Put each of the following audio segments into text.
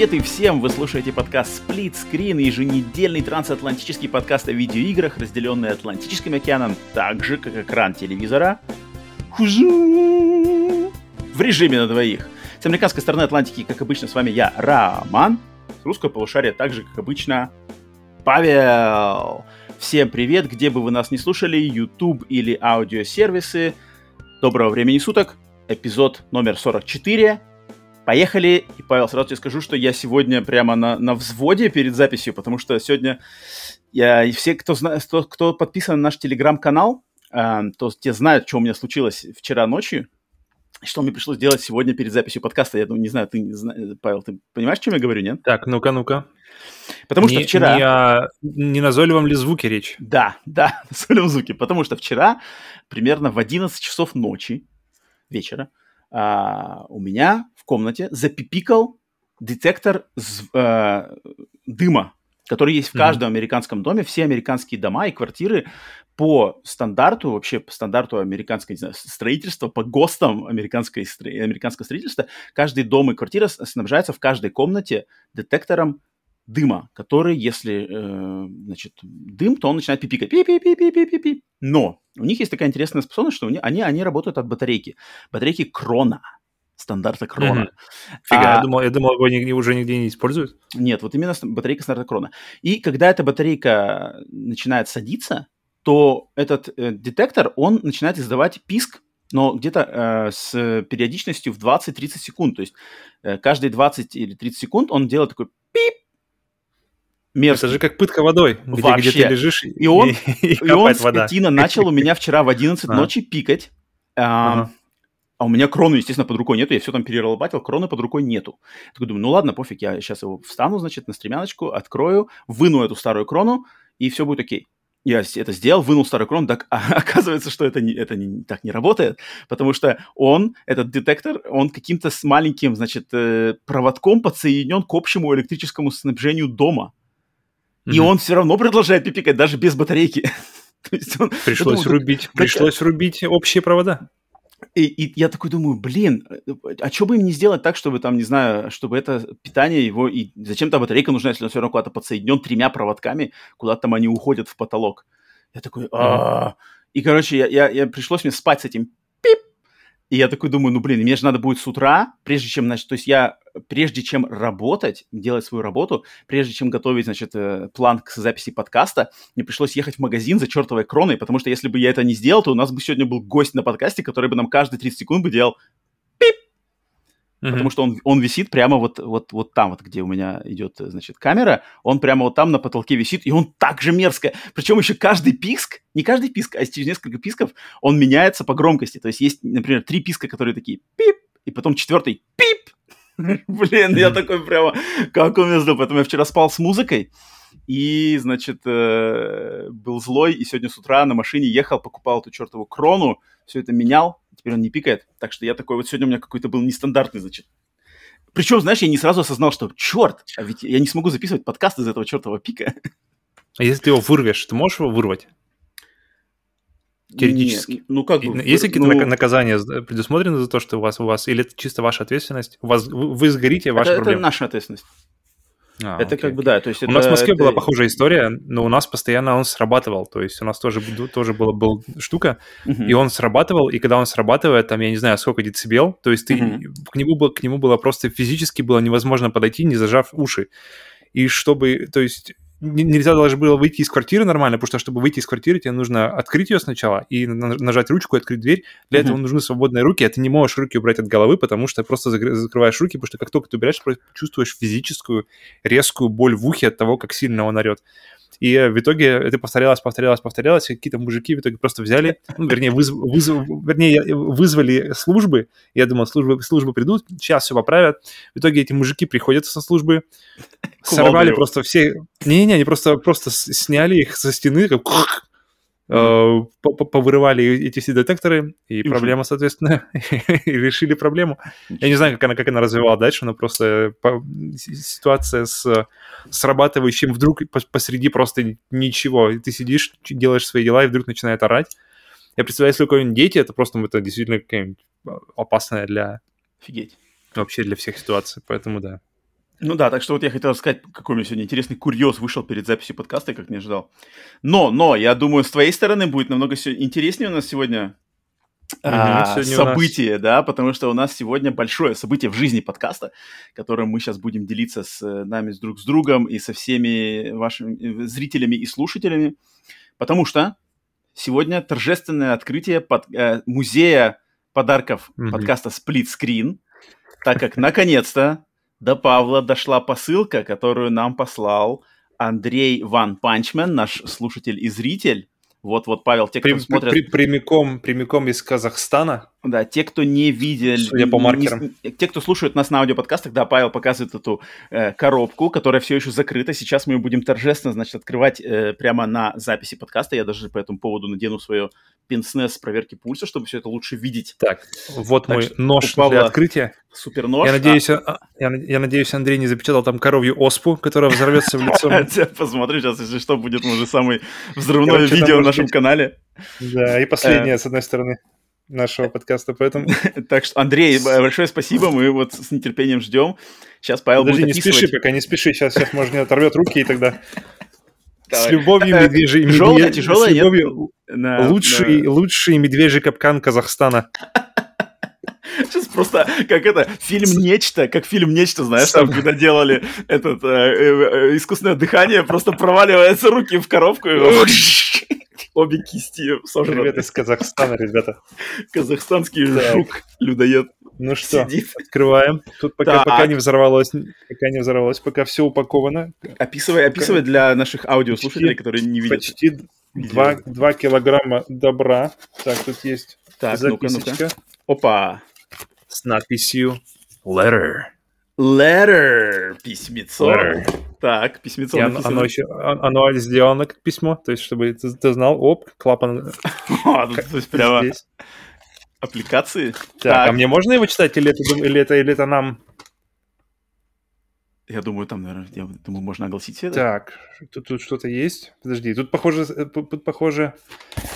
привет и всем! Вы слушаете подкаст Split Screen, еженедельный трансатлантический подкаст о видеоиграх, разделенный Атлантическим океаном, так же, как экран телевизора. В режиме на двоих. С американской стороны Атлантики, как обычно, с вами я, Роман. С русского полушария, так же, как обычно, Павел. Всем привет, где бы вы нас не слушали, YouTube или аудиосервисы. Доброго времени суток. Эпизод номер 44 Поехали. И, Павел, сразу тебе скажу, что я сегодня прямо на, на взводе перед записью, потому что сегодня я, и все, кто, знает, кто, кто подписан на наш телеграм-канал, э, то те знают, что у меня случилось вчера ночью, что мне пришлось делать сегодня перед записью подкаста. Я думаю, не знаю, ты, Павел, ты понимаешь, о чем я говорю, нет? Так, ну-ка, ну-ка. Потому не, что вчера... Не о не назойливом ли звуке речь? Да, да, назойливом звуке. Потому что вчера примерно в 11 часов ночи, вечера, а, у меня комнате запипикал детектор э, дыма, который есть в каждом mm-hmm. американском доме. Все американские дома и квартиры по стандарту, вообще по стандарту американского знаю, строительства, по ГОСТам американской, американского строительства, каждый дом и квартира снабжается в каждой комнате детектором дыма, который, если, э, значит, дым, то он начинает пипикать. Пи-пи-пи-пи-пи-пи. Но у них есть такая интересная способность, что они, они, они работают от батарейки. Батарейки Крона. Стандарта Крона. Mm-hmm. Фига, а, я думал, я думал, его нигде, уже нигде не используют. Нет, вот именно батарейка стандарта Крона. И когда эта батарейка начинает садиться, то этот э, детектор, он начинает издавать писк но где-то э, с периодичностью в 20-30 секунд. То есть э, каждые 20 или 30 секунд он делает такой пип, мерзкий. Это же как пытка водой, где, Вообще. где ты лежишь и, он, и, и он вода. скотина, начал у меня вчера в 11 а. ночи пикать. А, а у меня кроны, естественно, под рукой нету. Я все там перерабатывал, кроны под рукой нету. Я такой думаю, ну ладно, пофиг, я сейчас его встану, значит, на стремяночку, открою, выну эту старую крону, и все будет окей. Я это сделал, вынул старую крону, так а, оказывается, что это, не, это не, так не работает, потому что он, этот детектор, он каким-то с маленьким, значит, э, проводком подсоединен к общему электрическому снабжению дома. И он все равно продолжает пипикать даже без батарейки. он, пришлось рубить, так, пришлось рубить общие провода. И, и я такой думаю, блин, а что бы им не сделать так, чтобы там, не знаю, чтобы это питание его и зачем-то батарейка нужна, если он все равно куда-то подсоединен тремя проводками, куда-то там они уходят в потолок. Я такой, а И, короче, я, я, я пришлось мне спать с этим и я такой думаю, ну, блин, мне же надо будет с утра, прежде чем, значит, то есть я, прежде чем работать, делать свою работу, прежде чем готовить, значит, э, план к записи подкаста, мне пришлось ехать в магазин за чертовой кроной, потому что если бы я это не сделал, то у нас бы сегодня был гость на подкасте, который бы нам каждые 30 секунд бы делал Mm-hmm. Потому что он, он висит прямо вот, вот, вот там, вот, где у меня идет, значит, камера, он прямо вот там на потолке висит, и он так же мерзко. Причем еще каждый писк, не каждый писк, а через несколько писков он меняется по громкости. То есть есть, например, три писка, которые такие пип, и потом четвертый пип. Блин, я такой прямо, как он меня Поэтому я вчера спал с музыкой, и, значит, э, был злой, и сегодня с утра на машине ехал, покупал эту чертову крону, все это менял, теперь он не пикает. Так что я такой, вот сегодня у меня какой-то был нестандартный, значит. Причем, знаешь, я не сразу осознал, что черт, а ведь я не смогу записывать подкаст из этого чертового пика. А если ты его вырвешь, ты можешь его вырвать? Теоретически. Нет, ну как бы. Есть какие-то ну, наказания предусмотрены за то, что у вас, у вас, или это чисто ваша ответственность? У вас, вы, вы сгорите, ваша это, проблема? Это наша ответственность. А, это окей, как бы, да, то есть У это, нас в Москве это... была похожая история, но у нас постоянно он срабатывал, то есть у нас тоже, тоже была, была штука, uh-huh. и он срабатывал, и когда он срабатывает, там, я не знаю, сколько децибел, то есть ты, uh-huh. к, нему было, к нему было просто физически было невозможно подойти, не зажав уши. И чтобы, то есть нельзя даже было выйти из квартиры нормально, потому что, чтобы выйти из квартиры, тебе нужно открыть ее сначала и нажать ручку и открыть дверь. Для mm-hmm. этого нужны свободные руки, а ты не можешь руки убрать от головы, потому что просто закрываешь руки, потому что как только ты убираешь, чувствуешь физическую резкую боль в ухе от того, как сильно он орет. И в итоге это повторялось, повторялось, повторялось, и какие-то мужики в итоге просто взяли, ну, вернее, вызв, вызв, вернее, вызвали службы, я думал, службы, службы придут, сейчас все поправят. В итоге эти мужики приходят со службы, сорвали просто все... Не-не, они просто, просто сняли их со стены, как повырывали эти все детекторы, и проблема, соответственно, и решили проблему. Я не знаю, как она, как она развивала дальше, но просто ситуация с срабатывающим вдруг посреди просто ничего. Ты сидишь, делаешь свои дела, и вдруг начинает орать. Я представляю, если у кого-нибудь дети, это просто это действительно какая-нибудь опасная для... Офигеть. Вообще для всех ситуаций, поэтому да. Ну да, так что вот я хотел сказать, какой у меня сегодня интересный курьез вышел перед записью подкаста, как не ожидал. Но, но, я думаю, с твоей стороны будет намного интереснее у нас сегодня а, событие, нас... да, потому что у нас сегодня большое событие в жизни подкаста, которым мы сейчас будем делиться с э, нами, с друг с другом и со всеми вашими э, зрителями и слушателями, потому что сегодня торжественное открытие под, э, музея подарков mm-hmm. подкаста Split Screen, так как наконец-то до Павла дошла посылка, которую нам послал Андрей Ван Панчмен, наш слушатель и зритель. Вот-вот, Павел, те, кто при, смотрят... При, прямиком, прямиком из Казахстана. Да, те, кто не видел... Судя по маркерам. Не, те, кто слушают нас на аудиоподкастах, да, Павел показывает эту э, коробку, которая все еще закрыта. Сейчас мы ее будем торжественно, значит, открывать э, прямо на записи подкаста. Я даже по этому поводу надену свое пенсне с проверки пульса, чтобы все это лучше видеть. Так, вот так мой нож для открытия. Супер нож. Я надеюсь, а... а я, я надеюсь, Андрей не запечатал там коровью оспу, которая взорвется в лицо. Посмотрю сейчас, если что, будет, может, самое взрывное видео на нашем канале. Да, и последнее, с одной стороны нашего подкаста, поэтому... Так что, Андрей, большое спасибо, мы вот с нетерпением ждем. Сейчас Павел Подожди, будет не спеши, пока не спеши, сейчас, сейчас может, не оторвет руки, и тогда... С любовью медвежий... Тяжелая, тяжелая, нет? Лучший, лучший медвежий капкан Казахстана. Сейчас просто как это, фильм «Нечто», как фильм «Нечто», знаешь, там, когда делали этот, э, э, искусственное дыхание, просто проваливаются руки в коробку, и обе кисти сожраны. Привет из Казахстана, ребята. Казахстанский жук, людоед. Ну что, сидит. открываем. Тут пока, пока не взорвалось, пока не взорвалось, пока все упаковано. Описывай, описывай для наших аудиослушателей, которые не видят. Почти 2, 2 килограмма добра. Так, тут есть так, записочка. Ну-ка, ну-ка. Опа. С надписью Letter. Letter. Письмецо. Letter. Так, письмецо И оно, оно, еще, оно сделано как письмо, то есть, чтобы ты, ты знал, оп, клапан а, то есть прямо здесь. аппликации. Так, так, а мне можно его читать, или это, или это, или это нам я думаю, там, наверное, я думаю, можно огласить все. Так, тут, тут что-то есть. Подожди, тут похоже, э, тут похоже...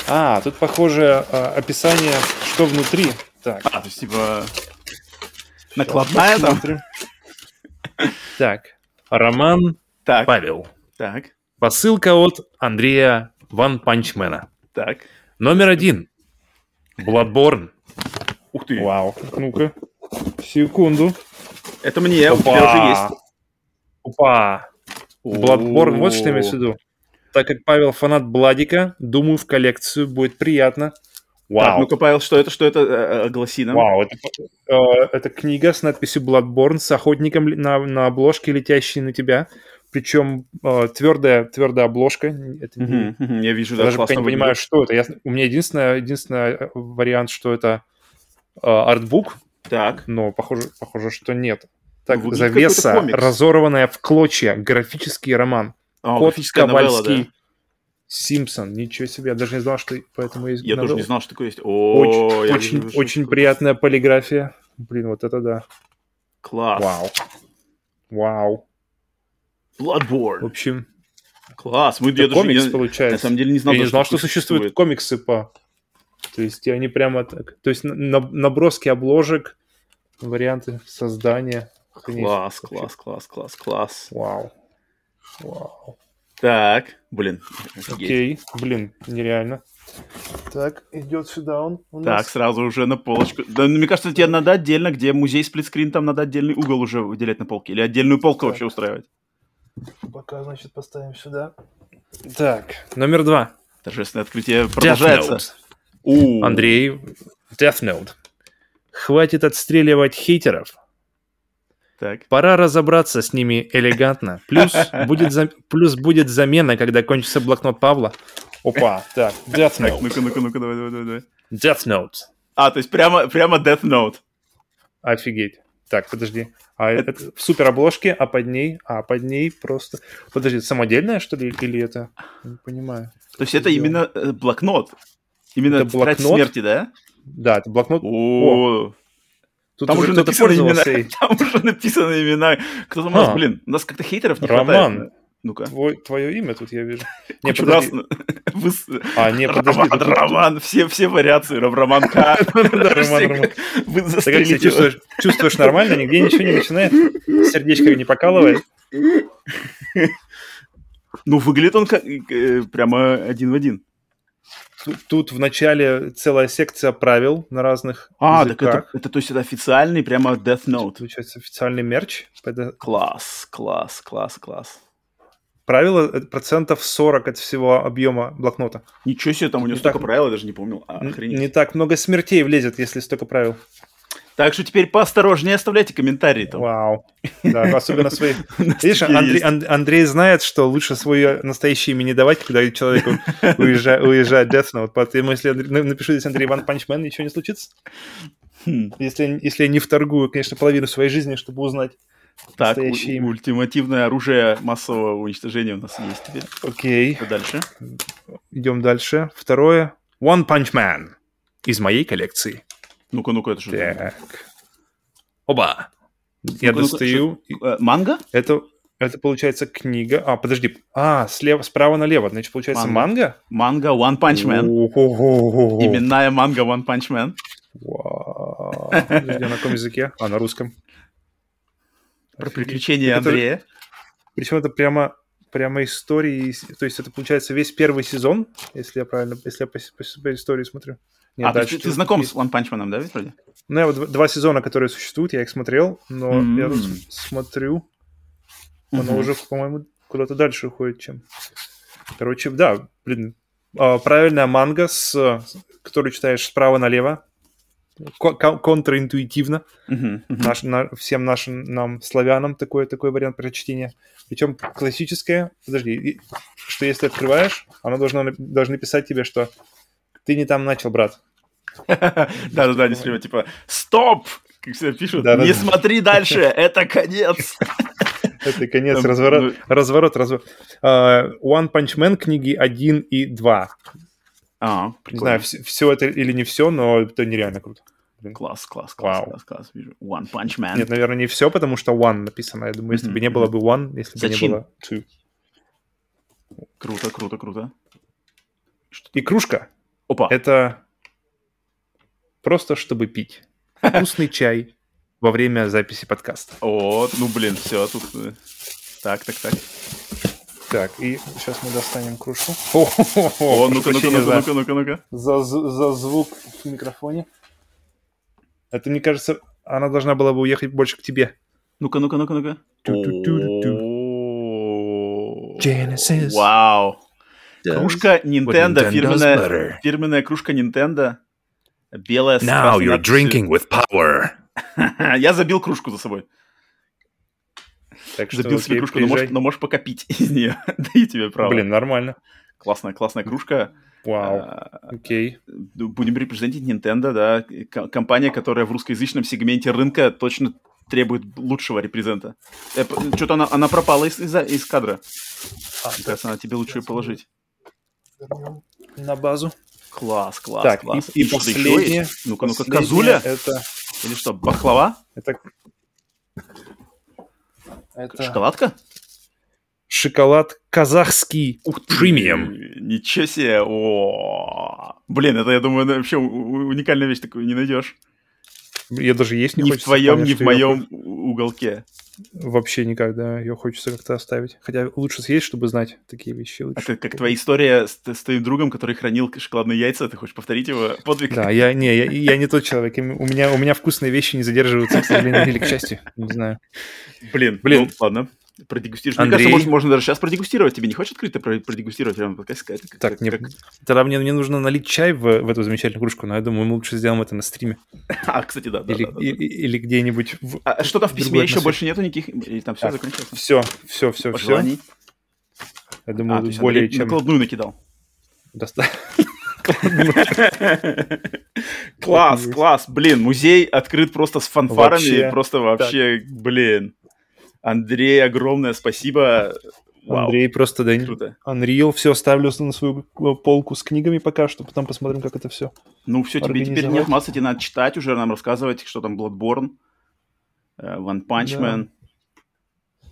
А, тут похоже а, описание, что внутри. Так. А, то есть, типа, накладная там? Так, Роман так. Павел. Так. Посылка от Андрея Ван Панчмена. Так. Номер один. Bloodborne. Ух ты. Вау. Ну-ка. Секунду. Это мне, Опа. у тебя уже есть. Опа! Bloodborne, вот что я имею в виду. Так как Павел фанат Бладика, думаю, в коллекцию будет приятно. Вау. Так, ну-ка, Павел, что это, что это, э, огласи нам. Вау, это, э, это книга с надписью Bloodborne с охотником на, на обложке, летящей на тебя. Причем э, твердая, твердая обложка. Это, uh-huh, я вижу, да, даже не понимаю, что это. Я, у меня единственный, единственный э, вариант, что это э, артбук. Так. Но похоже, похоже, что нет. Так, Выглядит завеса, разорванная в клочья, графический роман. А, Кот Ковальский. Да? Симпсон, ничего себе, я даже не знал, что поэтому есть. Я тоже не знал, что такое есть. О, очень, очень, приятная полиграфия. Блин, вот это да. Класс. Вау. Вау. Bloodborne. В общем, класс. Мы это комикс, я, получается. На самом деле не знал, я не знал, что существуют комиксы по. То есть они прямо так. То есть наброски обложек, варианты создания. Класс, класс, класс, класс, класс. Вау. Вау. Так, блин. Окей, блин, нереально. Так, идет сюда он. У нас. Так, сразу уже на полочку. Да, ну, мне кажется, тебе надо отдельно, где музей сплитскрин, там надо отдельный угол уже выделять на полке. Или отдельную полку так. вообще устраивать. Пока, значит, поставим сюда. Так, номер два. Торжественное открытие продолжается. У Андрей, Death Note. Хватит отстреливать хейтеров. Так. Пора разобраться с ними элегантно. Плюс будет, за... Плюс будет замена, когда кончится блокнот Павла. Опа, так, Death Note. ну-ка, ну-ка, ну-ка, давай, давай, давай. Death Note. А, то есть прямо, прямо Death Note. Офигеть. Так, подожди. А это... это в супер обложке, а под ней, а под ней просто... Подожди, самодельная, что ли, или это? Не понимаю. То есть это именно э, блокнот? Именно это блокнот смерти, да? Да, это блокнот. О, Тут там уже, написаны имена, там уже написаны имена. Кто-то у нас, а, блин, у нас как-то хейтеров не Роман. хватает. Ну-ка. Твой, твое имя тут я вижу. Не. Вы... А, не, подожди. Роман, тут... Роман, все, все вариации. Роман К. Роман, Роман. Вы застрелите. чувствуешь, чувствуешь нормально, нигде ничего не начинает? Сердечко не покалывает? Ну, выглядит он как, э, прямо один в один. Тут, тут в начале целая секция правил на разных А, языках. так это, это, то есть это официальный прямо Death Note. Получается, официальный мерч. Класс, класс, класс, класс. Правило процентов 40 от всего объема блокнота. Ничего себе, там у него столько так, правил, я даже не помнил. А, не так много смертей влезет, если столько правил. Так что теперь поосторожнее оставляйте комментарии там. Вау. Да, особенно свои. Видишь, Андрей, Андрей знает, что лучше свое настоящее имя не давать, когда человеку уезжает, уезжает Death Note. Поэтому если напишу здесь Андрей Ван Панчмен, ничего не случится. Хм. Если, если я не вторгую, конечно, половину своей жизни, чтобы узнать так, настоящее имя. ультимативное оружие массового уничтожения у нас есть теперь. Окей. Что дальше? Идем дальше. Второе. One Punch Man из моей коллекции. Ну-ка, ну-ка, это что? Так. Оба! Я ну достаю... Э, манга? Это, это получается книга. А, подожди. А, слева, справа налево. Значит, получается манга? Манга One Punch Man. Именная манга One Punch Man. Вау. Подожди, а на каком языке? А, на русском. Про приключения Андрея. Причем это прямо прямо истории, то есть это получается весь первый сезон, если я правильно, если я по, по, по истории смотрю. Нет, а, дальше, ты, ты знаком есть... с One Punch Man, да, ведь вроде? Ну, я вот два сезона, которые существуют, я их смотрел, но mm-hmm. я тут смотрю, оно mm-hmm. уже, по-моему, куда-то дальше уходит, чем... Короче, да, блин, а, правильная манга, с, которую читаешь справа налево, контринтуитивно. Uh-huh, uh-huh. Наш, на, всем нашим нам славянам такой, такой вариант прочтения. Причем классическое, подожди, что если открываешь, оно должно, должны писать тебе, что ты не там начал, брат. Да-да-да, действительно, типа, стоп! Как все пишут, не смотри дальше, это конец. Это конец, разворот, ну, разворот, разворот. А, One Punch Man книги 1 и 2. А, Не знаю, все это или не все, но это нереально круто. Класс, класс, класс, класс, класс. Вижу. One Punch Man. Нет, наверное, не все, потому что One написано. Я думаю, если бы не было бы One, если бы не было Two. Круто, круто, круто. И кружка. Опа. Это просто чтобы пить. Вкусный чай во время записи подкаста. О, ну блин, все, тут... Э, так, так, так. Так, и сейчас мы достанем кружку. О, ну-ка, ну-ка, ну-ка, ну-ка, ну-ка. За, за звук в микрофоне. Это, мне кажется, она должна была бы уехать больше к тебе. Ну-ка, ну-ка, ну-ка, ну-ка. Genesis. Вау. Кружка Nintendo, фирменная, фирменная кружка Nintendo. Белая Now you're drinking with power. Я забил кружку за собой. Так что, Забил себе кружку, но можешь, но можешь пока пить из нее. Даю тебе право. Блин, нормально. Классная, классная кружка. Вау, а, окей. Будем репрезентить Nintendo, да. Компания, которая в русскоязычном сегменте рынка точно требует лучшего репрезента. Э, что-то она, она пропала из, из, из кадра. А, Кажется, надо тебе лучше ее положить. На базу. Класс, класс, так, класс. И, и, последнее. Ну-ка, ну-ка, козуля? Это... Или что, бахлава? Это... это... Шоколадка? Шоколад казахский премиум. Ничего себе! О, блин, это, я думаю, вообще уникальная вещь, такую не найдешь. Я даже есть не Ни хочется. в твоем, понять, ни в моем уголке. Вообще никак, да. Ее хочется как-то оставить. Хотя лучше съесть, чтобы знать такие вещи. Лучше. А ты, как твоя история с, с твоим другом, который хранил шоколадные яйца, ты хочешь повторить его подвиг? Да, я не, я, я не тот человек. У меня, у меня вкусные вещи не задерживаются, к сожалению, или к счастью. Не знаю. Блин, блин. Ну, ладно продегустируешь. Андрей... Мне кажется, может, можно даже сейчас продегустировать. Тебе не хочешь открыто продегустировать прямо пока сказать? Так, как, мне, как... тогда мне, мне нужно налить чай в, в эту замечательную кружку, но я думаю, мы лучше сделаем это на стриме. А, кстати, да. Или, да, да, да. или где-нибудь... В... А что там в письме еще больше нету никаких? Или там все закончилось? Все, все, все, Пожеланий? все. Я думаю, а, более чем... накладную накидал. Достаточно. Класс, класс. Блин, музей открыт просто с фанфарами. Просто вообще, блин. Андрей, огромное спасибо. Вау. Андрей просто, да, Круто. Unreal, все ставлю на свою полку с книгами пока что, потом посмотрим, как это все Ну, все, тебе теперь не отмазаться, тебе надо читать уже, нам рассказывать, что там Bloodborne, э, One Punch Man.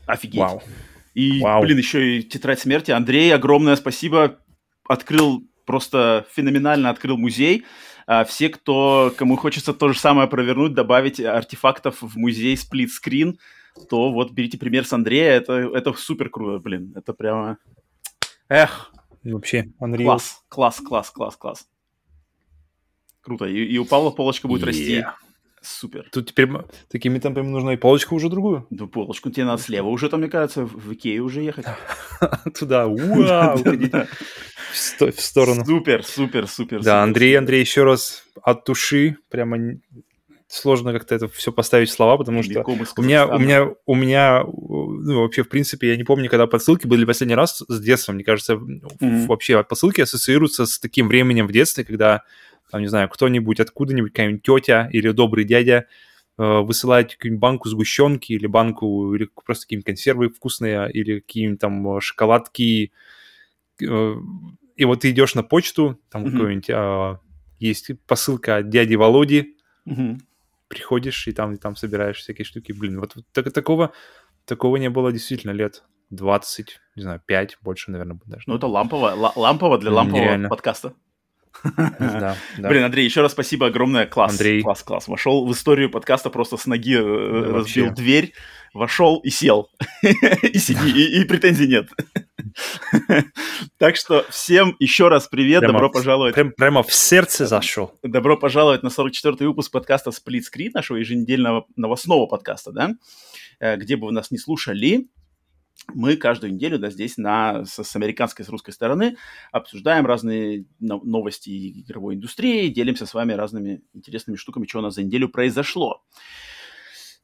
Офигеть. Вау. И, Вау. блин, еще и «Тетрадь смерти». Андрей, огромное спасибо. Открыл просто феноменально открыл музей. А все, кто, кому хочется то же самое провернуть, добавить артефактов в музей сплит-скрин, то вот берите пример с Андрея. Это, это супер круто, блин. Это прямо... Эх. Вообще, Unreal. Класс, класс, класс, класс, класс. Круто. И, и у Павла полочка будет yeah. расти. Супер. Тут теперь такими темпами нужна и полочка уже другую. Да, полочку тебе надо слева уже, там, мне кажется, в Икею уже ехать. Туда, вау, в сторону. Супер, супер, супер. Да, Андрей, Андрей, еще раз от души, прямо сложно как-то это все поставить в слова, потому что у меня, у меня, у меня, ну, вообще, в подсылке я не помню, когда подсылки были последний раз с детства, мне кажется, вообще подсылки ассоциируются с таким временем в детстве, когда там, не знаю, кто-нибудь откуда-нибудь, какая-нибудь тетя или добрый дядя э, высылает какую-нибудь банку сгущенки или банку, или просто какие-нибудь консервы вкусные, или какие-нибудь там шоколадки. Э, и вот ты идешь на почту, там mm-hmm. какой-нибудь э, есть посылка от дяди Володи, mm-hmm. Приходишь и там, и там собираешь всякие штуки. Блин, вот, так, такого, такого не было действительно лет 20, не знаю, 5, больше, наверное, даже. Ну, это лампово, лампово для лампового Нереально. подкаста. Да, да. Блин, Андрей, еще раз спасибо огромное. Класс. Андрей. Класс, класс. Вошел в историю подкаста просто с ноги, э, да, разбил вообще. дверь, вошел и сел. и сиди, и, и претензий нет. так что всем еще раз привет, прямо, добро пожаловать. Прям, прямо в сердце зашел. Добро пожаловать на 44-й выпуск подкаста Split Screen, нашего еженедельного новостного подкаста, да? Э, где бы вы нас не слушали, мы каждую неделю да, здесь на, с, с американской, с русской стороны обсуждаем разные новости игровой индустрии, делимся с вами разными интересными штуками, что у нас за неделю произошло.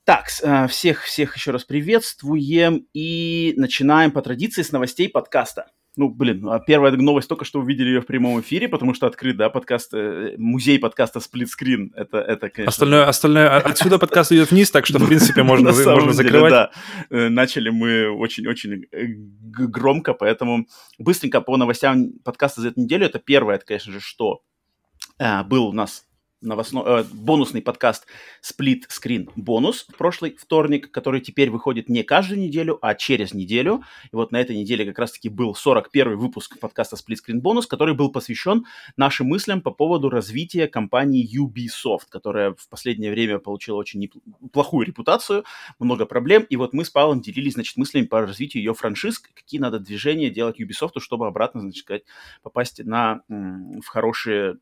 Так, э, всех, всех еще раз приветствуем и начинаем по традиции с новостей подкаста. Ну, блин, а первая новость только что увидели ее в прямом эфире, потому что открыт, да, подкаст, э, музей подкаста Screen. Это, это конечно... Остальное, остальное, а, отсюда подкаст идет вниз, так что, в принципе, можно, можно закрывать. Да, э, начали мы очень-очень громко, поэтому быстренько по новостям подкаста за эту неделю. Это первое, это, конечно же, что был у нас новостной, э, бонусный подкаст Split Screen Бонус в прошлый вторник, который теперь выходит не каждую неделю, а через неделю. И вот на этой неделе как раз-таки был 41 выпуск подкаста Split Screen Бонус, который был посвящен нашим мыслям по поводу развития компании Ubisoft, которая в последнее время получила очень неплохую репутацию, много проблем. И вот мы с Павлом делились, значит, мыслями по развитию ее франшиз, какие надо движения делать Ubisoft, чтобы обратно, значит, сказать, попасть на, в хорошие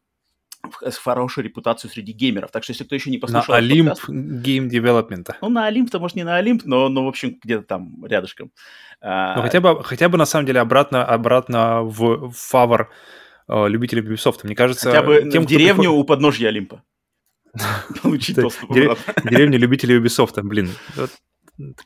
хорошую репутацию среди геймеров. Так что, если кто еще не послушал... На Олимп game development а. Ну, на Олимп-то, может, не на Олимп, но, но в общем, где-то там рядышком. Ну, хотя бы, хотя бы, на самом деле, обратно, обратно в, фавор э, любителей Ubisoft. Мне кажется... Хотя бы тем, в деревню приходит... у подножья Олимпа. Получить доступ Деревня любителей Ubisoft, блин.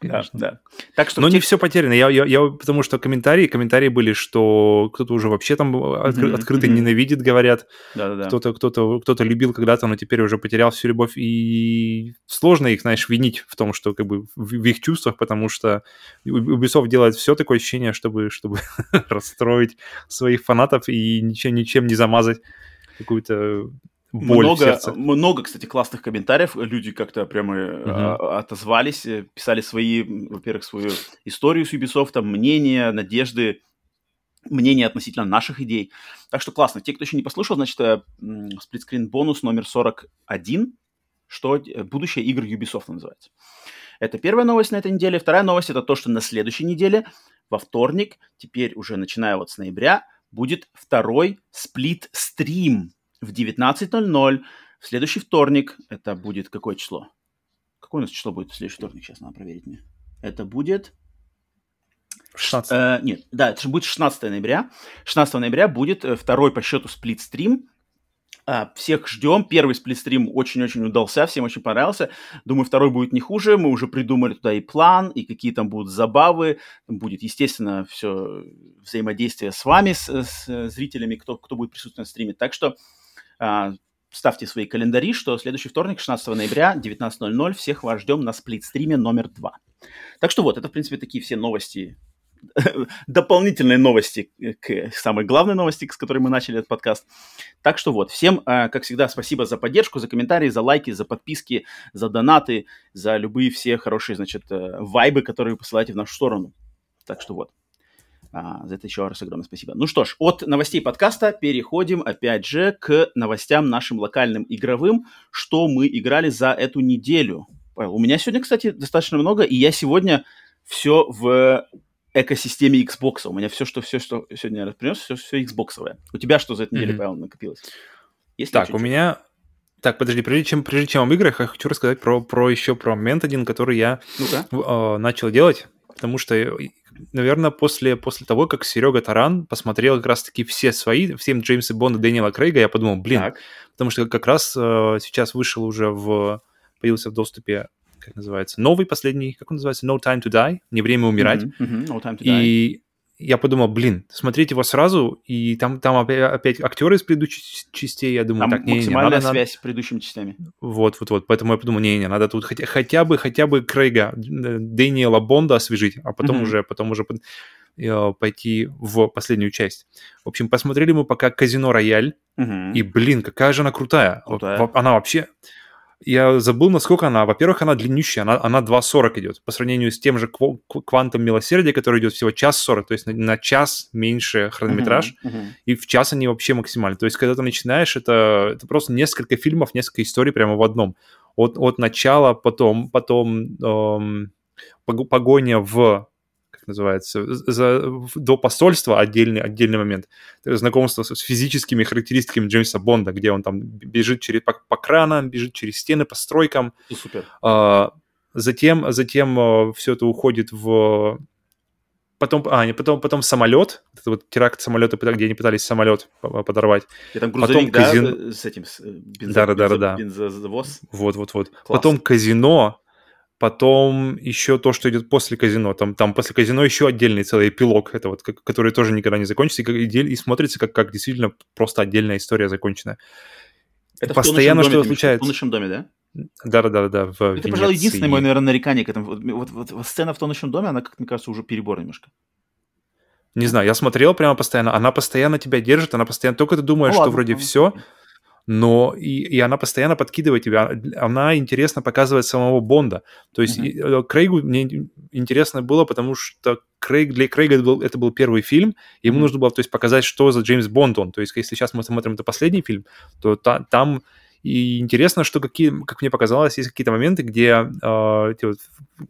Конечно. Да, да. Так что Но те... не все потеряно. Я, я, я, потому что комментарии, комментарии были, что кто-то уже вообще там откры, mm-hmm. открыто mm-hmm. ненавидит, говорят. Да-да-да. Кто-то, кто-то, кто-то любил когда-то, но теперь уже потерял всю любовь. И сложно их, знаешь, винить в том, что как бы в, в их чувствах, потому что Ubisoft делает все такое ощущение, чтобы, чтобы расстроить своих фанатов и ничем, ничем не замазать какую-то боль много. Много, кстати, классных комментариев. Люди как-то прямо uh-huh. отозвались, э, писали свои, во-первых, свою историю с Ubisoft, мнения, надежды, мнения относительно наших идей. Так что классно. Те, кто еще не послушал, значит, сплитскрин бонус номер 41, что э, будущее игр Ubisoft называется. Это первая новость на этой неделе. Вторая новость это то, что на следующей неделе, во вторник, теперь уже начиная вот с ноября, будет второй сплит-стрим в 19.00 в следующий вторник. Это будет какое число? Какое у нас число будет в следующий вторник? Сейчас надо проверить мне. Это будет... 16. Э, нет, да, это будет 16 ноября. 16 ноября будет э, второй по счету сплит-стрим. А, всех ждем. Первый сплитстрим очень-очень удался, всем очень понравился. Думаю, второй будет не хуже. Мы уже придумали туда и план, и какие там будут забавы. Там будет, естественно, все взаимодействие с вами, с, с зрителями, кто, кто будет присутствовать на стриме. Так что ставьте свои календари, что следующий вторник, 16 ноября, 19.00, всех вас ждем на сплит-стриме номер два. Так что вот, это, в принципе, такие все новости, дополнительные новости к самой главной новости, с которой мы начали этот подкаст. Так что вот, всем, а, как всегда, спасибо за поддержку, за комментарии, за лайки, за подписки, за донаты, за любые все хорошие, значит, э, вайбы, которые вы посылаете в нашу сторону. Так что вот. А, за это еще раз огромное спасибо. Ну что ж, от новостей подкаста переходим опять же к новостям нашим локальным игровым, что мы играли за эту неделю. У меня сегодня, кстати, достаточно много, и я сегодня все в экосистеме Xbox. У меня все, что все, что сегодня я принес, все, все Xbox. У тебя что за эту неделю, mm-hmm. Павел, накопилось? Есть так, у меня... Так, подожди, прежде чем, прежде чем об играх, я хочу рассказать про, про еще про момент один, который я э, начал делать, потому что наверное, после, после того, как Серега Таран посмотрел как раз-таки все свои, всем Джеймса Бонда, Дэниела Крейга, я подумал, блин, так. потому что как раз э, сейчас вышел уже в... появился в доступе, как называется, новый последний, как он называется, No Time to Die, Не время умирать. Mm-hmm, mm-hmm, no time to die. И я подумал, блин, смотреть его сразу, и там, там опять, опять актеры из предыдущих частей, я думаю, там так, не, максимальная не, надо, связь надо... с предыдущими частями. Вот, вот, вот, поэтому я подумал, не, не, надо тут хотя, хотя бы, хотя бы Крейга, Дэниела Бонда освежить, а потом mm-hmm. уже, потом уже э, пойти в последнюю часть. В общем, посмотрели мы пока Казино Рояль, mm-hmm. и, блин, какая же она крутая. крутая. Она вообще я забыл, насколько она. Во-первых, она длиннющая, она, она 2.40 идет. По сравнению с тем же квантом милосердия, который идет всего час 40, то есть на, на час меньше хронометраж, uh-huh, uh-huh. и в час они вообще максимальны. То есть, когда ты начинаешь, это, это просто несколько фильмов, несколько историй прямо в одном. От, от начала, потом, потом эм, погоня в называется, за, до посольства отдельный, отдельный момент. Знакомство с, с физическими характеристиками Джеймса Бонда, где он там бежит через, по, по кранам, бежит через стены, по стройкам. Супер. А, затем, затем а, все это уходит в потом, а, не, потом, потом самолет, это вот теракт самолета, где они пытались самолет подорвать. И там грузовик, потом да, казин... с этим, с э, бензо, да, да, да, да. бензовоз. Вот, вот, вот. Потом казино, Потом еще то, что идет после казино. Там, там после казино еще отдельный целый эпилог, это вот, который тоже никогда не закончится, и, и смотрится как, как действительно просто отдельная история законченная. Это Постоянно что-то случается. В тонущем доме, да? Да-да-да. В это, Венеции. пожалуй, единственное мое, наверное, нарекание к этому. Вот, вот, вот, сцена в тонущем доме, она, как мне кажется, уже перебор немножко. Не знаю, я смотрел прямо постоянно. Она постоянно тебя держит, она постоянно... Только ты думаешь, ну, что ладно, вроде ладно. все, но и, и она постоянно подкидывает тебя, она интересно показывает самого Бонда. То есть mm-hmm. Крейгу мне интересно было, потому что Крейг, для Крейга это был, это был первый фильм, ему mm-hmm. нужно было то есть, показать, что за Джеймс Бонд он. То есть если сейчас мы смотрим это последний фильм, то та, там и интересно, что какие, как мне показалось, есть какие-то моменты, где э, те, вот,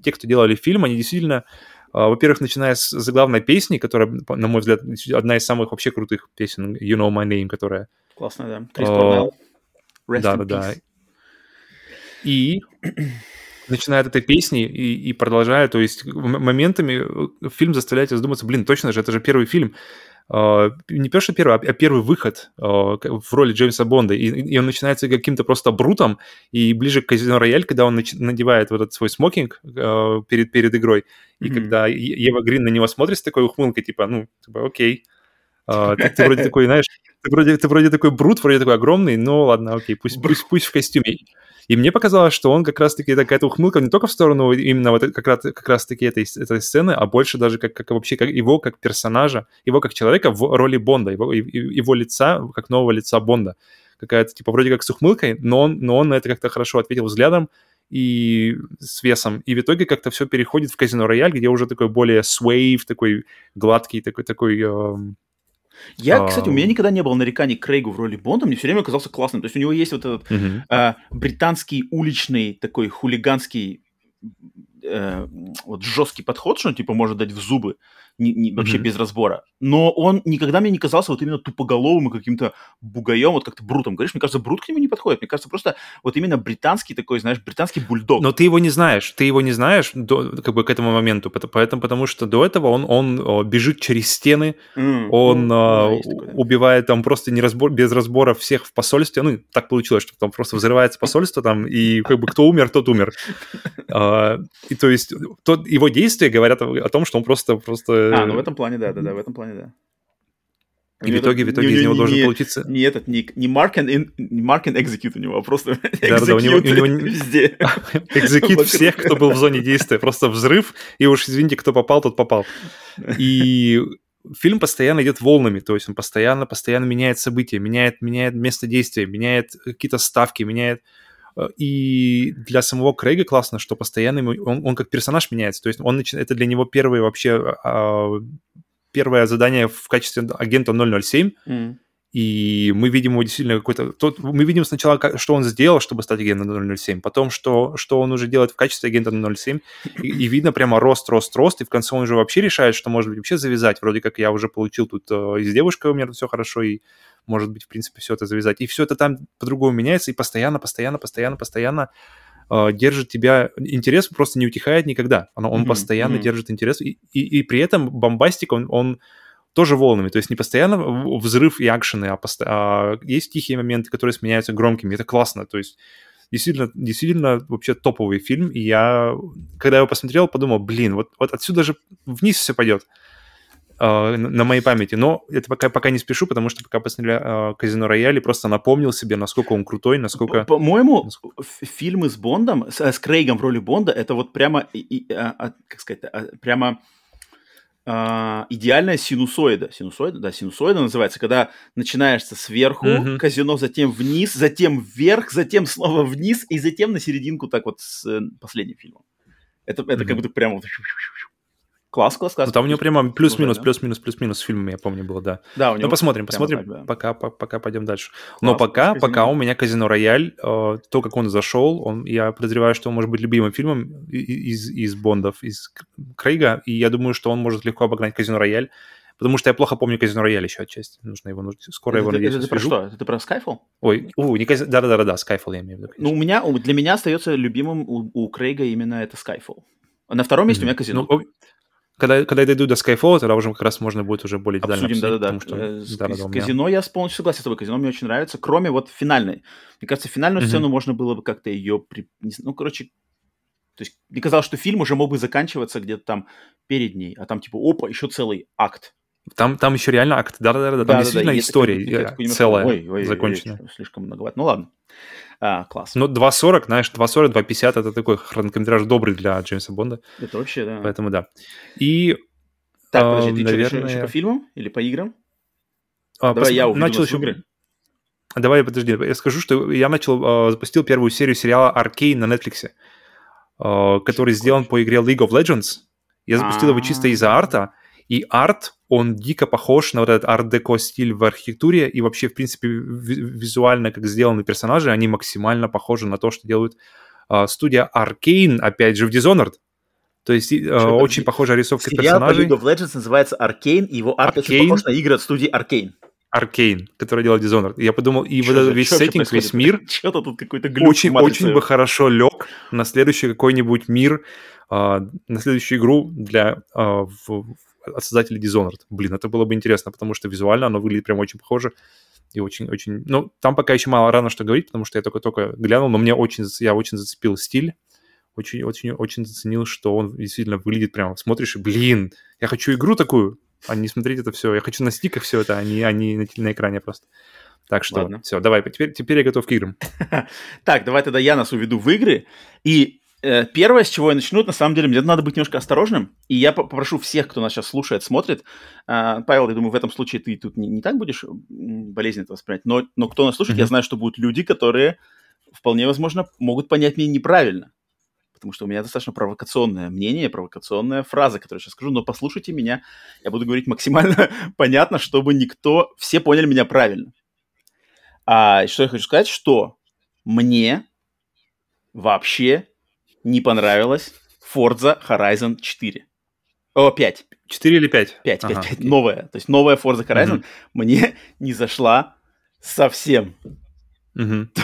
те, кто делали фильм, они действительно Uh, во-первых, начиная с заглавной песни, которая, на мой взгляд, одна из самых вообще крутых песен You Know My Name, которая Классно, да. Крис Корнелл. Да, да, да. И начинает этой песни и, и продолжая, то есть моментами э, фильм заставляет тебя задуматься, блин, точно же, это же первый фильм. Uh, не первый первый, а первый выход uh, в роли Джеймса Бонда. И, и он начинается каким-то просто брутом, и ближе к казино Рояль, когда он нач- надевает вот этот свой смокинг uh, перед, перед игрой, и mm-hmm. когда Ева Грин на него смотрит с такой ухмылкой, типа, ну, типа, окей, ты, ты вроде такой, знаешь, ты вроде, ты вроде такой брут, вроде такой огромный, но ладно, окей, пусть, пусть, пусть в костюме. И мне показалось, что он как раз-таки такая-то ухмылка не только в сторону именно вот как раз, как раз-таки этой, этой сцены, а больше даже как, как вообще как его как персонажа, его как человека в роли Бонда, его, его лица, как нового лица Бонда. Какая-то, типа, вроде как с ухмылкой, но он, но он на это как-то хорошо ответил взглядом и с весом. И в итоге как-то все переходит в казино Рояль, где уже такой более свейв, такой гладкий, такой, такой э, я, кстати, у меня никогда не было нареканий к Крейгу в роли Бонда, мне все время казался классным. То есть у него есть вот этот э, британский уличный такой хулиганский э, вот жесткий подход, что он типа может дать в зубы не, не, вообще mm-hmm. без разбора. Но он никогда мне не казался вот именно тупоголовым и каким-то бугаем, вот как то брутом. Говоришь, мне кажется, брут к нему не подходит. Мне кажется, просто вот именно британский такой, знаешь, британский бульдог. Но ты его не знаешь. Ты его не знаешь до, как бы к этому моменту. Поэтому, потому что до этого он, он бежит через стены, mm, он mm, а, такое, да. убивает там просто не разбор, без разбора всех в посольстве. Ну, так получилось, что там просто взрывается посольство там, и как бы кто умер, тот умер. А, и то есть его действия говорят о том, что он просто, просто а, ну в этом плане, да, да, да, в этом плане, да. И в итоге, в итоге не, из него не, должен не, получиться... Не этот, не, не mark and, in, не mark and execute у него, а просто да, да, у него, у него везде. Execute всех, кто был в зоне действия. Просто взрыв, и уж, извините, кто попал, тот попал. И фильм постоянно идет волнами, то есть он постоянно, постоянно меняет события, меняет, меняет место действия, меняет какие-то ставки, меняет И для самого Крейга классно, что постоянно ему, он, он как персонаж меняется. То есть он начинает, это для него первое вообще а, первое задание в качестве агента 007. Mm. И мы видим его действительно какой-то... Тот, мы видим сначала, как, что он сделал, чтобы стать агентом 007, потом, что, что он уже делает в качестве агента 007, и, и видно прямо рост, рост, рост, и в конце он уже вообще решает, что, может быть, вообще завязать. Вроде как я уже получил тут э, и с девушкой у меня все хорошо, и может быть, в принципе, все это завязать. И все это там по-другому меняется, и постоянно, постоянно, постоянно, постоянно э, держит тебя... Интерес просто не утихает никогда. Он, он mm-hmm. постоянно mm-hmm. держит интерес, и, и, и при этом бомбастик, он, он тоже волнами. То есть не постоянно взрыв и акшены, а, пост... а есть тихие моменты, которые сменяются громкими. Это классно. То есть действительно, действительно вообще топовый фильм. И я, когда его посмотрел, подумал, блин, вот, вот отсюда же вниз все пойдет э, на моей памяти. Но это пока, пока не спешу, потому что пока посмотрели э, «Казино Рояль», просто напомнил себе, насколько он крутой, насколько... По-моему, насколько... фильмы с Бондом, с, с Крейгом в роли Бонда, это вот прямо, и, и, а, как сказать, а, прямо а, идеальная синусоида. Синусоида, да, синусоида называется, когда начинаешься сверху, mm-hmm. казино, затем вниз, затем вверх, затем снова вниз, и затем на серединку так вот с э, последним фильмом. Это, это mm-hmm. как будто прямо вот Класс, класс, класс. Ну, там у него прямо плюс-минус, плюс-минус, плюс-минус с фильмами, я помню, было, да. Да, у него. Ну, посмотрим, посмотрим, так, да. пока, пока, пока пойдем дальше. Класс, Но пока, пока у меня Казино Рояль, э, то, как он зашел, он, я подозреваю, что он может быть любимым фильмом из, из Бондов, из Крейга, и я думаю, что он может легко обогнать Казино Рояль, потому что я плохо помню Казино Рояль еще отчасти. Нужно его, нужно, скоро это, его, надеюсь, Это, это про что? Это про Skyfall? Ой, у, не Казино, да-да-да, Skyfall я имею в виду. Конечно. Ну, у меня, для меня остается любимым у, у Крейга именно это Skyfall. На втором месте mm-hmm. у меня Казино. Ну, когда, когда я дойду до Skyfall, тогда уже как раз можно будет уже более детально обсудим. Да-да-да. Что, э, да, да, казино я полностью согласен с тобой. Казино мне очень нравится, кроме вот финальной. Мне кажется, финальную mm-hmm. сцену можно было бы как-то ее... При... Ну, короче, то есть мне казалось, что фильм уже мог бы заканчиваться где-то там перед ней, а там типа, опа, еще целый акт. Там, там еще реально акт, да-да-да, там да, действительно да, история я, я, целая, ой, ой, законченная. Ой, слишком многовато. Ну ладно. А, класс. Ну, 2.40, знаешь, 2.40, 2.50 это такой хронометраж добрый для Джеймса Бонда. Это вообще, да. Поэтому да. И так, подожди, ты наверное... что, еще по фильмам или по играм? А, Давай пос... я начал еще... игры. Давай, подожди, я скажу, что я начал, э, запустил первую серию сериала Arcane на Netflix, э, который сделан по игре League of Legends. Я запустил его чисто из-за арта, и арт, он дико похож на вот этот арт-деко стиль в архитектуре, и вообще, в принципе, визуально, как сделаны персонажи, они максимально похожи на то, что делают э, студия Arcane, опять же, в Dishonored. То есть э, очень похожая рисовка Сериал персонажей. Сериал League of Legends называется Arcane, и его арт очень похож на игры от студии Arcane. Arcane, который делал Dishonored. Я подумал, и вот этот весь сеттинг, весь мир Что-то тут какой-то очень, очень бы хорошо лег на следующий какой-нибудь мир, э, на следующую игру для э, в, от создателей Dishonored. Блин, это было бы интересно, потому что визуально оно выглядит прям очень похоже и очень-очень... Ну, там пока еще мало рано что говорить, потому что я только-только глянул, но мне очень, я очень зацепил стиль очень, очень, очень заценил, что он действительно выглядит прямо, смотришь, и, блин, я хочу игру такую, а не смотреть это все. Я хочу на стиках все это, а не, а не на, на экране просто. Так что Ладно. все, давай, теперь, теперь я готов к играм. так, давай тогда я нас уведу в игры. И первое, с чего я начну, на самом деле, мне надо быть немножко осторожным. И я попрошу всех, кто нас сейчас слушает, смотрит. Э, Павел, я думаю, в этом случае ты тут не, не так будешь болезненно это воспринять. Но, но кто нас слушает, mm-hmm. я знаю, что будут люди, которые вполне возможно могут понять меня неправильно потому что у меня достаточно провокационное мнение, провокационная фраза, которую я сейчас скажу, но послушайте меня, я буду говорить максимально понятно, чтобы никто, все поняли меня правильно. А что я хочу сказать, что мне вообще не понравилась Forza Horizon 4. О, 5. 4 или 5? 5, 5, ага. 5. Новая. То есть новая Forza Horizon угу. мне не зашла совсем. Угу.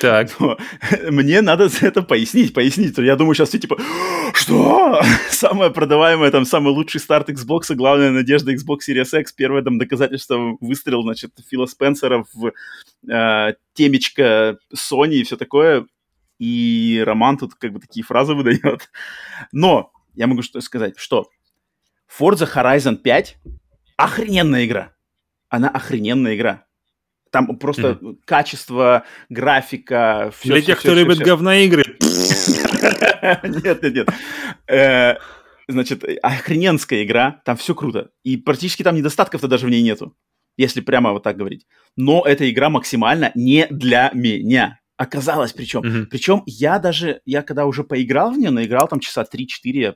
Так. Но мне надо это пояснить, пояснить. Я думаю, сейчас все типа, что? Самое продаваемое, там, самый лучший старт Xbox, главная надежда Xbox Series X, первое там доказательство выстрел, значит, Фила Спенсера в э, темечко Sony и все такое. И Роман тут как бы такие фразы выдает. Но я могу что сказать, что Forza Horizon 5 охрененная игра. Она охрененная игра. Там просто mm-hmm. качество, графика, все. Для все, тех, все, кто все, любит все. говноигры. Нет, нет, нет. Э, значит, охрененская игра, там все круто. И практически там недостатков-то даже в ней нету, если прямо вот так говорить. Но эта игра максимально не для меня. Оказалось причем. Mm-hmm. Причем я даже, я когда уже поиграл в нее, наиграл там часа 3-4, я,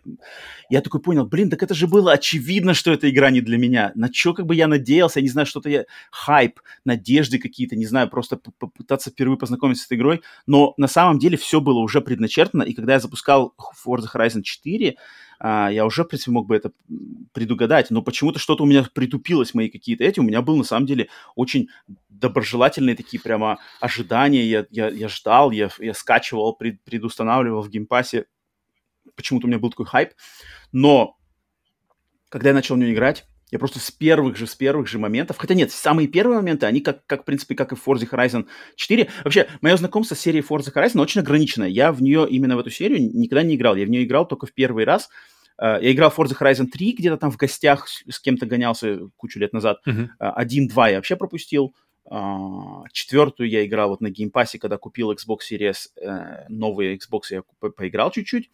я такой понял, блин, так это же было очевидно, что эта игра не для меня. На что как бы я надеялся, я не знаю, что-то я, хайп, надежды какие-то, не знаю, просто попытаться впервые познакомиться с этой игрой. Но на самом деле все было уже предначертано, и когда я запускал Forza Horizon 4, а, я уже, в принципе, мог бы это предугадать, но почему-то что-то у меня притупилось, мои какие-то эти, у меня был, на самом деле, очень доброжелательные такие прямо ожидания, я, я, я ждал, я, я скачивал, пред, предустанавливал в Game Pass е, почему-то у меня был такой хайп, но когда я начал в нее играть, я просто с первых же, с первых же моментов, хотя нет, самые первые моменты, они как, как в принципе, как и в Forza Horizon 4. Вообще, мое знакомство с серией Forza Horizon очень ограниченное. Я в нее, именно в эту серию, никогда не играл. Я в нее играл только в первый раз. Э, я играл в Forza Horizon 3, где-то там в гостях с кем-то гонялся кучу лет назад. Uh-huh. Один-два я вообще пропустил. А, четвертую я играл вот на Game Pass е, когда купил Xbox Series, э, новый Xbox я поиграл чуть-чуть.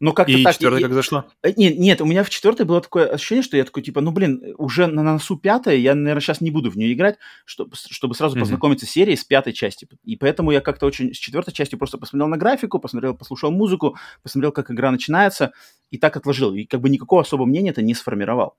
Но как-то и так... четвертая как зашла? Э, нет, нет, у меня в четвертой было такое ощущение, что я такой, типа, ну, блин, уже на носу пятая, я, наверное, сейчас не буду в нее играть, чтобы, чтобы сразу mm-hmm. познакомиться с серией с пятой части. И поэтому я как-то очень с четвертой частью просто посмотрел на графику, посмотрел, послушал музыку, посмотрел, как игра начинается, и так отложил. И как бы никакого особого мнения это не сформировал.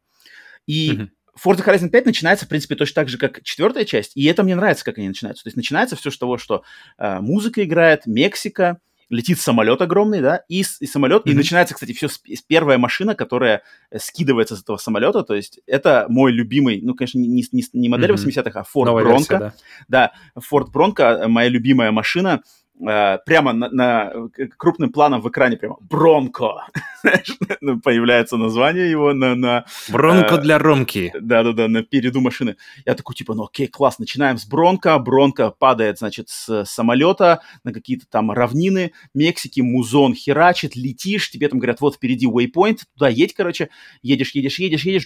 И mm-hmm. Forza Horizon 5 начинается, в принципе, точно так же, как четвертая часть, и это мне нравится, как они начинаются. То есть начинается все с того, что э, музыка играет, Мексика, летит самолет огромный, да, и, и самолет, mm-hmm. и начинается, кстати, все с, с первая машина, которая э, скидывается с этого самолета, то есть это мой любимый, ну, конечно, не, не, не модель mm-hmm. 80-х, а Ford Новая Bronco, версия, да. да, Ford Bronco, моя любимая машина, прямо на, на крупным планом в экране прямо Бронко ну, появляется название его на на Бронко э, для Ромки да-да-да на переду машины. Я такой типа ну окей класс начинаем с Бронко Бронко падает значит с самолета на какие-то там равнины Мексики музон херачит летишь тебе там говорят вот впереди waypoint туда едь короче едешь едешь едешь едешь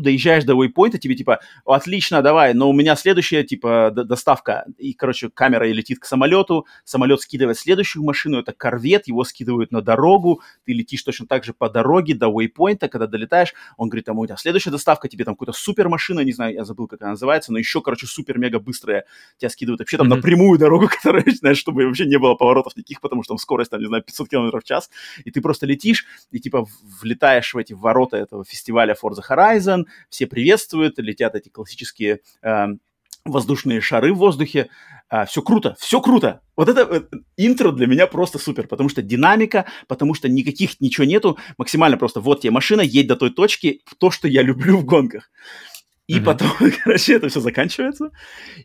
доезжаешь до waypoint тебе типа отлично давай но у меня следующая типа доставка и короче камера летит к самолету самолет скидывает следующую машину, это корвет, его скидывают на дорогу, ты летишь точно так же по дороге до вейпоинта, когда долетаешь, он говорит, там, у тебя следующая доставка, тебе там какая-то супер машина, не знаю, я забыл, как она называется, но еще, короче, супер-мега быстрая, тебя скидывают вообще там mm-hmm. на прямую дорогу, которая, знаешь, чтобы вообще не было поворотов никаких, потому что там скорость, там, не знаю, 500 км в час, и ты просто летишь, и типа влетаешь в эти ворота этого фестиваля Forza Horizon, все приветствуют, летят эти классические э, воздушные шары в воздухе. А, все круто, все круто. Вот это э, интро для меня просто супер, потому что динамика, потому что никаких ничего нету, максимально просто вот тебе машина, едь до той точки, то, что я люблю в гонках. И mm-hmm. потом, короче, это все заканчивается.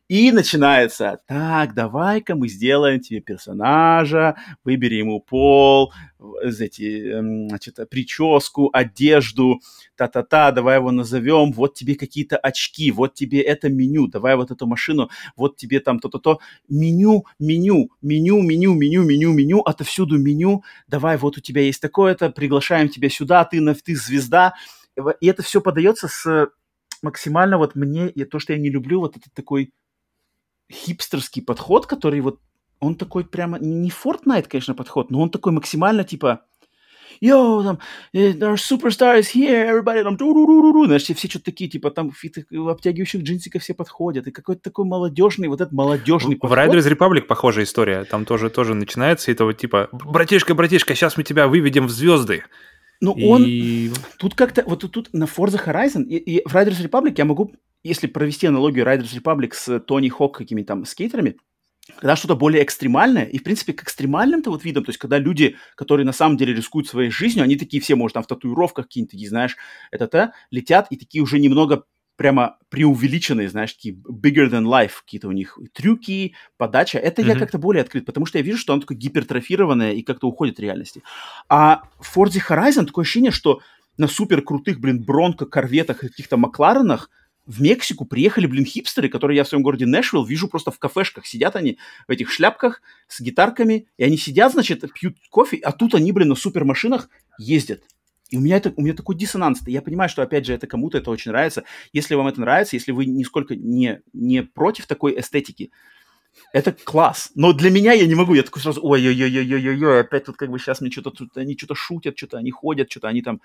И начинается, так, давай-ка мы сделаем тебе персонажа, выбери ему пол, эти, эм, значит, прическу, одежду, та-та-та, давай его назовем, вот тебе какие-то очки, вот тебе это меню, давай вот эту машину, вот тебе там то-то-то, меню, меню, меню, меню, меню, меню, меню, отовсюду меню, давай вот у тебя есть такое-то, приглашаем тебя сюда, ты, ты звезда, и это все подается с максимально вот мне, и то, что я не люблю, вот этот такой хипстерский подход, который вот, он такой прямо, не Fortnite, конечно, подход, но он такой максимально типа, йоу, там, э, our superstar is here, everybody, там, знаешь, все, все что-то такие, типа, там, в обтягивающих джинсиках все подходят, и какой-то такой молодежный, вот этот молодежный в, Riders Republic похожая история, там тоже, тоже начинается, и это вот, типа, братишка, братишка, сейчас мы тебя выведем в звезды, ну, он... И... Тут как-то... Вот тут на Forza Horizon и, и в Riders Republic я могу, если провести аналогию Riders Republic с Тони Хок какими-то там скейтерами, когда что-то более экстремальное, и, в принципе, к экстремальным-то вот видом, то есть, когда люди, которые на самом деле рискуют своей жизнью, они такие все, может, там в татуировках не знаешь, это-то, летят и такие уже немного прямо преувеличенные, знаешь, такие bigger than life какие-то у них трюки, подача. Это mm-hmm. я как-то более открыт, потому что я вижу, что оно такое гипертрофированное и как-то уходит от реальности. А в Forza Horizon такое ощущение, что на супер крутых, блин, Бронко, Корветах, каких-то Макларенах в Мексику приехали, блин, хипстеры, которые я в своем городе Нэшвилл вижу просто в кафешках. Сидят они в этих шляпках с гитарками, и они сидят, значит, пьют кофе, а тут они, блин, на супермашинах ездят. И у меня, это, у меня такой диссонанс. Я понимаю, что, опять же, это кому-то это очень нравится. Если вам это нравится, если вы нисколько не, не против такой эстетики, это класс. Но для меня я не могу. Я такой сразу, ой-ой-ой-ой-ой-ой, опять тут как бы сейчас мне что-то тут, они что-то шутят, что-то они ходят, что-то они там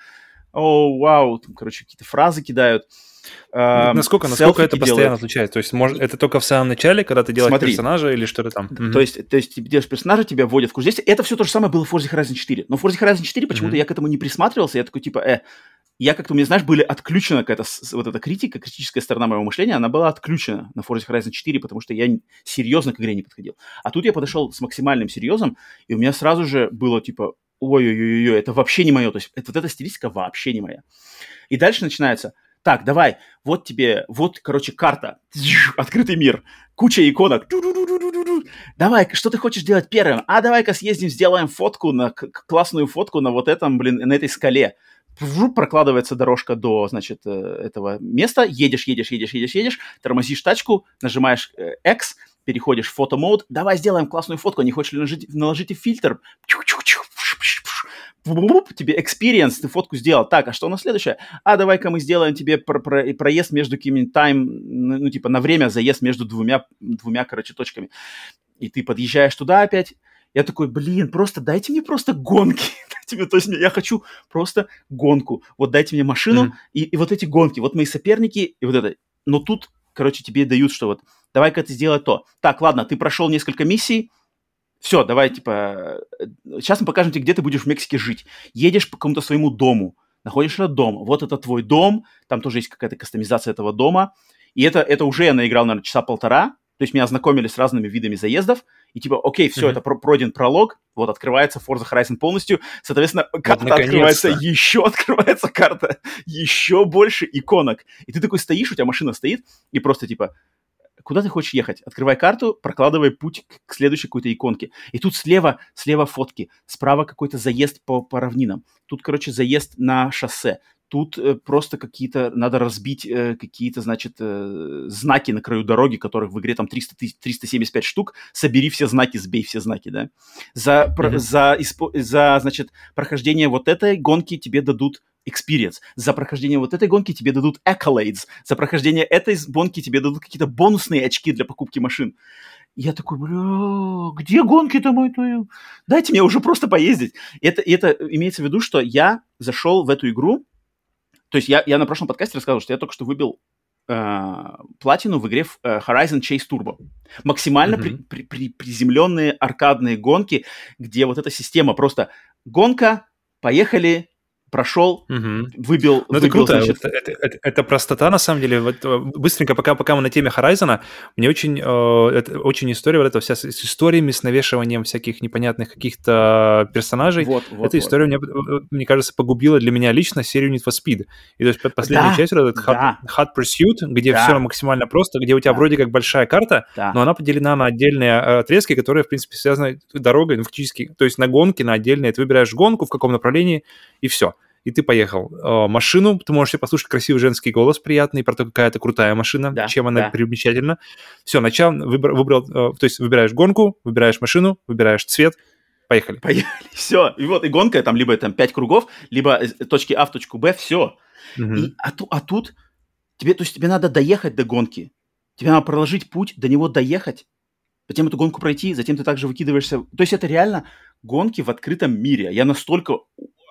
о, вау, там, короче, какие-то фразы кидают. Э, насколько, насколько это постоянно делают. отличается? То есть, может, это только в самом начале, когда ты делаешь Смотри, персонажа или что-то там? То, mm-hmm. есть, то есть, ты делаешь персонажа, тебя вводят в курс. Здесь это все то же самое было в Forza Horizon 4. Но в Forza Horizon 4 почему-то mm-hmm. я к этому не присматривался. Я такой, типа, э, я как-то, у меня, знаешь, были отключена какая-то вот эта критика, критическая сторона моего мышления, она была отключена на Forza Horizon 4, потому что я серьезно к игре не подходил. А тут я подошел с максимальным серьезом, и у меня сразу же было типа, ой-ой-ой, это вообще не мое, то есть это, вот эта стилистика вообще не моя. И дальше начинается, так, давай, вот тебе, вот, короче, карта, открытый мир, куча иконок, давай, что ты хочешь делать первым? А давай-ка съездим, сделаем фотку, на классную фотку на вот этом, блин, на этой скале. Прокладывается дорожка до, значит, э, этого места, едешь, едешь, едешь, едешь, едешь, тормозишь тачку, нажимаешь э, X, переходишь в фото-мод, давай сделаем классную фотку, не хочешь ли наложить, наложите фильтр, тебе experience, ты фотку сделал. Так, а что на следующее? А давай-ка мы сделаем тебе про про проезд между какими-нибудь тайм, ну, ну, типа на время заезд между двумя, двумя, короче, точками. И ты подъезжаешь туда опять, я такой, блин, просто дайте мне просто гонки. дайте мне, то есть я хочу просто гонку. Вот дайте мне машину mm-hmm. и, и вот эти гонки. Вот мои соперники и вот это. Но тут, короче, тебе дают, что вот давай-ка ты сделай то. Так, ладно, ты прошел несколько миссий, все, давай, типа, сейчас мы покажем тебе, где ты будешь в Мексике жить. Едешь по какому-то своему дому, находишь этот дом, вот это твой дом, там тоже есть какая-то кастомизация этого дома, и это, это уже я наиграл, наверное, часа полтора, то есть меня ознакомили с разными видами заездов, и типа, окей, все, mm-hmm. это про- пройден пролог, вот открывается Forza Horizon полностью, соответственно, карта вот, открывается, еще открывается карта, еще больше иконок. И ты такой стоишь, у тебя машина стоит, и просто типа, куда ты хочешь ехать? Открывай карту, прокладывай путь к следующей какой-то иконке. И тут слева, слева фотки, справа какой-то заезд по, по равнинам. Тут, короче, заезд на шоссе. Тут э, просто какие-то, надо разбить э, какие-то, значит, э, знаки на краю дороги, которых в игре там 300, 375 штук. Собери все знаки, сбей все знаки, да. За, mm-hmm. про, за, испо, за, значит, прохождение вот этой гонки тебе дадут experience. За прохождение вот этой гонки тебе дадут accolades. За прохождение этой гонки тебе дадут какие-то бонусные очки для покупки машин. Я такой, бля, где гонки-то мой твою? Дайте мне уже просто поездить. Это, это имеется в виду, что я зашел в эту игру то есть я, я на прошлом подкасте рассказывал, что я только что выбил э, платину в игре э, Horizon Chase Turbo. Максимально mm-hmm. при, при, при, приземленные аркадные гонки, где вот эта система просто гонка, поехали, прошел, угу. выбил. Ну, это круто. Значит... Это, это, это, это простота, на самом деле. Вот, э, быстренько, пока, пока мы на теме Horizon, мне очень, э, это, очень история вот эта вся с, с историями, с навешиванием всяких непонятных каких-то персонажей. Вот, вот, эта история, вот. мне, мне кажется, погубила для меня лично серию Need for Speed. И то есть последняя да, часть, вот этот да. Hot, Hot Pursuit, где да. все максимально просто, где у тебя да. вроде как большая карта, да. но она поделена на отдельные э, отрезки, которые, в принципе, связаны дорогой, ну, фактически, то есть на гонки, на отдельные. Ты выбираешь гонку, в каком направлении, и все и ты поехал. Э, машину, ты можешь себе послушать красивый женский голос приятный про то, какая это крутая машина, да, чем она да. примечательна. Все, начал, выбрал, выбрал, э, то есть выбираешь гонку, выбираешь машину, выбираешь цвет, поехали. Поехали, все. И вот, и гонка, там либо там 5 кругов, либо точки А в точку Б, все. Угу. И, а, а тут тебе, то есть тебе надо доехать до гонки, тебе надо проложить путь, до него доехать, затем эту гонку пройти, затем ты также выкидываешься. То есть это реально гонки в открытом мире. Я настолько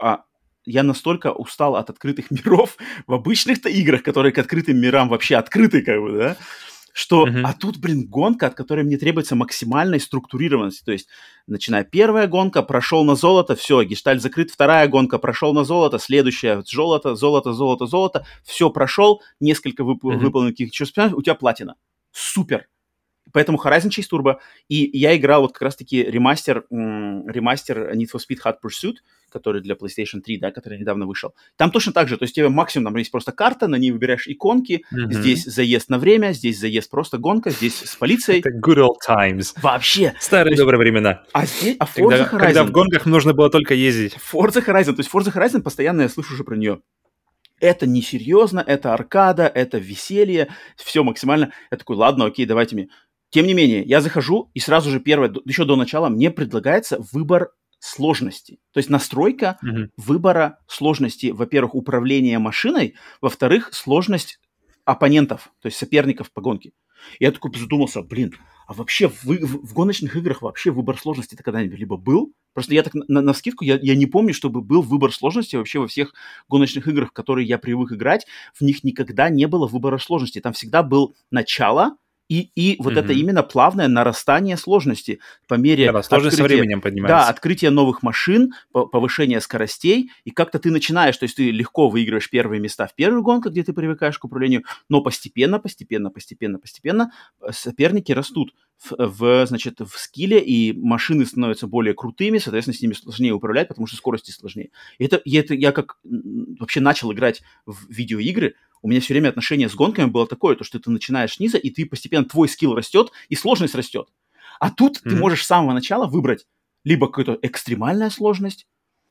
а, я настолько устал от открытых миров в обычных-то играх, которые к открытым мирам вообще открыты, как бы, да, что, uh-huh. а тут, блин, гонка, от которой мне требуется максимальной структурированности. То есть, начиная первая гонка, прошел на золото, все, гешталь закрыт, вторая гонка, прошел на золото, следующая, золото, золото, золото, золото, все, прошел, несколько вып- uh-huh. выполненных каких-то у тебя платина. Супер. Поэтому Horizon Chase Turbo, и я играл вот как раз-таки ремастер, ремастер Need for Speed Hot Pursuit, который для PlayStation 3, да, который недавно вышел. Там точно так же, то есть тебе максимум, там есть просто карта, на ней выбираешь иконки, mm-hmm. здесь заезд на время, здесь заезд просто гонка, здесь с полицией. Это good old times. Вообще. Старые есть, добрые времена. А здесь, а Forza когда, Horizon... Когда в гонках нужно было только ездить. Forza Horizon, то есть Forza Horizon, постоянно я слышу уже про нее. Это несерьезно, это аркада, это веселье, все максимально. Я такой, ладно, окей, давайте мне. Тем не менее, я захожу, и сразу же первое, еще до начала, мне предлагается выбор сложности. То есть настройка mm-hmm. выбора сложности, во-первых, управления машиной, во-вторых, сложность оппонентов, то есть соперников по гонке. Я такой задумался, блин, а вообще в, в, в гоночных играх вообще выбор сложности это когда-нибудь либо был? Просто я так на, на скидку, я, я не помню, чтобы был выбор сложности вообще во всех гоночных играх, в которые я привык играть, в них никогда не было выбора сложности. Там всегда был начало, и, и вот mm-hmm. это именно плавное нарастание сложности по мере да, сложность открытия, со временем поднимается. Да, открытие новых машин, повышение скоростей, и как-то ты начинаешь, то есть ты легко выигрываешь первые места в первую гонку, где ты привыкаешь к управлению, но постепенно, постепенно, постепенно, постепенно э, соперники растут в, в, значит, в скиле, и машины становятся более крутыми, соответственно, с ними сложнее управлять, потому что скорости сложнее. И это, и это я как вообще начал играть в видеоигры, у меня все время отношение с гонками было такое, то, что ты начинаешь снизу, и ты постепенно, твой скилл растет, и сложность растет. А тут mm-hmm. ты можешь с самого начала выбрать либо какую-то экстремальная сложность,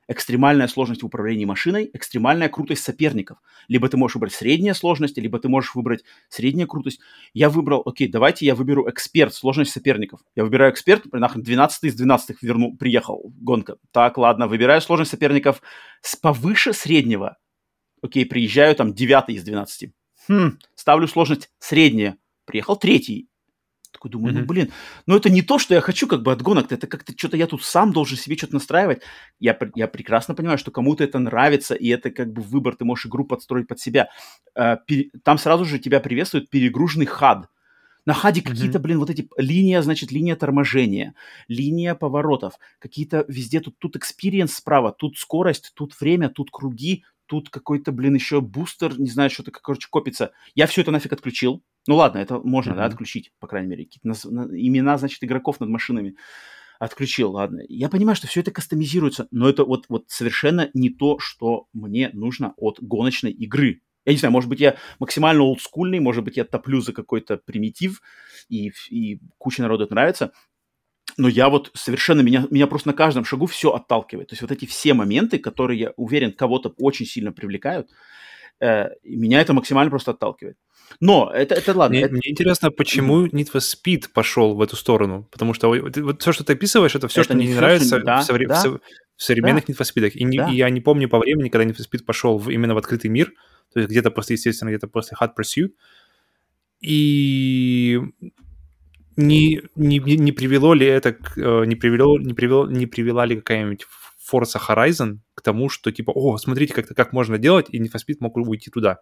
экстремальная сложность в управлении машиной, экстремальная крутость соперников. Либо ты можешь выбрать средняя сложность, либо ты можешь выбрать средняя крутость. Я выбрал, окей, давайте я выберу эксперт, сложность соперников. Я выбираю эксперт, нахрен 12 из 12 верну, приехал, гонка. Так, ладно, выбираю сложность соперников с повыше среднего окей, приезжаю там 9 из 12. Хм, ставлю сложность средняя. Приехал третий. Такой думаю, mm-hmm. ну блин, ну это не то, что я хочу как бы от гонок, это как-то что-то я тут сам должен себе что-то настраивать. Я, я прекрасно понимаю, что кому-то это нравится, и это как бы выбор, ты можешь игру подстроить под себя. Э, там сразу же тебя приветствует перегруженный хад. На хаде mm-hmm. какие-то, блин, вот эти линия, значит, линия торможения, линия поворотов, какие-то везде тут тут experience справа, тут скорость, тут время, тут круги, тут какой-то, блин, еще бустер, не знаю, что-то, короче, копится. Я все это нафиг отключил. Ну ладно, это можно, mm-hmm. да, отключить, по крайней мере. Какие-то наз... имена, значит, игроков над машинами отключил, ладно. Я понимаю, что все это кастомизируется, но это вот, вот совершенно не то, что мне нужно от гоночной игры. Я не знаю, может быть, я максимально олдскульный, может быть, я топлю за какой-то примитив, и, и куча народу это нравится, но я вот совершенно, меня, меня просто на каждом шагу все отталкивает. То есть вот эти все моменты, которые, я уверен, кого-то очень сильно привлекают, э, меня это максимально просто отталкивает. Но это, это ладно. Мне, это... мне интересно, почему Need for Speed пошел в эту сторону? Потому что вот, вот все, что ты описываешь, это все, это что мне не нравится да, в, совре... да, в, в современных да, Need for Speed. И, не, да. и я не помню по времени, когда Need for Speed пошел в, именно в открытый мир, то есть где-то после, естественно, где-то после Hot Pursuit. И не, не, не привело ли это, к, э, не привело, не привело, не привела ли какая-нибудь Forza Horizon к тому, что типа, о, смотрите, как, как можно делать, и for Speed мог уйти туда.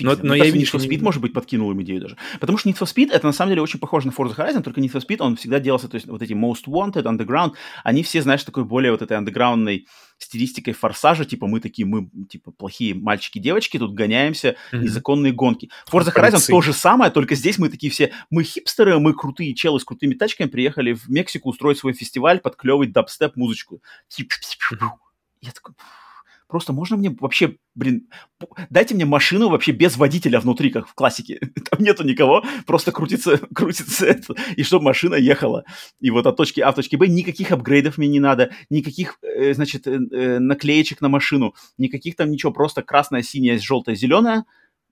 Но, но я вижу, что Speed, не... может быть, подкинул им идею даже. Потому что Need for Speed, это на самом деле очень похоже на Forza Horizon, только Need for Speed, он всегда делался, то есть вот эти Most Wanted, Underground, они все, знаешь, такой более вот этой андеграундной стилистикой форсажа, типа мы такие, мы, типа, плохие мальчики-девочки, тут гоняемся, mm-hmm. незаконные гонки. Forza Horizon то же самое, только здесь мы такие все, мы хипстеры, мы крутые челы с крутыми тачками, приехали в Мексику устроить свой фестиваль под клевый дабстеп музычку. Я такой, Просто можно мне вообще, блин, дайте мне машину вообще без водителя внутри, как в классике. Там нету никого, просто крутится, крутится это, и чтобы машина ехала. И вот от точки А в точке Б никаких апгрейдов мне не надо, никаких, э, значит, э, э, наклеечек на машину, никаких там ничего, просто красная, синяя, желтая, зеленая.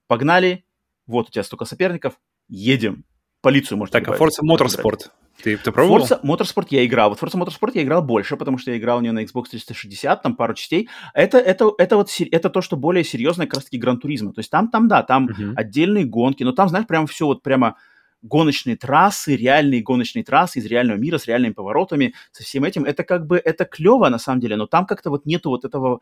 Погнали, вот у тебя столько соперников, едем. Полицию можно Так, а Forza Motorsport? Ты, ты пробовал? Forza Motorsport я играл. Вот Forza Motorsport я играл больше, потому что я играл у нее на Xbox 360, там пару частей. Это, это, это вот это то, что более серьезное как раз-таки Гран-туризма. То есть там, там, да, там uh-huh. отдельные гонки, но там, знаешь, прям все вот прямо гоночные трассы, реальные гоночные трассы из реального мира с реальными поворотами, со всем этим. Это как бы, это клево на самом деле, но там как-то вот нету вот этого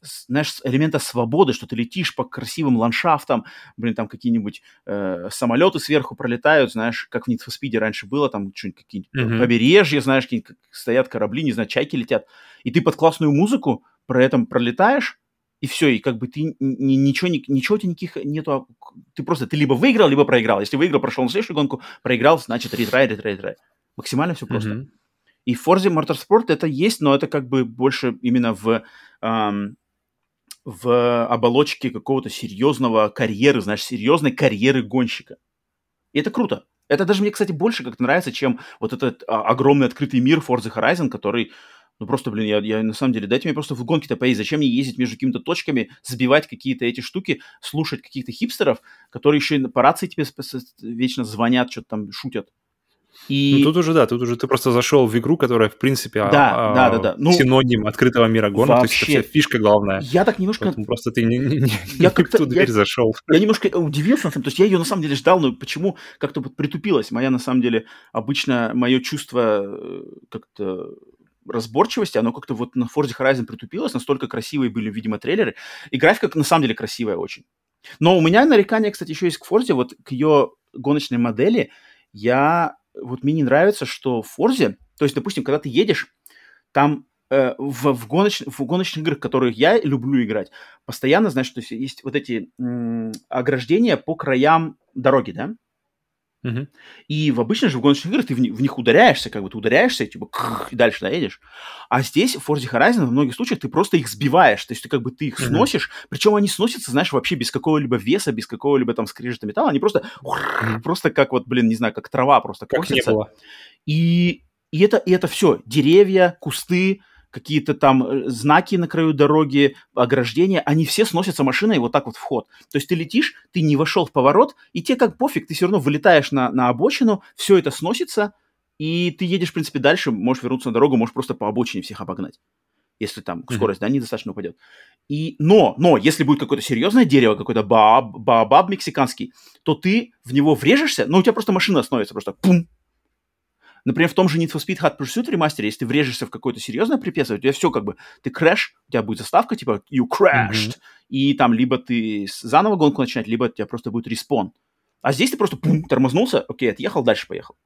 знаешь, элемента свободы, что ты летишь по красивым ландшафтам, блин, там какие-нибудь э, самолеты сверху пролетают, знаешь, как в Need for Speed раньше было, там что-нибудь какие-нибудь mm-hmm. побережья, знаешь, какие стоят корабли, не знаю, чайки летят, и ты под классную музыку про этом пролетаешь, и все, и как бы ты ни, ничего, ни, ничего у тебя никаких нету, а ты просто, ты либо выиграл, либо проиграл. Если выиграл, прошел на следующую гонку, проиграл, значит, ретрай, ретрай, ретрай. Максимально все просто. Mm-hmm. И в Forza Motorsport это есть, но это как бы больше именно в эм, в оболочке какого-то серьезного карьеры, знаешь, серьезной карьеры гонщика. И это круто. Это даже мне, кстати, больше как-то нравится, чем вот этот а, огромный открытый мир Forza Horizon, который, ну просто, блин, я, я на самом деле, дайте мне просто в гонке-то поесть. Зачем мне ездить между какими-то точками, сбивать какие-то эти штуки, слушать каких-то хипстеров, которые еще и по рации тебе вечно звонят, что-то там шутят. И... Ну, тут уже, да, тут уже ты просто зашел в игру, которая, в принципе, да, а, да, да, да. Ну, синоним открытого мира гонок, вообще... то есть это вся фишка главная. Я так немножко... Поэтому просто ты не, не, не, я как-то, в ту дверь я, зашел. Я немножко удивился, то есть я ее на самом деле ждал, но почему как-то притупилась. Моя, на самом деле, обычно, мое чувство э, как-то разборчивости, оно как-то вот на Forza Horizon притупилось, настолько красивые были, видимо, трейлеры, и графика на самом деле красивая очень. Но у меня нарекание, кстати, еще есть к Forza, вот к ее гоночной модели, я вот мне не нравится, что в Forza, то есть, допустим, когда ты едешь, там э, в, в, гоноч, в гоночных играх, которые я люблю играть, постоянно, знаешь, то есть есть вот эти м, ограждения по краям дороги, да? Угу. И в обычных же в гоночных играх ты в, в них ударяешься, как бы ты ударяешься, типа, и дальше доедешь. А здесь, в Forza Horizon, в многих случаях ты просто их сбиваешь, то есть ты как бы ты их угу. сносишь, причем они сносятся, знаешь, вообще без какого-либо веса, без какого-либо там скрежета металла, они просто, угу. просто как вот, блин, не знаю, как трава просто как было. И, и это, и это все, деревья, кусты, какие-то там э, знаки на краю дороги, ограждения, они все сносятся машиной вот так вот в ход. То есть ты летишь, ты не вошел в поворот, и тебе как пофиг, ты все равно вылетаешь на, на обочину, все это сносится, и ты едешь, в принципе, дальше, можешь вернуться на дорогу, можешь просто по обочине всех обогнать если там скорость, mm-hmm. да, недостаточно упадет. И, но, но, если будет какое-то серьезное дерево, какой-то баобаб мексиканский, то ты в него врежешься, но у тебя просто машина остановится, просто пум, Например, в том же Need for Speed Hot Pursuit ремастере, если ты врежешься в какое-то серьезное препятствие, у тебя все как бы, ты crash, у тебя будет заставка типа you crashed, mm-hmm. и там либо ты заново гонку начинать, либо у тебя просто будет respawn. А здесь ты просто пум, тормознулся, окей, отъехал, дальше поехал.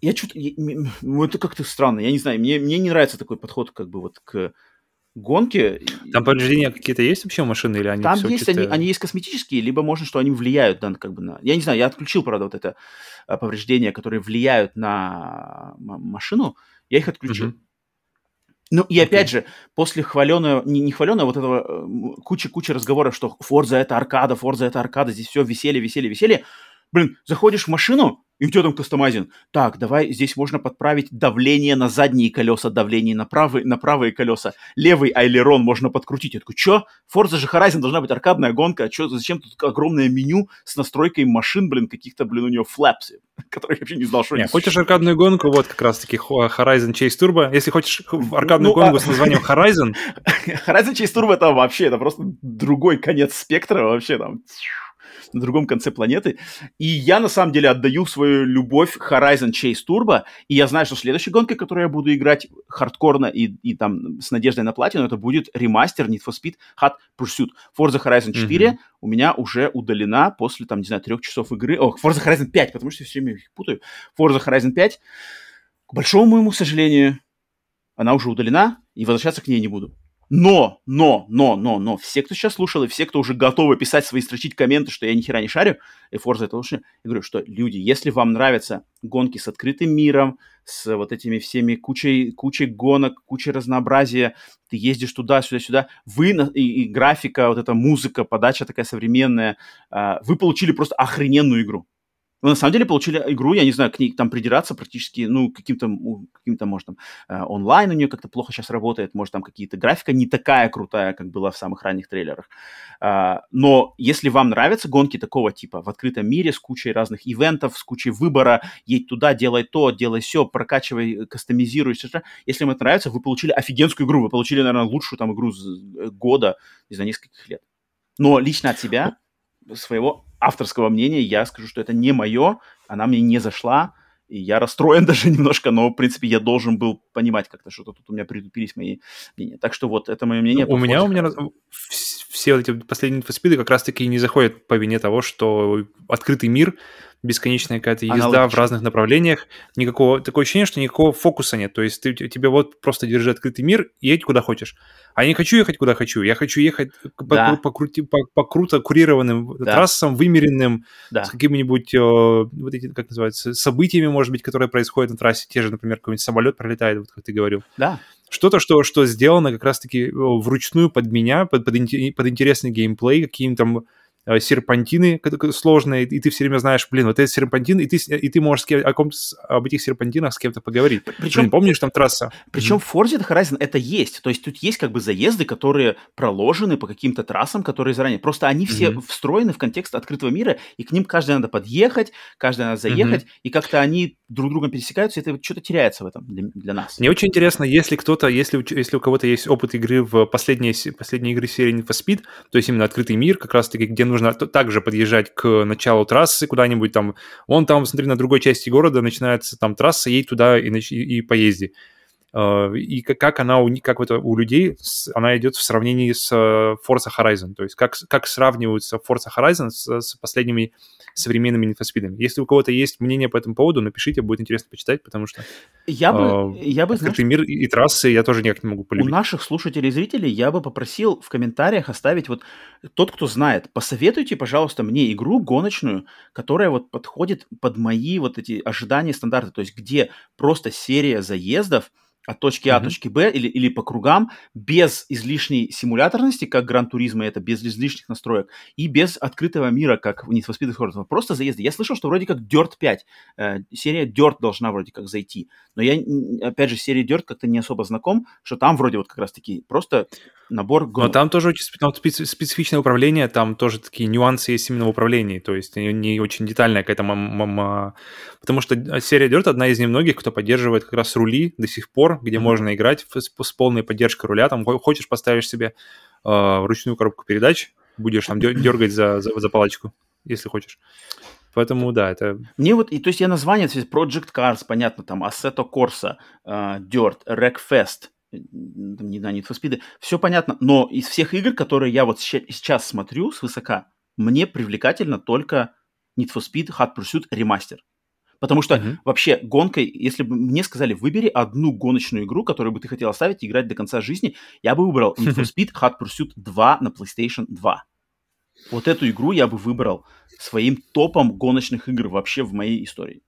Я что-то... Это как-то странно, я не знаю, мне, мне не нравится такой подход как бы вот к гонки. Там повреждения какие-то есть вообще у машины или они Там есть, они, они есть косметические, либо можно, что они влияют, да, как бы на... Я не знаю, я отключил, правда, вот это а, повреждения, которые влияют на машину, я их отключил. Mm-hmm. Ну и опять okay. же, после хваленого, не, не хваленого, вот этого куча-куча разговоров, что Форза это аркада, Форза это аркада, здесь все веселье, веселье, веселье. Блин, заходишь в машину, и у тебя там кастомайзинг. Так, давай здесь можно подправить давление на задние колеса, давление на правые, на правые колеса. Левый айлерон можно подкрутить. Я такой, что? Forza же Horizon должна быть аркадная гонка. А чё, зачем тут огромное меню с настройкой машин, блин, каких-то, блин, у нее флэпсы, которых я вообще не знал, что не, Хочешь аркадную гонку, вот как раз-таки Horizon Chase Turbo. Если хочешь аркадную ну, гонку а... с названием Horizon... Horizon Chase Turbo это вообще, это просто другой конец спектра вообще там на другом конце планеты. И я, на самом деле, отдаю свою любовь Horizon Chase Turbo, и я знаю, что следующей гонкой, которую я буду играть хардкорно и, и там с надеждой на платину, это будет ремастер Need for Speed Hot Pursuit. Forza Horizon 4 mm-hmm. у меня уже удалена после, там, не знаю, трех часов игры. О, Forza Horizon 5, потому что я все время их путаю. Forza Horizon 5, к большому моему сожалению, она уже удалена, и возвращаться к ней не буду. Но, но, но, но, но, все, кто сейчас слушал, и все, кто уже готовы писать свои, строчить комменты, что я ни хера не шарю, и Forza это лучше, я говорю, что люди, если вам нравятся гонки с открытым миром, с вот этими всеми кучей, кучей гонок, кучей разнообразия, ты ездишь туда, сюда, сюда, вы, и, и графика, вот эта музыка, подача такая современная, а, вы получили просто охрененную игру. Вы на самом деле получили игру, я не знаю, к ней там придираться практически, ну, каким-то, каким-то, может, там, э, онлайн у нее как-то плохо сейчас работает, может, там какие-то графика не такая крутая, как была в самых ранних трейлерах. А, но если вам нравятся гонки такого типа в открытом мире с кучей разных ивентов, с кучей выбора, едь туда, делай то, делай все, прокачивай, кастомизируй, etc. Если вам это нравится, вы получили офигенскую игру, вы получили, наверное, лучшую там игру э, года, не знаю, нескольких лет. Но лично от себя своего авторского мнения я скажу, что это не мое, она мне не зашла, и я расстроен даже немножко, но, в принципе, я должен был понимать как-то, что-то тут у меня притупились мои мнения. Так что вот, это мое мнение. У меня, у меня все эти последние спиды как раз-таки не заходят по вине того, что открытый мир — бесконечная какая-то езда Аналогично. в разных направлениях, никакого, такое ощущение, что никакого фокуса нет, то есть ты, тебе вот просто держи открытый мир и едь куда хочешь. А я не хочу ехать куда хочу, я хочу ехать да. по, по, по, по круто курированным да. трассам, вымеренным, да. с какими-нибудь, э, вот эти, как называется, событиями, может быть, которые происходят на трассе, те же, например, какой-нибудь самолет пролетает, вот как ты говорил. Да. Что-то, что, что сделано как раз-таки вручную под меня, под, под, под интересный геймплей, каким-то э, серпантины сложные, и ты все время знаешь, блин, вот это серпантин, и ты, и ты можешь кем, о ком об этих серпантинах с кем-то поговорить. Причем, блин, помнишь там трасса? Причем mm-hmm. в Forza Horizon это есть, то есть тут есть как бы заезды, которые проложены по каким-то трассам, которые заранее, просто они все mm-hmm. встроены в контекст открытого мира, и к ним каждый надо подъехать, каждый надо заехать, mm-hmm. и как-то они друг другом пересекаются, и это что-то теряется в этом для, для нас. Мне очень интересно, если кто-то, если, если у кого-то есть опыт игры в последние, последние игры серии Need for Speed, то есть именно открытый мир, как раз-таки, где нужно также подъезжать к началу трассы куда-нибудь там, вон там, смотри, на другой части города начинается там трасса, едь туда и, и, и поезди. Э, и как она, как это у людей, она идет в сравнении с э, Forza Horizon, то есть как, как сравниваются Forza Horizon с, с последними современными инфоспидами. Если у кого-то есть мнение по этому поводу, напишите, будет интересно почитать, потому что я бы, э, я бы открытый знаешь, мир и трассы я тоже никак не могу полюбить. У наших слушателей и зрителей я бы попросил в комментариях оставить вот тот, кто знает, посоветуйте, пожалуйста, мне игру гоночную, которая вот подходит под мои вот эти ожидания, стандарты, то есть где просто серия заездов, от точки А mm-hmm. точки Б или, или по кругам без излишней симуляторности, как Гран Туризма это, без излишних настроек, и без открытого мира, как в Need for Speed Horizon. Просто заезды. Я слышал, что вроде как Dirt 5, э, серия Dirt должна вроде как зайти. Но я, опять же, серии Dirt как-то не особо знаком, что там вроде вот как раз-таки просто набор гонок. Но там тоже очень специфичное управление, там тоже такие нюансы есть именно в управлении, то есть не очень детальная какая-то... Потому что серия Dirt одна из немногих, кто поддерживает как раз рули до сих пор, где mm-hmm. можно играть с полной поддержкой руля. Там хочешь, поставишь себе э, вручную коробку передач, будешь там дергать за, за, за палочку, если хочешь. Поэтому, да, это... Мне вот, и, то есть я название, то есть Project Cars, понятно, там, Assetto Corsa, uh, Dirt, Wreckfest, не знаю, Need for Speed, все понятно, но из всех игр, которые я вот сейчас смотрю свысока, мне привлекательно только Need for Speed Hot Pursuit Remaster. Потому что mm-hmm. вообще гонкой, если бы мне сказали, выбери одну гоночную игру, которую бы ты хотел оставить и играть до конца жизни, я бы выбрал Need for Speed Hot Pursuit 2 на PlayStation 2. Вот эту игру я бы выбрал своим топом гоночных игр вообще в моей истории.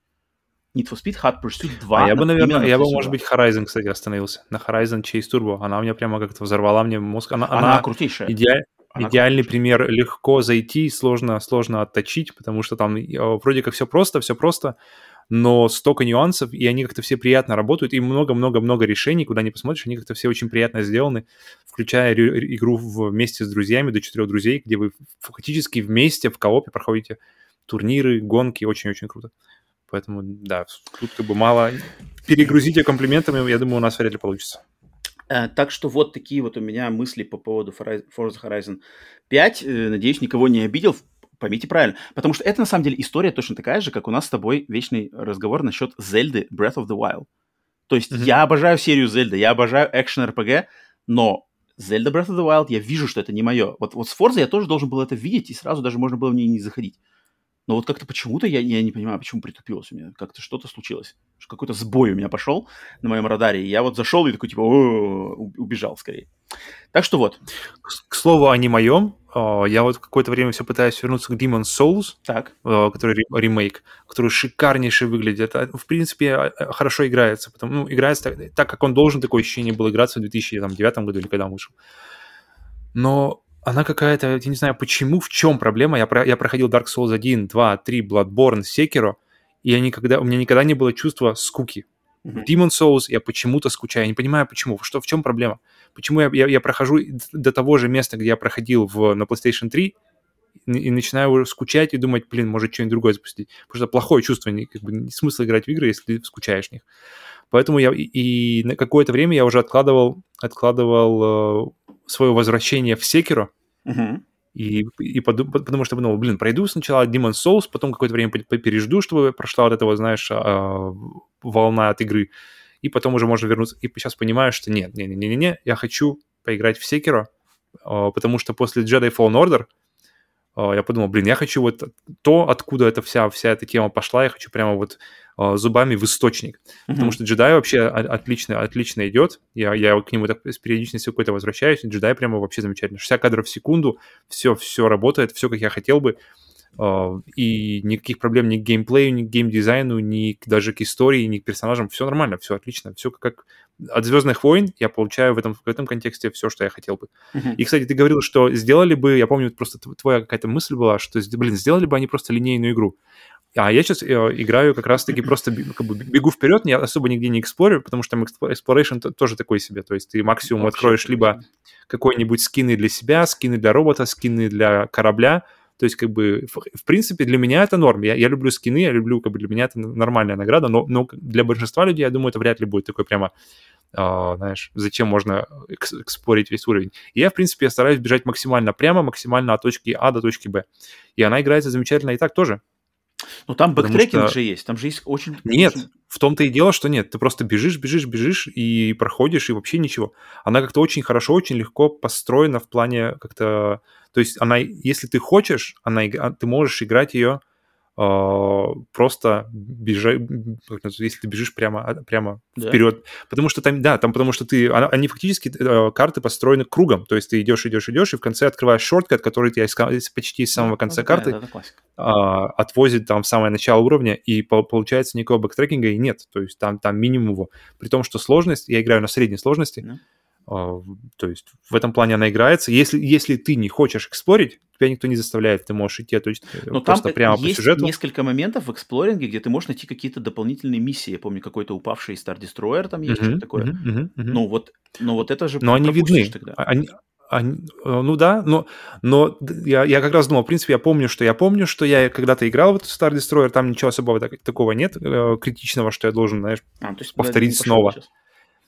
Need for Speed Hot Pursuit 2. А я бы, наверное, я бы, может быть, Horizon, кстати, остановился. На Horizon Chase Turbo. Она у меня прямо как-то взорвала мне мозг. Она, она, она крутейшая. Идеаль... Она Идеальный крутейшая. пример. Легко зайти, сложно, сложно отточить, потому что там вроде как все просто, все просто, но столько нюансов, и они как-то все приятно работают, и много-много-много решений, куда не посмотришь, они как-то все очень приятно сделаны, включая игру вместе с друзьями, до четырех друзей, где вы фактически вместе в коопе проходите турниры, гонки, очень-очень круто. Поэтому, да, тут как бы мало. Перегрузить ее комплиментами, я думаю, у нас вряд ли получится. Uh, так что вот такие вот у меня мысли по поводу Forza Horizon 5. Uh, надеюсь, никого не обидел. Поймите правильно. Потому что это, на самом деле, история точно такая же, как у нас с тобой вечный разговор насчет Зельды Breath of the Wild. То есть mm-hmm. я обожаю серию Зельда, я обожаю экшен RPG, но Zelda Breath of the Wild, я вижу, что это не мое. Вот, вот с Forza я тоже должен был это видеть, и сразу даже можно было в ней не заходить. Но вот как-то почему-то я, я не понимаю, почему притупилось у меня. Как-то что-то случилось. Какой-то сбой у меня пошел на моем радаре. И я вот зашел и такой, типа, убежал скорее. Так что вот. К слову о не моем, а, я вот какое-то время все пытаюсь вернуться к Demon's Souls, так. А, который ремейк, который шикарнейше выглядит. А, в принципе, хорошо играется. Потому, ну, играется так, так, как он должен, такое ощущение было играться в 2009 году или когда он вышел. Но она какая-то, я не знаю, почему, в чем проблема. Я, про, я проходил Dark Souls 1, 2, 3, Bloodborne, Sekiro, и я никогда, у меня никогда не было чувства скуки. Mm-hmm. Demon Souls я почему-то скучаю. Я не понимаю, почему. Что, в чем проблема? Почему я, я, я прохожу до того же места, где я проходил в, на PlayStation 3, и, начинаю уже скучать и думать, блин, может что-нибудь другое запустить. Потому что плохое чувство, не, как бы, не смысл играть в игры, если ты скучаешь в них. Поэтому я и, и на какое-то время я уже откладывал, откладывал э, свое возвращение в Секиро, uh-huh. И, и под, потому что подумал, блин, пройду сначала Demon's Souls, потом какое-то время пережду, чтобы прошла вот эта вот, знаешь, а, волна от игры, и потом уже можно вернуться. И сейчас понимаю, что нет, не-не-не-не, я хочу поиграть в Секиро, а, потому что после Jedi Fallen Order а, я подумал, блин, я хочу вот то, откуда эта вся, вся эта тема пошла, я хочу прямо вот зубами в источник. Mm-hmm. Потому что джедай вообще отлично, отлично идет. Я, я к нему так с периодичностью какой-то возвращаюсь. Джедай прямо вообще замечательно. 60 кадров в секунду, все, все работает, все, как я хотел бы. Uh, и никаких проблем ни к геймплею, ни к геймдизайну, ни даже к истории, ни к персонажам. Все нормально, все отлично. Все как от Звездных войн я получаю в этом, в этом контексте все, что я хотел бы. Uh-huh. И, кстати, ты говорил, что сделали бы, я помню, просто твоя какая-то мысль была, что, блин, сделали бы они просто линейную игру. А я сейчас э, играю как раз-таки просто как бы бегу вперед, я особо нигде не эксплорю, потому что там exploration тоже такой себе. То есть ты максимум Вообще, откроешь либо какой-нибудь скины для себя, скины для робота, скины для корабля. То есть, как бы, в, принципе, для меня это норм. Я, я люблю скины, я люблю, как бы, для меня это нормальная награда, но, но для большинства людей, я думаю, это вряд ли будет такой прямо, э, знаешь, зачем можно эксплорить весь уровень. И я, в принципе, я стараюсь бежать максимально прямо, максимально от точки А до точки Б. И она играется замечательно и так тоже. Ну, там backtracking что... же есть, там же есть очень... Нет, очень... в том-то и дело, что нет. Ты просто бежишь, бежишь, бежишь и проходишь, и вообще ничего. Она как-то очень хорошо, очень легко построена в плане как-то... То есть она, если ты хочешь, она, ты можешь играть ее а, просто бежать, если ты бежишь прямо, а, прямо да. вперед. Потому что там, да, там потому что ты, они фактически, карты построены кругом, то есть ты идешь, идешь, идешь, и в конце открываешь shortcut, который тебя почти с самого конца да, карты да, а, отвозит там в самое начало уровня, и получается никакого бэктрекинга и нет, то есть там, там минимум его. При том, что сложность, я играю на средней сложности, да а, то есть в этом плане она играется. Если, если ты не хочешь эксплорить, тебя никто не заставляет, ты можешь идти, то есть э, Но просто там прямо есть по сюжету. несколько моментов в эксплоринге, где ты можешь найти какие-то дополнительные миссии. Я помню, какой-то упавший Star Destroyer там есть, uh-huh, что-то такое. Uh-huh, uh-huh. Ну вот, но вот это же Но они видны. Тогда. Они, они, э, ну да, но, но я, я как раз думал, в принципе, я помню, что я помню, что я когда-то играл в этот Star Destroyer, там ничего особого так, такого нет, э, критичного, что я должен, знаешь, а, есть, повторить снова. Сейчас.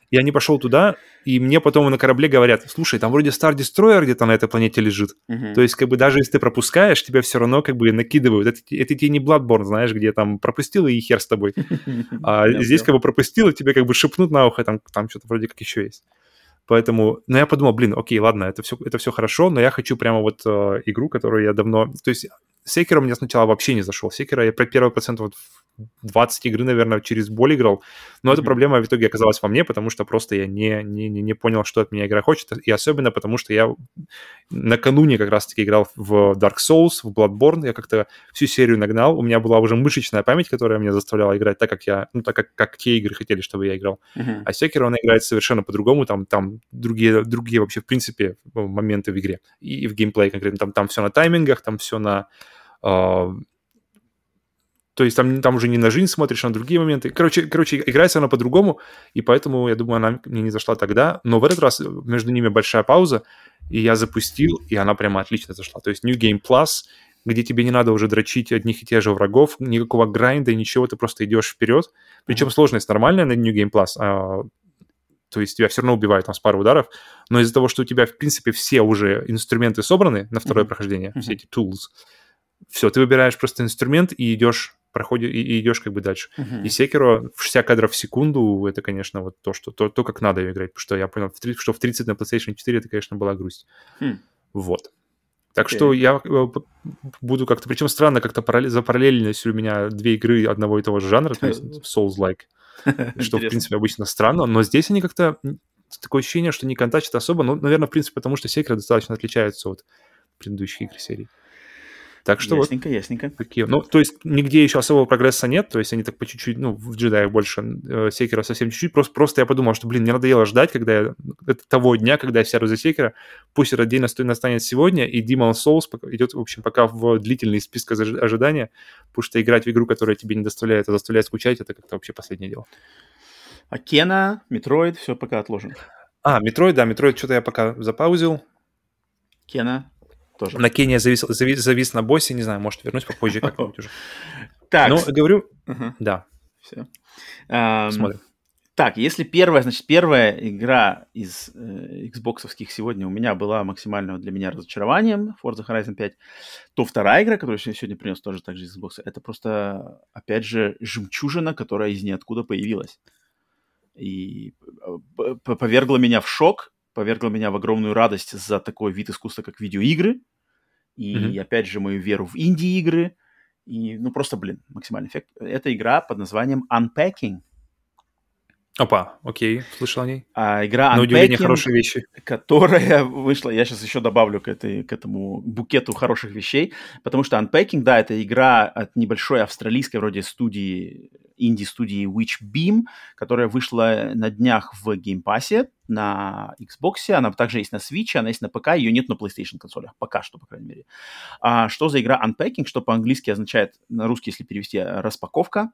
Я не пошел туда, и мне потом на корабле говорят, слушай, там вроде Star Destroyer где-то на этой планете лежит. Uh-huh. То есть, как бы, даже если ты пропускаешь, тебя все равно, как бы, накидывают. Это, это тебе не Bloodborne, знаешь, где там пропустил, и хер с тобой. А здесь, как бы, пропустил, и тебе, как бы, шепнут на ухо, там, там что-то вроде как еще есть. Поэтому, ну, я подумал, блин, окей, ладно, это все, это все хорошо, но я хочу прямо вот э, игру, которую я давно... То есть Секера мне сначала вообще не зашел. Секера я про первый процент вот 20 игры, наверное, через боль играл. Но mm-hmm. эта проблема в итоге оказалась во мне, потому что просто я не, не, не понял, что от меня игра хочет. И особенно потому, что я накануне как раз-таки играл в Dark Souls, в Bloodborne. Я как-то всю серию нагнал. У меня была уже мышечная память, которая меня заставляла играть так, как я... Ну, так как, как те игры хотели, чтобы я играл. Mm-hmm. А Секера, он играет совершенно по-другому. Там, там другие, другие вообще, в принципе, моменты в игре. И, и в геймплее конкретно. Там, там все на таймингах, там все на... Uh, то есть там, там уже не на жизнь смотришь, а на другие моменты. Короче, короче, играется она по-другому, и поэтому, я думаю, она мне не зашла тогда. Но в этот раз между ними большая пауза, и я запустил, и она прямо отлично зашла. То есть New Game Plus, где тебе не надо уже дрочить одних и тех же врагов, никакого грайнда, ничего, ты просто идешь вперед. Причем сложность нормальная на New Game Plus, а, то есть тебя все равно убивают там с пару ударов, но из-за того, что у тебя, в принципе, все уже инструменты собраны на второе mm-hmm. прохождение, mm-hmm. все эти tools, все, ты выбираешь просто инструмент и идешь проходишь и, и идешь как бы дальше. Uh-huh. И Секиро 60 кадров в секунду, это, конечно, вот то, что, то, то как надо ее играть, потому что я понял, что в 30 на PlayStation 4 это, конечно, была грусть. Hmm. Вот. Так okay. что я э, буду как-то... Причем странно, как-то параллель, за параллельность у меня две игры одного и того же жанра, то есть Souls-like, что, в принципе, обычно странно, но здесь они как-то... Такое ощущение, что не контачат особо, ну, наверное, в принципе, потому что Секиро достаточно отличается от предыдущих игр серии. Так что ясненько, вот ясненько. Такие. Ну, то есть нигде еще особого прогресса нет, то есть они так по чуть-чуть, ну, в джедаях больше, э, Sekiro совсем чуть-чуть, просто, просто я подумал, что, блин, мне надоело ждать, когда я, это того дня, когда я сяду за Sekiro, пусть этот день настанет сегодня, и Demon Souls идет, в общем, пока в длительный список ожидания, потому что играть в игру, которая тебе не доставляет, а заставляет скучать, это как-то вообще последнее дело. А Кена, Метроид, все пока отложено. А, Метроид, да, Метроид что-то я пока запаузил. Кена, тоже. На Кене завис, завис, завис на боссе, не знаю, может вернусь попозже как-нибудь уже. Так. Ну, говорю, да. Все. Смотрим. Так, если первая, значит, первая игра из э, Xbox сегодня у меня была максимальным для меня разочарованием, Forza Horizon 5, то вторая игра, которую я сегодня принес тоже также из Xbox, это просто, опять же, жемчужина, которая из ниоткуда появилась. И э, повергла меня в шок, повергло меня в огромную радость за такой вид искусства, как видеоигры. И, mm-hmm. опять же, мою веру в инди-игры. И, ну, просто, блин, максимальный эффект. Это игра под названием Unpacking. Опа, окей, слышал о ней. А, игра На удивление Unpacking, хорошие вещи. которая вышла, я сейчас еще добавлю к, этой, к этому букету хороших вещей, потому что Unpacking, да, это игра от небольшой австралийской вроде студии, инди-студии Witchbeam, которая вышла на днях в геймпассе на Xbox, она также есть на Switch, она есть на ПК, ее нет на PlayStation консолях, пока что, по крайней мере. А что за игра Unpacking, что по-английски означает, на русский, если перевести, распаковка.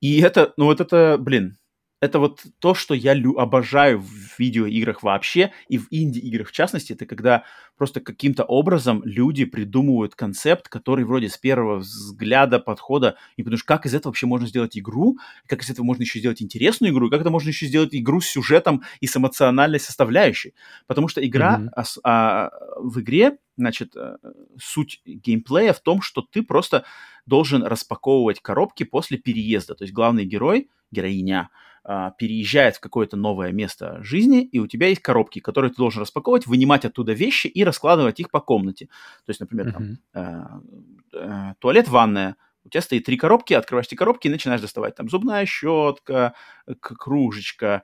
И это, ну вот это, блин, это вот то, что я лю- обожаю в видеоиграх вообще и в инди-играх в частности, это когда просто каким-то образом люди придумывают концепт, который вроде с первого взгляда, подхода, и потому что как из этого вообще можно сделать игру, как из этого можно еще сделать интересную игру, и как это можно еще сделать игру с сюжетом и с эмоциональной составляющей. Потому что игра mm-hmm. а, а, в игре, значит, э, суть геймплея в том, что ты просто должен распаковывать коробки после переезда. То есть главный герой, героиня, а, переезжает в какое-то новое место жизни, и у тебя есть коробки, которые ты должен распаковывать, вынимать оттуда вещи и раскладывать их по комнате. То есть, например, там, э, э, туалет, ванная – у тебя стоит три коробки, открываешь эти коробки и начинаешь доставать. Там зубная щетка, кружечка,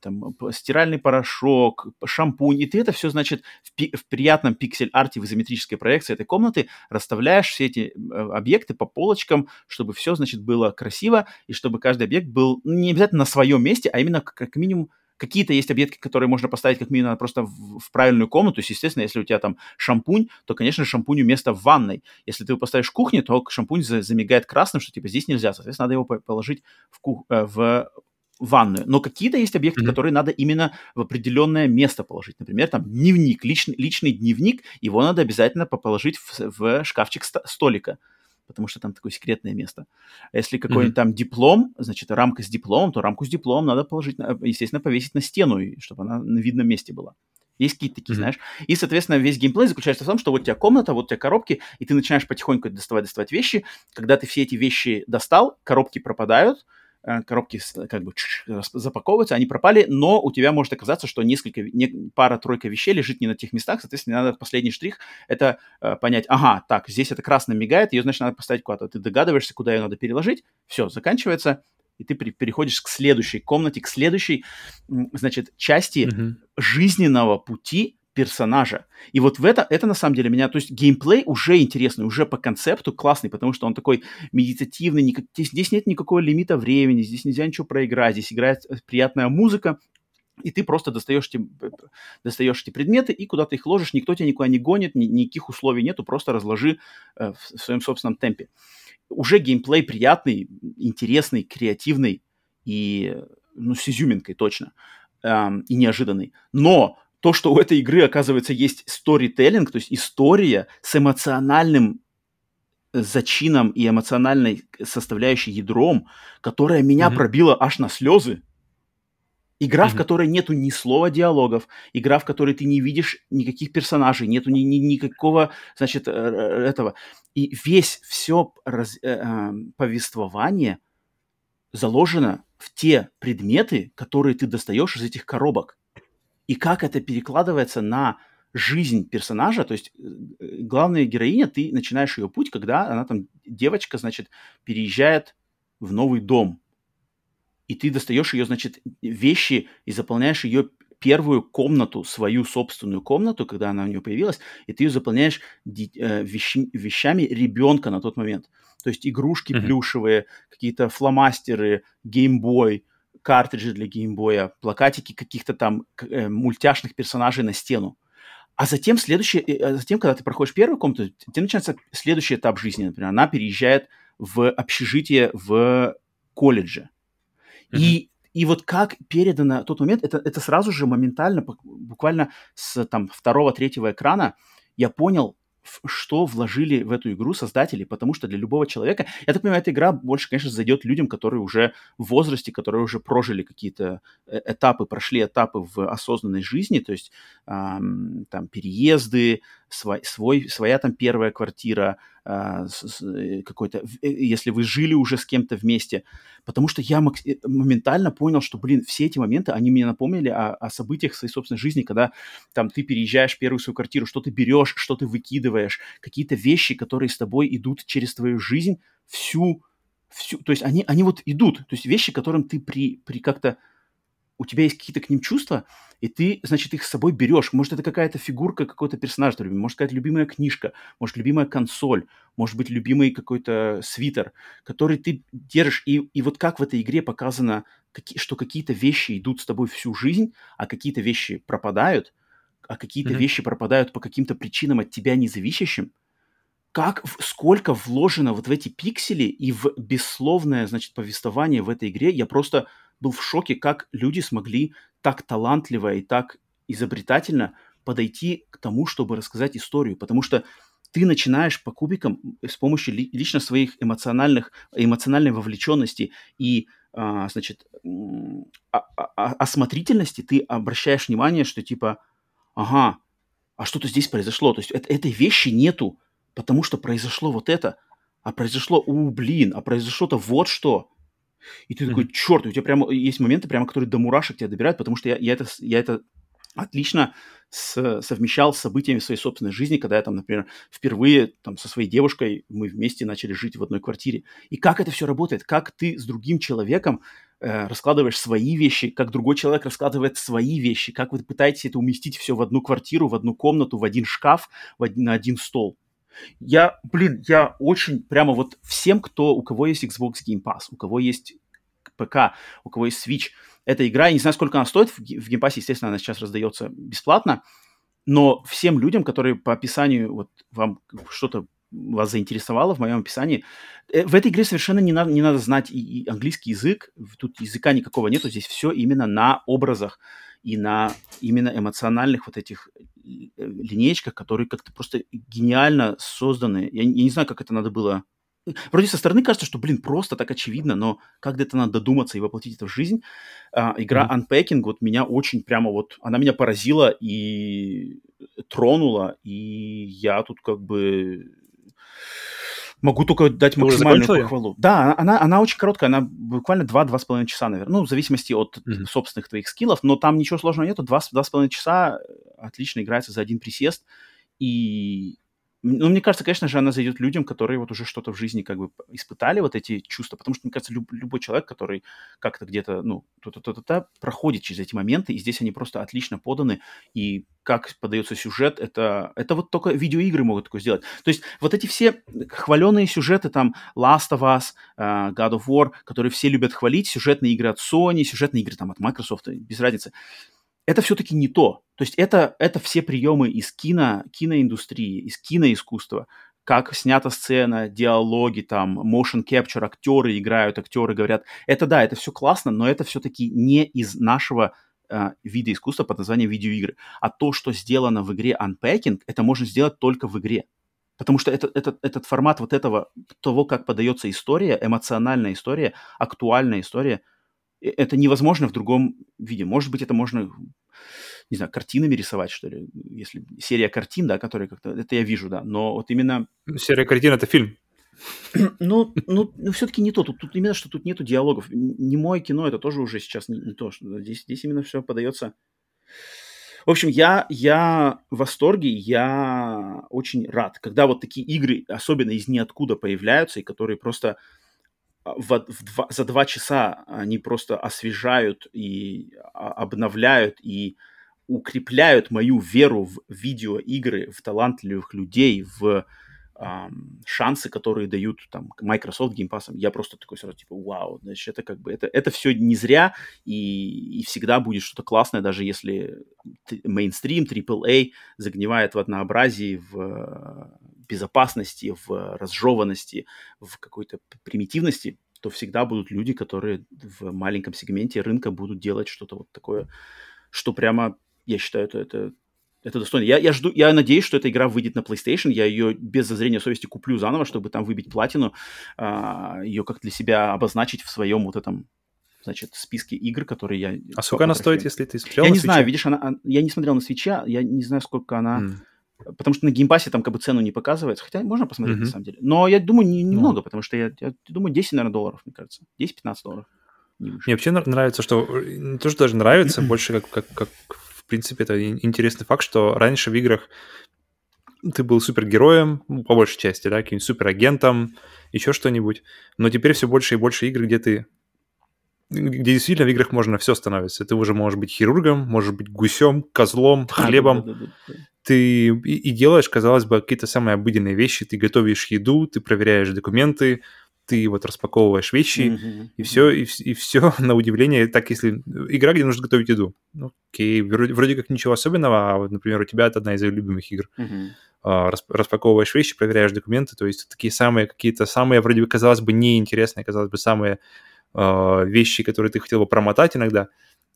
там, стиральный порошок, шампунь. И ты это все, значит, в, пи- в приятном пиксель-арте в изометрической проекции этой комнаты расставляешь все эти э, объекты по полочкам, чтобы все, значит, было красиво, и чтобы каждый объект был не обязательно на своем месте, а именно как минимум Какие-то есть объекты, которые можно поставить как минимум просто в, в правильную комнату. То есть, естественно, если у тебя там шампунь, то, конечно, шампуню место в ванной. Если ты его поставишь в кухне, то шампунь замигает красным, что типа здесь нельзя. Соответственно, надо его положить в, кух... Э, в ванную. Но какие-то есть объекты, mm-hmm. которые надо именно в определенное место положить. Например, там дневник, личный, личный дневник, его надо обязательно положить в, в шкафчик столика потому что там такое секретное место. А если какой-нибудь mm-hmm. там диплом, значит, рамка с дипломом, то рамку с дипломом надо положить, естественно, повесить на стену, чтобы она на видном месте была. Есть какие-то такие, mm-hmm. знаешь. И, соответственно, весь геймплей заключается в том, что вот у тебя комната, вот у тебя коробки, и ты начинаешь потихоньку доставать, доставать вещи. Когда ты все эти вещи достал, коробки пропадают, коробки как бы запаковываются, они пропали, но у тебя может оказаться, что несколько, не, пара-тройка вещей лежит не на тех местах, соответственно, надо последний штрих это э, понять, ага, так, здесь это красным мигает, ее, значит, надо поставить куда-то. Ты догадываешься, куда ее надо переложить, все, заканчивается, и ты переходишь к следующей комнате, к следующей, значит, части mm-hmm. жизненного пути персонажа. И вот в это, это на самом деле меня, то есть геймплей уже интересный, уже по концепту классный, потому что он такой медитативный, никак, здесь, здесь нет никакого лимита времени, здесь нельзя ничего проиграть, здесь играет э, приятная музыка, и ты просто достаешь эти, достаешь эти предметы и куда-то их ложишь, никто тебя никуда не гонит, ни, никаких условий нету, просто разложи э, в, своем собственном темпе. Уже геймплей приятный, интересный, креативный и, ну, с изюминкой точно, эм, и неожиданный. Но то, что у этой игры, оказывается, есть сторителлинг, то есть история с эмоциональным э, зачином и эмоциональной составляющей ядром, которая меня mm-hmm. пробила аж на слезы. Игра, mm-hmm. в которой нету ни слова диалогов, игра, в которой ты не видишь никаких персонажей, нету ни, ни, никакого, значит, э, э, этого. И весь все раз, э, э, повествование заложено в те предметы, которые ты достаешь из этих коробок и как это перекладывается на жизнь персонажа, то есть э, главная героиня, ты начинаешь ее путь, когда она там, девочка, значит, переезжает в новый дом, и ты достаешь ее, значит, вещи и заполняешь ее первую комнату, свою собственную комнату, когда она у нее появилась, и ты ее заполняешь э, вещи, вещами ребенка на тот момент. То есть игрушки mm-hmm. плюшевые, какие-то фломастеры, геймбой, картриджи для геймбоя, плакатики каких-то там э, мультяшных персонажей на стену. А затем следующий, э, а затем, когда ты проходишь первую комнату, тебе начинается следующий этап жизни. Например, она переезжает в общежитие в колледже. Mm-hmm. И, и вот как передано тот момент, это, это сразу же моментально, буквально с там второго-третьего экрана, я понял, что вложили в эту игру создатели, потому что для любого человека, я так понимаю, эта игра больше, конечно, зайдет людям, которые уже в возрасте, которые уже прожили какие-то э, этапы, прошли этапы в осознанной жизни, то есть эм, там переезды, свой, свой, своя там первая квартира, э, какой-то, э, если вы жили уже с кем-то вместе, потому что я э, моментально понял, что, блин, все эти моменты, они мне напомнили о, о событиях своей собственной жизни, когда там ты переезжаешь первую свою квартиру, что ты берешь, что ты выкидываешь, какие-то вещи, которые с тобой идут через твою жизнь всю, всю, то есть они, они вот идут, то есть вещи, которым ты при, при как-то у тебя есть какие-то к ним чувства, и ты, значит, их с собой берешь. Может, это какая-то фигурка, какой-то персонаж, ты может, какая-то любимая книжка, может, любимая консоль, может быть, любимый какой-то свитер, который ты держишь. И, и вот как в этой игре показано, какие, что какие-то вещи идут с тобой всю жизнь, а какие-то вещи пропадают, а какие-то mm-hmm. вещи пропадают по каким-то причинам от тебя независящим, как, сколько вложено вот в эти пиксели и в бессловное, значит, повествование в этой игре, я просто был в шоке, как люди смогли так талантливо и так изобретательно подойти к тому, чтобы рассказать историю, потому что ты начинаешь по кубикам с помощью ли, лично своих эмоциональных, эмоциональной вовлеченности и, а, значит, а, а, осмотрительности, ты обращаешь внимание, что типа, ага, а что-то здесь произошло, то есть это, этой вещи нету, потому что произошло вот это, а произошло, у, блин, а произошло-то вот что. И ты mm-hmm. такой, черт, у тебя прямо есть моменты, прямо, которые до мурашек тебя добирают, потому что я, я, это, я это отлично с, совмещал с событиями своей собственной жизни, когда я там, например, впервые там со своей девушкой мы вместе начали жить в одной квартире. И как это все работает? Как ты с другим человеком э, раскладываешь свои вещи, как другой человек раскладывает свои вещи, как вы пытаетесь это уместить все в одну квартиру, в одну комнату, в один шкаф, в один, на один стол. Я, блин, я очень прямо вот всем, кто, у кого есть Xbox Game Pass, у кого есть ПК, у кого есть Switch, эта игра, я не знаю, сколько она стоит, в, в Game Pass, естественно, она сейчас раздается бесплатно, но всем людям, которые по описанию, вот вам что-то вас заинтересовало в моем описании. Э, в этой игре совершенно не надо, не надо знать и, и английский язык, тут языка никакого нету, здесь все именно на образах и на именно эмоциональных вот этих линеечках, которые как-то просто гениально созданы. Я, я не знаю, как это надо было... Вроде со стороны кажется, что, блин, просто так очевидно, но как где-то надо додуматься и воплотить это в жизнь. А, игра mm-hmm. Unpacking вот меня очень прямо вот... Она меня поразила и тронула, и я тут как бы Могу только дать максимальную похвалу. Да, она, она очень короткая, она буквально 2-2,5 часа, наверное. Ну, в зависимости от mm-hmm. собственных твоих скиллов, но там ничего сложного нету. 2-2,5 часа отлично играется за один присест. И ну, мне кажется, конечно же, она зайдет людям, которые вот уже что-то в жизни как бы испытали вот эти чувства, потому что, мне кажется, люб, любой человек, который как-то где-то, ну, то-то-то-то, проходит через эти моменты, и здесь они просто отлично поданы, и как подается сюжет, это, это вот только видеоигры могут такое сделать. То есть вот эти все хваленые сюжеты, там, Last of Us, uh, God of War, которые все любят хвалить, сюжетные игры от Sony, сюжетные игры там от Microsoft, без разницы, это все-таки не то. То есть это, это все приемы из кино, киноиндустрии, из киноискусства, как снята сцена, диалоги, там, motion capture, актеры играют, актеры говорят. Это да, это все классно, но это все-таки не из нашего э, вида искусства под названием видеоигры. А то, что сделано в игре Unpacking, это можно сделать только в игре. Потому что это, это, этот формат вот этого, того, как подается история, эмоциональная история, актуальная история – Э, это невозможно в другом виде. Может быть, это можно, не знаю, картинами рисовать, что ли, если серия картин, да, которые как-то, это я вижу, да, но вот именно... Ну, серия картин — это фильм. Ну, ну, ну все-таки не то. Тут, тут именно, что тут нету диалогов. Не мое кино, это тоже уже сейчас не, не то. Что здесь, здесь именно все подается... В общем, я, я в восторге, я очень рад, когда вот такие игры, особенно из ниоткуда появляются, и которые просто а, в, в два, за два часа они просто освежают и а, обновляют и укрепляют мою веру в видеоигры, в талантливых людей, в эм, шансы, которые дают там Microsoft Game Pass. Я просто такой сразу типа, вау, значит, это как бы, это, это все не зря и, и всегда будет что-то классное, даже если мейнстрим, AAA загнивает в однообразии, в безопасности, в разжеванности, в какой-то примитивности, то всегда будут люди, которые в маленьком сегменте рынка будут делать что-то вот такое, что прямо, я считаю, это, это, это достойно. Я, я жду, я надеюсь, что эта игра выйдет на PlayStation, я ее без зазрения совести куплю заново, чтобы там выбить платину, а, ее как для себя обозначить в своем вот этом значит, списке игр, которые я... А сколько она стоит, если ты смотрел Я не свиче? знаю, видишь, она, я не смотрел на свиче, я не знаю, сколько она... Мм. Потому что на геймпассе там как бы цену не показывается, хотя можно посмотреть mm-hmm. на самом деле. Но я думаю, не, немного, ну. потому что я, я думаю, 10, наверное, долларов, мне кажется. 10-15 долларов. Мне вообще нравится, что... Не то, что даже нравится, больше как, как, как, принципе, это интересный факт, что раньше в играх ты был супергероем, ну, по большей части, да, каким-нибудь суперагентом, еще что-нибудь. Но теперь все больше и больше игр, где ты где действительно в играх можно все становиться. Ты уже можешь быть хирургом, можешь быть гусем, козлом, хлебом. Да, да, да, ты и, и делаешь, казалось бы, какие-то самые обыденные вещи. Ты готовишь еду, ты проверяешь документы, ты вот распаковываешь вещи, mm-hmm. и все, и, и все, на удивление, так если... Игра, где нужно готовить еду. Ну, окей, вроде, вроде как ничего особенного, а вот, например, у тебя это одна из любимых игр. Mm-hmm. А, распаковываешь вещи, проверяешь документы, то есть такие самые какие-то, самые, вроде бы, казалось бы, неинтересные, казалось бы, самые э, вещи, которые ты хотел бы промотать иногда,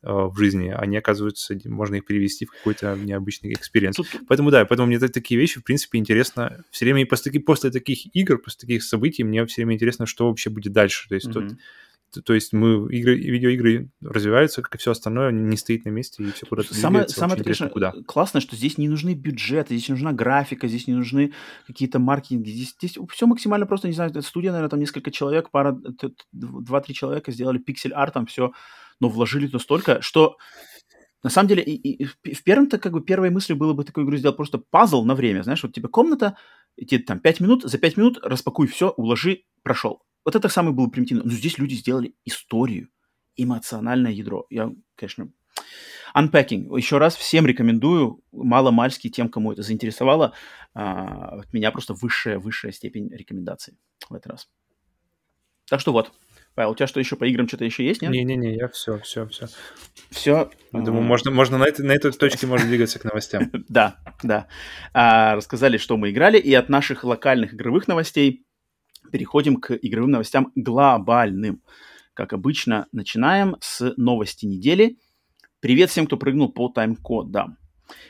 в жизни, они, оказываются, можно их перевести в какой-то необычный experience. Тут... Поэтому, да, поэтому мне такие вещи, в принципе, интересно. Все время после, после таких игр, после таких событий, мне все время интересно, что вообще будет дальше. То есть, mm-hmm. тут, то есть мы игры, видеоигры развиваются, как и все остальное, не стоит на месте, и все куда-то самое, двигается. Самое, конечно, куда. классно, что здесь не нужны бюджеты, здесь не нужна графика, здесь не нужны какие-то маркетинги. Здесь, здесь все максимально просто, не знаю, студия, наверное, там несколько человек, пара, два-три человека сделали пиксель-арт, там все но вложили туда столько, что на самом деле, и, и, в первом-то, как бы, первой мыслью было бы такую игру сделать просто пазл на время, знаешь, вот тебе комната, тебе там 5 минут, за 5 минут распакуй все, уложи, прошел. Вот это самое было примитивно. Но здесь люди сделали историю, эмоциональное ядро. Я, конечно, Unpacking. Еще раз всем рекомендую, мало-мальски тем, кому это заинтересовало. А, от меня просто высшая, высшая степень рекомендаций в этот раз. Так что вот, Павел, у тебя что еще по играм что-то еще есть, нет? Не-не-не, я все, все, все. Все? Думаю, можно, можно на, этой, на этой точке можно двигаться к новостям. Да, да. А, рассказали, что мы играли, и от наших локальных игровых новостей переходим к игровым новостям глобальным. Как обычно, начинаем с новости недели. Привет всем, кто прыгнул по тайм-кодам.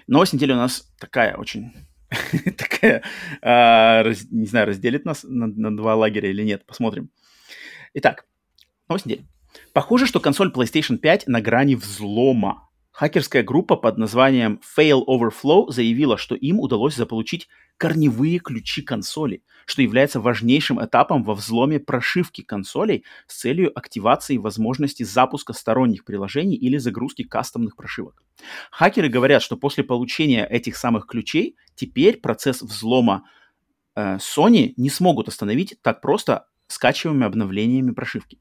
Новость недели у нас такая очень такая, а, не знаю, разделит нас на два лагеря или нет, посмотрим. Итак, Новость недели. Похоже, что консоль PlayStation 5 на грани взлома. Хакерская группа под названием Fail Overflow заявила, что им удалось заполучить корневые ключи консоли, что является важнейшим этапом во взломе прошивки консолей с целью активации возможности запуска сторонних приложений или загрузки кастомных прошивок. Хакеры говорят, что после получения этих самых ключей теперь процесс взлома э, Sony не смогут остановить так просто скачиваемыми обновлениями прошивки.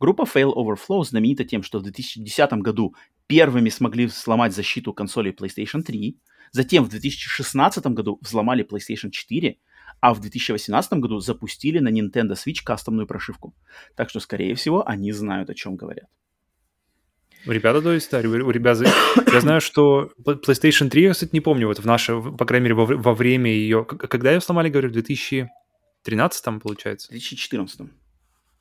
Группа Fail Overflow знаменита тем, что в 2010 году первыми смогли сломать защиту консолей PlayStation 3, затем в 2016 году взломали PlayStation 4, а в 2018 году запустили на Nintendo Switch кастомную прошивку. Так что, скорее всего, они знают, о чем говорят. Ребята, то есть, да, у ребят... Я знаю, что PlayStation 3, я, кстати, не помню, вот в наше, по крайней мере, во, во время ее... Когда ее сломали, говорю, в 2013 получается? В 2014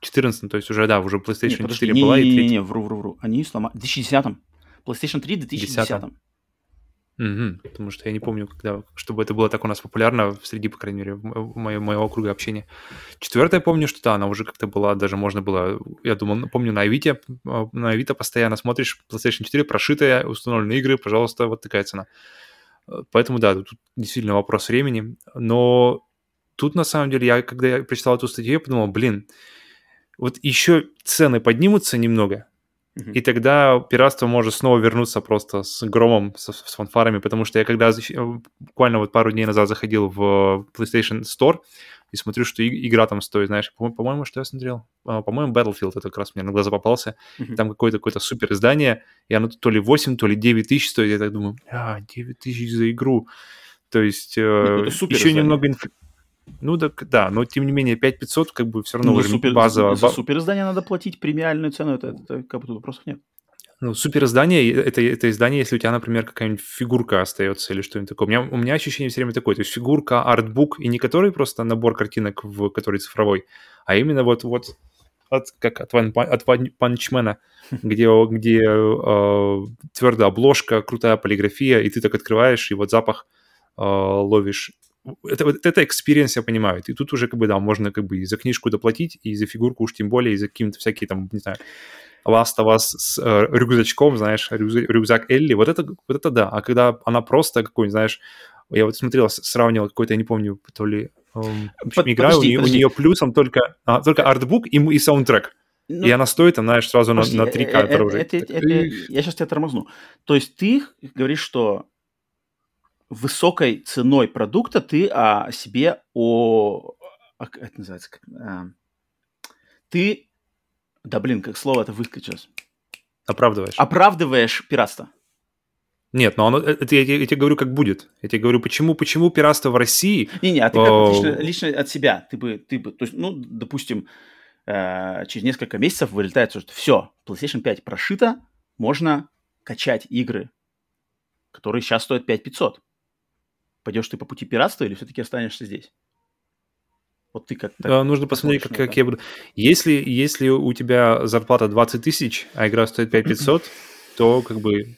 14 то есть уже, да, уже PlayStation не, подожди, 4 не, была не, и 3. Не, не, вру, вру, вру. Они сломали... В 2010-м. PlayStation 3 в 2010 -м. Угу, потому что я не помню, когда, чтобы это было так у нас популярно среди, по крайней мере, моего, моего круга общения. Четвертое помню, что да, она уже как-то была, даже можно было, я думал, помню, на Авито, на Авито постоянно смотришь PlayStation 4, прошитая, установленные игры, пожалуйста, вот такая цена. Поэтому, да, тут действительно вопрос времени. Но тут, на самом деле, я, когда я прочитал эту статью, я подумал, блин, вот еще цены поднимутся немного, mm-hmm. и тогда пиратство может снова вернуться просто с громом, с, с фанфарами, потому что я когда буквально вот пару дней назад заходил в PlayStation Store и смотрю, что игра там стоит, знаешь, по-моему, что я смотрел? А, по-моему, Battlefield это как раз мне на глаза попался. Mm-hmm. Там какое-то какое-то супер издание, и оно то ли 8, то ли 9 тысяч стоит. Я так думаю, а, 9 тысяч за игру. То есть э, еще немного... Инф... Ну так да, но тем не менее 5500 как бы все равно ну, уже супер, базово. За, супер издание надо платить премиальную цену, это, это как бы тут вопросов нет. Ну, супер издание это, это издание, если у тебя, например, какая-нибудь фигурка остается или что-нибудь такое. У меня, у меня ощущение все время такое, то есть фигурка, артбук, и не который просто набор картинок, в который цифровой, а именно вот, вот от, как от, ван, от панчмена, где, где э, твердая обложка, крутая полиграфия, и ты так открываешь, и вот запах э, ловишь это, вот это experience, я понимаю. И тут уже, как бы, да, можно как бы и за книжку доплатить, и за фигурку уж тем более, и за какие-то всякие там, не знаю, Last of Us с э, рюкзачком, знаешь, рюкзак, рюкзак Элли, вот это, вот это да. А когда она просто какой-нибудь, знаешь, я вот смотрел, сравнивал какой-то, я не помню, то ли эм, игра, подожди, у, нее, у нее плюсом только, а, только артбук и, и саундтрек. Ну, и она стоит, там, знаешь, сразу подожди, на, на 3 карты уже. Это, это, это, я сейчас тебя тормозну. То есть ты говоришь, что высокой ценой продукта ты о себе, о... Это называется как... А, ты Да блин, как слово это выскочилось. Оправдываешь. Оправдываешь пиратство. Нет, но оно, э, это я, я тебе говорю, как будет. Я тебе говорю, почему, почему пиратство в России... Не-не, а ты как лично, лично от себя? Ты бы, ты бы, то есть, ну, допустим, э, через несколько месяцев вылетает, что все, PlayStation 5 прошито, можно качать игры, которые сейчас стоят 5500. Пойдешь ты по пути пиратства или все-таки останешься здесь? Вот ты как да, Нужно посмотреть, как, как я буду... Если, если у тебя зарплата 20 тысяч, а игра стоит 5500, то как бы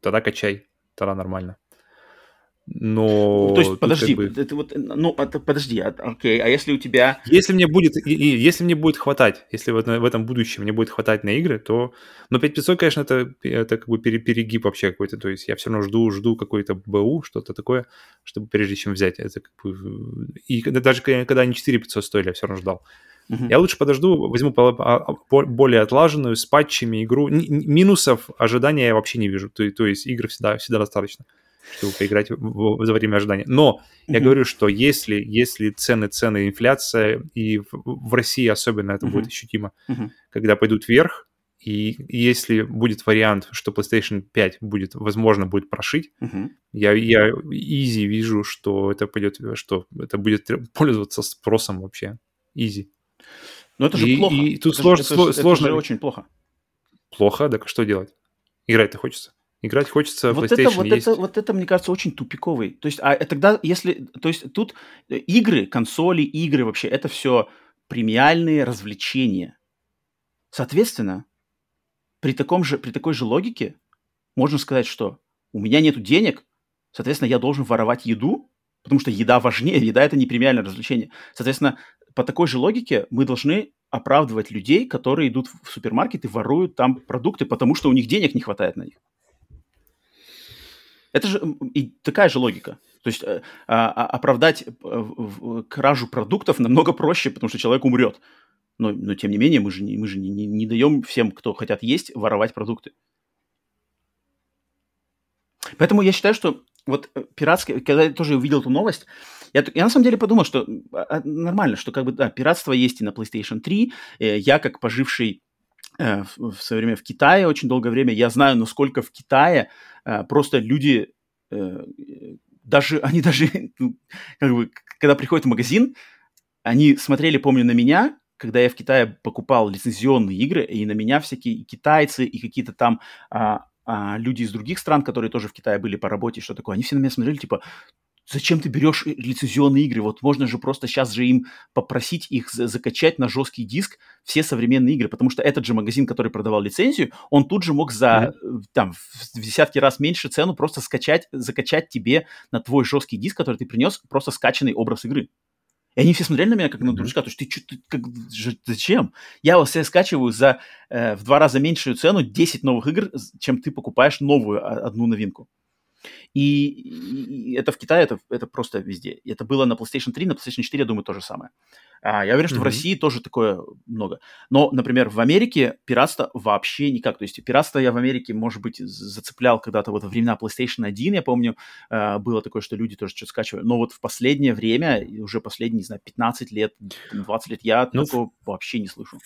тогда качай, тогда нормально. Но... То есть, подожди, как бы... это вот, ну, это, подожди, а, окей, а если у тебя... Если мне будет, если мне будет хватать, если в, в этом будущем мне будет хватать на игры, то... Но 5500, конечно, это, это как бы перегиб вообще какой-то, то есть я все равно жду, жду какой-то БУ, что-то такое, чтобы прежде чем взять, это как бы... И даже когда они 4500 стоили, я все равно ждал. Я лучше подожду, возьму а, более отлаженную, с патчами игру. Минусов ожидания я вообще не вижу. То, то есть игр всегда, всегда достаточно, чтобы поиграть в, в, за время ожидания. Но я говорю, что если, если цены, цены, инфляция, и в, в России особенно это будет ощутимо, когда пойдут вверх, и если будет вариант, что PlayStation 5 будет, возможно, будет прошить, uh-huh. я, я easy вижу, что это пойдет, что это будет пользоваться спросом вообще. Easy. Но это же и, плохо. И тут это слож, же, это, сложно. Это же очень плохо. Плохо, так что делать? Играть-то хочется. Играть хочется, вот PlayStation это, вот есть. Это, вот это, мне кажется, очень тупиковый. То есть, а тогда, если... То есть, тут игры, консоли, игры вообще, это все премиальные развлечения. Соответственно, при, таком же, при такой же логике можно сказать, что у меня нет денег, соответственно, я должен воровать еду, потому что еда важнее, еда – это не премиальное развлечение. Соответственно, по такой же логике мы должны оправдывать людей, которые идут в супермаркет и воруют там продукты, потому что у них денег не хватает на них. Это же и такая же логика. То есть э, а, а, оправдать э, кражу продуктов намного проще, потому что человек умрет. Но, но тем не менее, мы же, не, мы же не, не, не даем всем, кто хотят есть, воровать продукты. Поэтому я считаю, что вот э, пиратская, когда я тоже увидел эту новость, я, я на самом деле подумал, что а, а, нормально, что как бы, да, пиратство есть и на PlayStation 3. Э, я, как поживший э, в, в свое время в Китае очень долгое время, я знаю, насколько в Китае просто люди, э, даже, они даже, ну, как бы, когда приходят в магазин, они смотрели, помню, на меня, когда я в Китае покупал лицензионные игры, и на меня всякие китайцы и какие-то там а, а, люди из других стран, которые тоже в Китае были по работе, что такое, они все на меня смотрели, типа, зачем ты берешь лицензионные игры? Вот можно же просто сейчас же им попросить их закачать на жесткий диск все современные игры, потому что этот же магазин, который продавал лицензию, он тут же мог за mm-hmm. там в десятки раз меньше цену просто скачать, закачать тебе на твой жесткий диск, который ты принес, просто скачанный образ игры. И они все смотрели на меня как на дурачка, то есть ты что, ты, как, зачем? Я вот себе скачиваю за э, в два раза меньшую цену 10 новых игр, чем ты покупаешь новую а, одну новинку. И, и это в Китае, это, это просто везде. Это было на PlayStation 3, на PlayStation 4, я думаю, то же самое. А, я уверен, что mm-hmm. в России тоже такое много. Но, например, в Америке пиратство вообще никак. То есть пиратство я в Америке, может быть, зацеплял когда-то вот во времена PlayStation 1, я помню, э, было такое, что люди тоже что-то скачивали. Но вот в последнее время, уже последние, не знаю, 15 лет, 20 лет, я ну, такого вообще не слышу.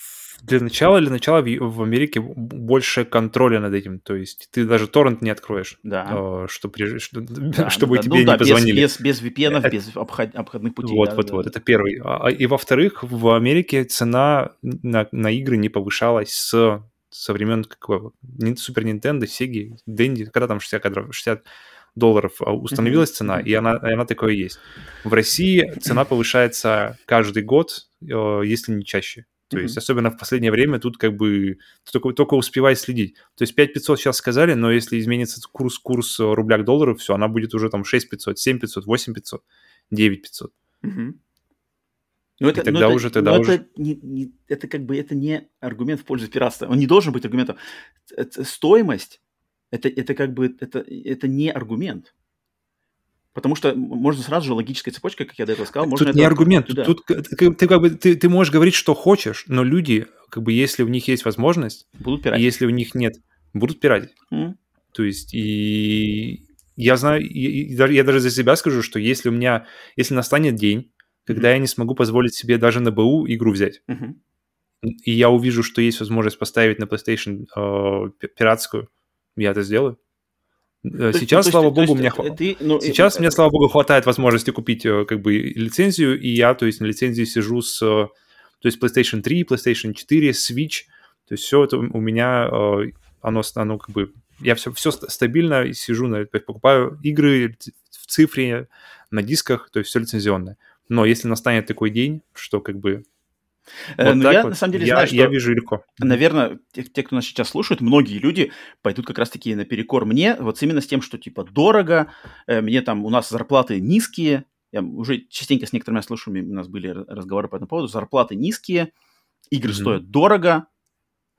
Для начала, для начала в, в Америке больше контроля над этим. То есть ты даже торрент не откроешь, да. э, что, что, да, чтобы да, тебе ну, не да, позвонили. Без, без, без VPN, это... без обход, обходных путей. Вот, да, вот, да. вот, это первый. А, и во во-вторых, в Америке цена на, на игры не повышалась с, со времен какого? Супер Nintendo, Sega, Dendy, когда там 60 кадров, 60 долларов а, установилась mm-hmm. цена, и она, и она такое есть. В России цена повышается каждый год, э, если не чаще. То mm-hmm. есть, особенно в последнее время, тут как бы только, только успевай следить. То есть 5500 сейчас сказали, но если изменится курс, курс рубля к доллару, все, она будет уже там 6500, 7500, 8500, 9500. Mm-hmm. Но это, и тогда но уже, это, тогда но уже... Это, не, не, это как бы это не аргумент в пользу пиратства. Он не должен быть аргументом. Стоимость это, это как бы это, это не аргумент. Потому что можно сразу же логической цепочкой, как я до этого сказал, можно Тут не аргумент. Туда. Тут ты, ты как бы ты, ты можешь говорить, что хочешь, но люди, как бы, если у них есть возможность, будут пиратить. Если у них нет, будут пиратить. Mm. То есть и я знаю, я, я даже за себя скажу, что если у меня, если настанет день, когда mm-hmm. я не смогу позволить себе даже на БУ игру взять. Mm-hmm. и я увижу, что есть возможность поставить на PlayStation э, пиратскую, я это сделаю. Э, сейчас, есть, слава богу, у меня ты, ну, сейчас и, мне, слава богу, хватает возможности купить э, как бы лицензию, и я, то есть, на лицензии сижу с, то есть, PlayStation 3, PlayStation 4, Switch, то есть все это у меня, оно, оно как бы, я все, все стабильно сижу, на, покупаю игры в цифре, на дисках, то есть все лицензионное. Но если настанет такой день, что как бы Э, вот ну, я вот. на самом деле я, знаю, что, я вижу легко. Наверное, те, те, кто нас сейчас слушает, многие люди пойдут как раз-таки наперекор мне, вот именно с тем, что типа дорого, э, мне там, у нас зарплаты низкие, я уже частенько с некоторыми слушаю, у нас были разговоры по этому поводу, зарплаты низкие, игры mm-hmm. стоят дорого,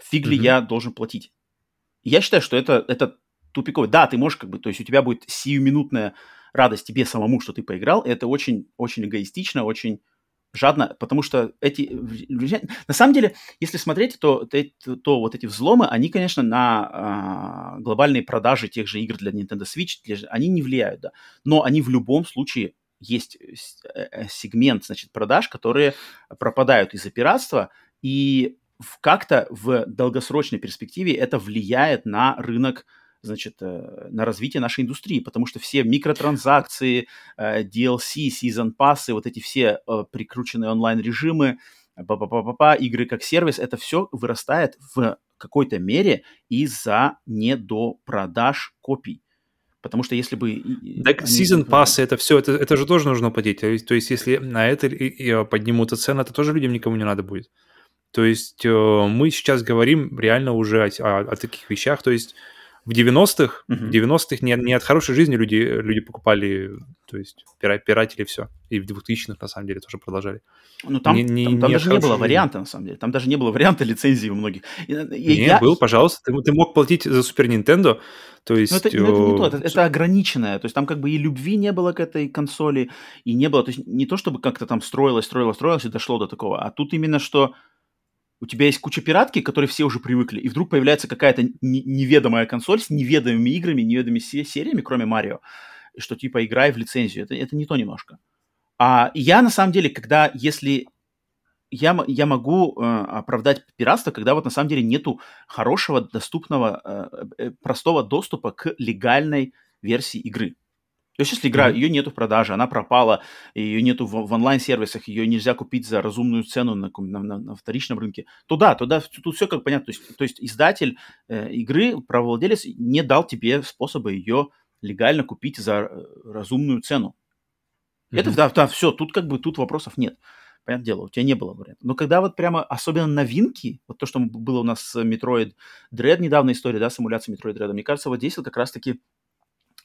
фиг ли mm-hmm. я должен платить? Я считаю, что это, это тупиковый. Да, ты можешь как бы, то есть у тебя будет сиюминутная радость тебе самому, что ты поиграл, это очень, очень эгоистично, очень жадно, потому что эти... На самом деле, если смотреть, то, то, то вот эти взломы, они, конечно, на э, глобальные продажи тех же игр для Nintendo Switch, для, они не влияют, да. Но они в любом случае есть э, э, сегмент, значит, продаж, которые пропадают из-за пиратства, и как-то в долгосрочной перспективе это влияет на рынок значит, э, на развитие нашей индустрии, потому что все микротранзакции, э, DLC, Season Pass, вот эти все э, прикрученные онлайн-режимы, па игры как сервис, это все вырастает в какой-то мере из-за недопродаж копий. Потому что если бы... Так они... Season Pass, это все, это, это же тоже нужно платить. То есть если на это поднимутся цены, это тоже людям никому не надо будет. То есть мы сейчас говорим реально уже о, о, о таких вещах. То есть в 90-х, uh-huh. в 90-х не, не от хорошей жизни люди, люди покупали, то есть пира, пиратели все. И в 2000-х, на самом деле, тоже продолжали. Ну, там, не, не, там, там не даже не было жизни. варианта, на самом деле. Там даже не было варианта лицензии у многих. И, не, я... был, пожалуйста. Ты, ты мог платить за Супер Nintendo, то есть... Ну, это, ну, это не то, это, это ограниченное. То есть там как бы и любви не было к этой консоли, и не было... То есть не то, чтобы как-то там строилось, строилось, строилось и дошло до такого, а тут именно что у тебя есть куча пиратки, к которой все уже привыкли, и вдруг появляется какая-то неведомая консоль с неведомыми играми, неведомыми сериями, кроме Марио, что типа играй в лицензию. Это, это не то немножко. А я на самом деле, когда, если я, я могу э, оправдать пиратство, когда вот на самом деле нету хорошего, доступного, э, э простого доступа к легальной версии игры. То есть, если игра, mm-hmm. ее нету в продаже, она пропала, ее нету в, в онлайн-сервисах, ее нельзя купить за разумную цену на, на, на, на вторичном рынке, то да, то да, тут все как понятно. То есть, то есть издатель э, игры, правовладелец не дал тебе способа ее легально купить за э, разумную цену. Mm-hmm. Это да, да, все, тут как бы тут вопросов нет. Понятное дело, у тебя не было варианта. Но когда вот прямо, особенно новинки, вот то, что было у нас с Metroid Dread, недавно история, да, симуляция Metroid Dread, мне кажется, вот здесь вот как раз-таки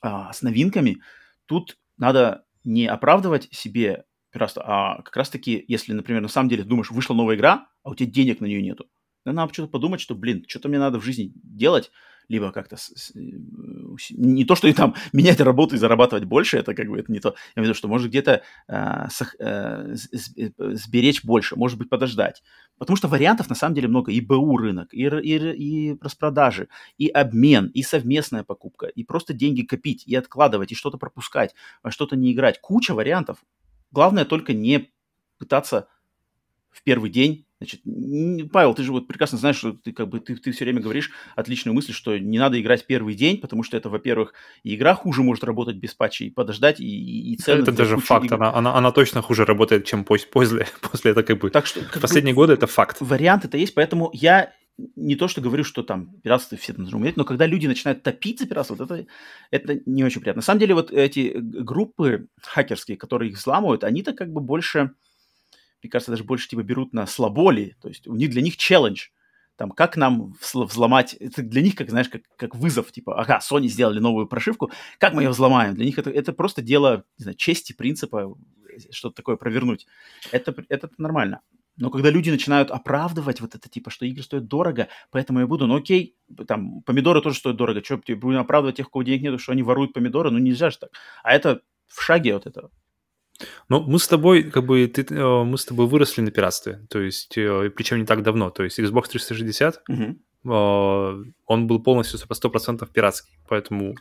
а, с новинками тут надо не оправдывать себе пиратство, а как раз-таки, если, например, на самом деле думаешь, вышла новая игра, а у тебя денег на нее нету, надо что-то подумать, что, блин, что-то мне надо в жизни делать, либо как-то э, не то, что и там менять работу и зарабатывать больше, это как бы это не то. Я имею в виду, что может где-то э, э, сберечь больше, может быть, подождать. Потому что вариантов на самом деле много. И БУ рынок, и, и, и распродажи, и обмен, и совместная покупка, и просто деньги копить, и откладывать, и что-то пропускать, во что-то не играть. Куча вариантов. Главное только не пытаться в первый день Значит, Павел, ты же вот прекрасно знаешь, что ты как бы ты, ты все время говоришь отличную мысль, что не надо играть первый день, потому что это, во-первых, и игра хуже может работать без патчей, и подождать, и, и цены... Это даже факт, игр... она, она, она точно хуже работает, чем после, после, после это как бы... Так что, как последние бы, годы это факт. Вариант это есть, поэтому я не то, что говорю, что там пиратство все должны умереть, но когда люди начинают топить за пиратство, вот это, это не очень приятно. На самом деле вот эти группы хакерские, которые их взламывают, они-то как бы больше мне кажется, даже больше типа берут на слаболи, то есть у них для них челлендж, там, как нам взломать, это для них, как, знаешь, как, как вызов, типа, ага, Sony сделали новую прошивку, как мы ее взломаем? Для них это, это просто дело, не знаю, чести, принципа, что-то такое провернуть. Это, это нормально. Но когда люди начинают оправдывать вот это, типа, что игры стоят дорого, поэтому я буду, ну окей, там, помидоры тоже стоят дорого, что, типа, будем оправдывать тех, у кого денег нет, что они воруют помидоры, ну нельзя же так. А это в шаге от этого. Ну, мы с тобой, как бы, ты, э, мы с тобой выросли на пиратстве, то есть, э, причем не так давно, то есть Xbox 360, угу. он был полностью по 100% пиратский, поэтому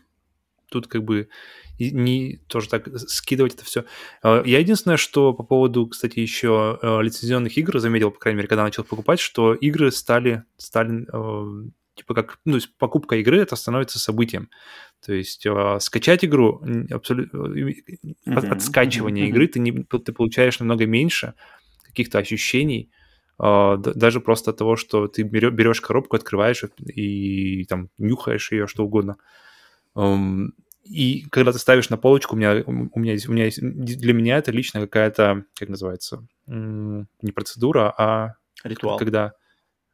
тут как бы не тоже так скидывать это все. Я единственное, что по поводу, кстати, еще э, лицензионных игр заметил, по крайней мере, когда начал покупать, что игры стали, стали э, типа как, ну, то есть покупка игры это становится событием. То есть э, скачать игру, абсолютно, mm-hmm. от, от скачивания mm-hmm. игры ты, не, ты получаешь намного меньше каких-то ощущений, э, даже просто от того, что ты берешь, берешь коробку, открываешь и, и там нюхаешь ее, что угодно. Um, и когда ты ставишь на полочку, у меня, у меня, у меня есть, для меня это лично какая-то, как называется, не процедура, а ритуал. Когда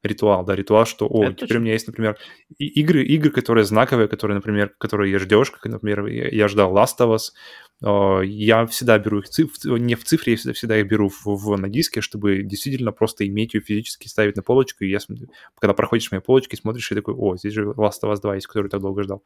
ритуал, да, ритуал, что, о, это теперь точно. у меня есть, например, игры, игры, которые знаковые, которые, например, которые я ждешь, как, например, я, ждал Last of Us, я всегда беру их циф, не в цифре, я всегда, всегда их беру в, в, на диске, чтобы действительно просто иметь ее физически, ставить на полочку, и я, когда проходишь мои полочки, смотришь, и такой, о, здесь же Last of Us 2 есть, который так долго ждал.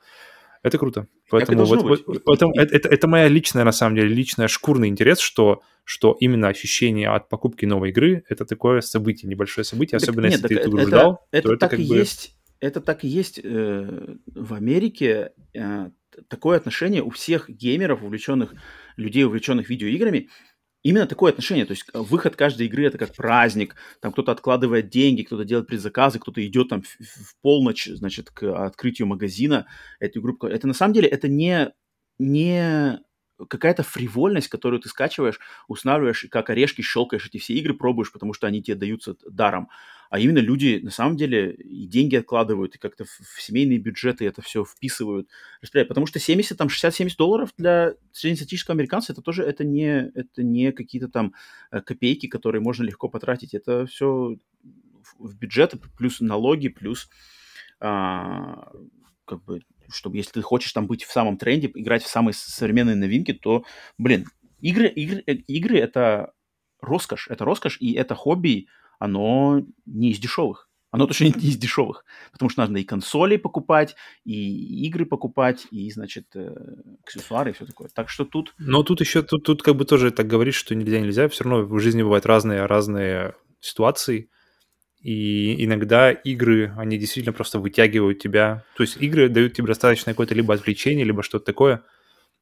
Это круто. Поэтому вот, вот, вот, это, это, это моя личная, на самом деле, личная шкурный интерес, что, что именно ощущение от покупки новой игры — это такое событие, небольшое событие, так, особенно нет, если ты это, это ждал, это, то это так как и бы... есть, Это так и есть э, в Америке. Э, такое отношение у всех геймеров, увлеченных, людей, увлеченных видеоиграми — именно такое отношение. То есть э, выход каждой игры это как праздник. Там кто-то откладывает деньги, кто-то делает предзаказы, кто-то идет там в, в полночь, значит, к открытию магазина эту игру. Это на самом деле это не, не какая-то фривольность, которую ты скачиваешь, устанавливаешь, как орешки щелкаешь эти все игры, пробуешь, потому что они тебе даются даром. А именно люди на самом деле и деньги откладывают, и как-то в, семейные бюджеты это все вписывают, Потому что 70, там 60-70 долларов для среднестатистического американца это тоже это не, это не какие-то там э, копейки, которые можно легко потратить. Это все в бюджет, плюс налоги, плюс а, как бы чтобы если ты хочешь там быть в самом тренде, играть в самые современные новинки, то, блин, игры, игры, э, игры это роскошь, это роскошь, и это хобби, оно не из дешевых. Оно точно не из дешевых, потому что надо и консоли покупать, и игры покупать, и, значит, э, аксессуары и все такое. Так что тут... Но тут еще, тут, тут как бы тоже так говоришь, что нельзя, нельзя. Все равно в жизни бывают разные, разные ситуации. И иногда игры, они действительно просто вытягивают тебя. То есть игры дают тебе достаточно какое-то либо отвлечение, либо что-то такое,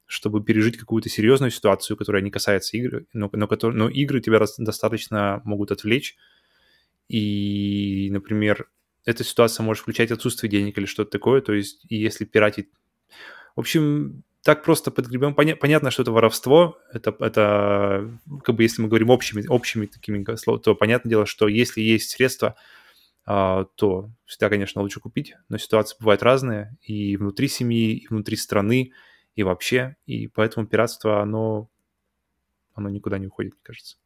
чтобы пережить какую-то серьезную ситуацию, которая не касается игры, но, но, но игры тебя достаточно могут отвлечь. И, например, эта ситуация может включать отсутствие денег или что-то такое. То есть, если пиратить... В общем, так просто подгребем. Поня- понятно, что это воровство. Это, это, как бы, если мы говорим общими, общими такими словами, то понятное дело, что если есть средства, а, то всегда, конечно, лучше купить. Но ситуации бывают разные и внутри семьи, и внутри страны, и вообще. И поэтому пиратство, оно, оно никуда не уходит, мне кажется.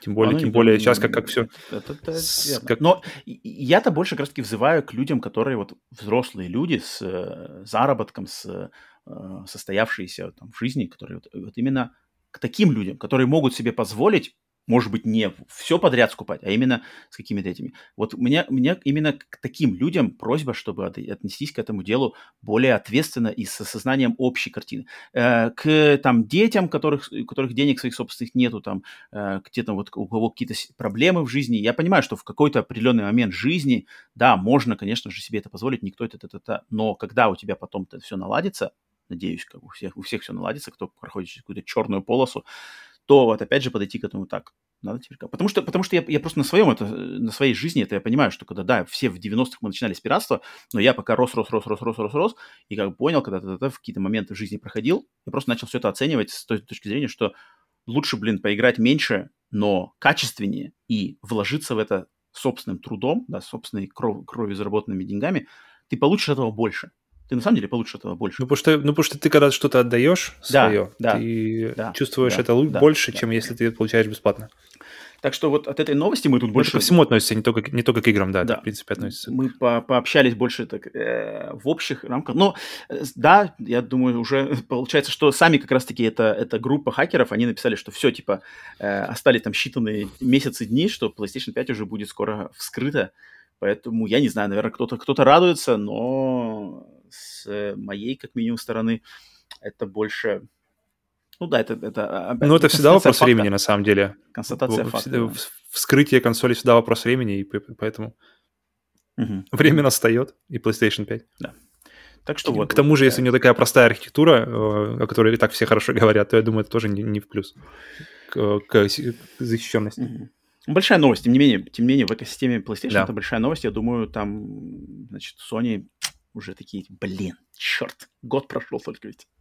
Тем более, Оно тем более сейчас как, как все... Это, это с, как... Но я-то больше как раз-таки взываю к людям, которые вот взрослые люди с э, заработком, с Э, состоявшиеся там, в жизни, которые вот, вот именно к таким людям, которые могут себе позволить, может быть, не все подряд скупать, а именно с какими-то этими. Вот у меня, у меня именно к таким людям просьба, чтобы отнестись к этому делу более ответственно и с осознанием общей картины. Э, к там детям, которых, у которых денег своих собственных нету, там э, где-то вот у кого какие-то проблемы в жизни, я понимаю, что в какой-то определенный момент жизни, да, можно, конечно же, себе это позволить, никто это, это, это, но когда у тебя потом это все наладится, надеюсь, как у всех, у всех все наладится, кто проходит через какую-то черную полосу, то вот опять же подойти к этому так. Надо теперь. Потому что, потому что я, я просто на своем, это, на своей жизни это я понимаю, что когда, да, все в 90-х мы начинали с пиратства, но я пока рос, рос, рос, рос, рос, рос, рос, и как понял, когда ты в какие-то моменты в жизни проходил, я просто начал все это оценивать с той точки зрения, что лучше, блин, поиграть меньше, но качественнее и вложиться в это собственным трудом, да, собственной кров, кровью заработанными деньгами, ты получишь этого больше ты на самом деле получишь этого больше. Ну, потому что, ну, потому что ты когда что-то отдаешь свое, да, ты да, чувствуешь да, это да, больше, да, чем если ты это получаешь бесплатно. Так что вот от этой новости мы тут больше... Это ко всему относится, не только, не только к играм, да, да. это в принципе относится. Мы по пообщались больше так, э, в общих рамках. Но э, да, я думаю, уже получается, что сами как раз-таки это, эта группа хакеров, они написали, что все, типа, э, остались там считанные месяцы, дни, что PlayStation 5 уже будет скоро вскрыта. Поэтому я не знаю, наверное, кто-то кто радуется, но с э, моей, как минимум, стороны, это больше... Ну да, это... это а, ну, это всегда вопрос факта. времени, на самом деле. Констатация в, факта. Да. Вскрытие консоли всегда вопрос времени, и поэтому угу. время настает, и PlayStation 5. Да. Так что вот. К тому же, если у нее такая простая архитектура, э, о которой и так все хорошо говорят, то я думаю, это тоже не, не в плюс к, к защищенности. Mm-hmm. Большая новость, тем не менее, тем не менее, в экосистеме PlayStation да. это большая новость. Я думаю, там, значит, Sony уже такие, блин, черт, год прошел только ведь.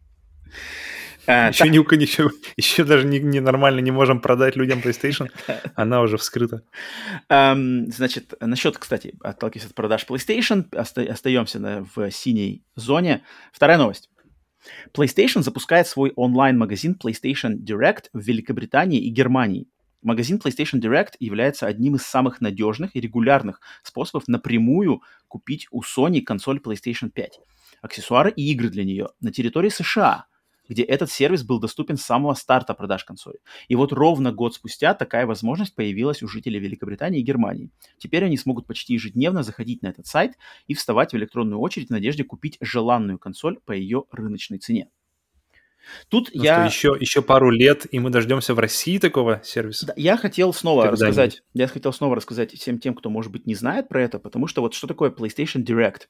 А, еще, не, еще, еще даже не, не нормально не можем продать людям PlayStation, она уже вскрыта. Um, значит, насчет, кстати, отталкиваясь от продаж PlayStation, оста- остаемся на, в синей зоне. Вторая новость. PlayStation запускает свой онлайн-магазин PlayStation Direct в Великобритании и Германии. Магазин PlayStation Direct является одним из самых надежных и регулярных способов напрямую купить у Sony консоль PlayStation 5, аксессуары и игры для нее на территории США, где этот сервис был доступен с самого старта продаж консоли. И вот ровно год спустя такая возможность появилась у жителей Великобритании и Германии. Теперь они смогут почти ежедневно заходить на этот сайт и вставать в электронную очередь в надежде купить желанную консоль по ее рыночной цене. Тут ну, я... еще, еще пару лет, и мы дождемся в России такого сервиса? Да, я хотел снова рассказать, я хотел снова рассказать всем тем, кто, может быть, не знает про это, потому что вот что такое PlayStation Direct?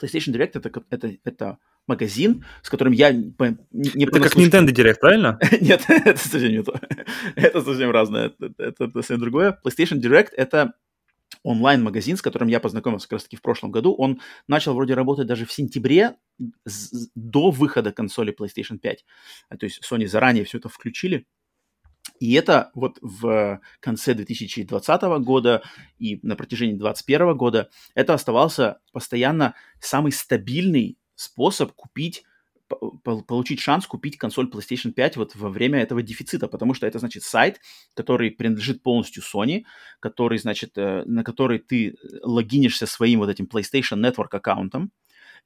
PlayStation Direct это, это, это магазин, с которым я не, не Это как Nintendo Direct, правильно? Нет, это совсем не то. это совсем разное, это, это совсем другое. PlayStation Direct это онлайн-магазин, с которым я познакомился как раз-таки в прошлом году. Он начал вроде работать даже в сентябре, до выхода консоли PlayStation 5. А, то есть Sony заранее все это включили. И это вот в конце 2020 года и на протяжении 2021 года это оставался постоянно самый стабильный способ купить получить шанс купить консоль PlayStation 5 вот во время этого дефицита, потому что это, значит, сайт, который принадлежит полностью Sony, который, значит, э, на который ты логинишься своим вот этим PlayStation Network аккаунтом,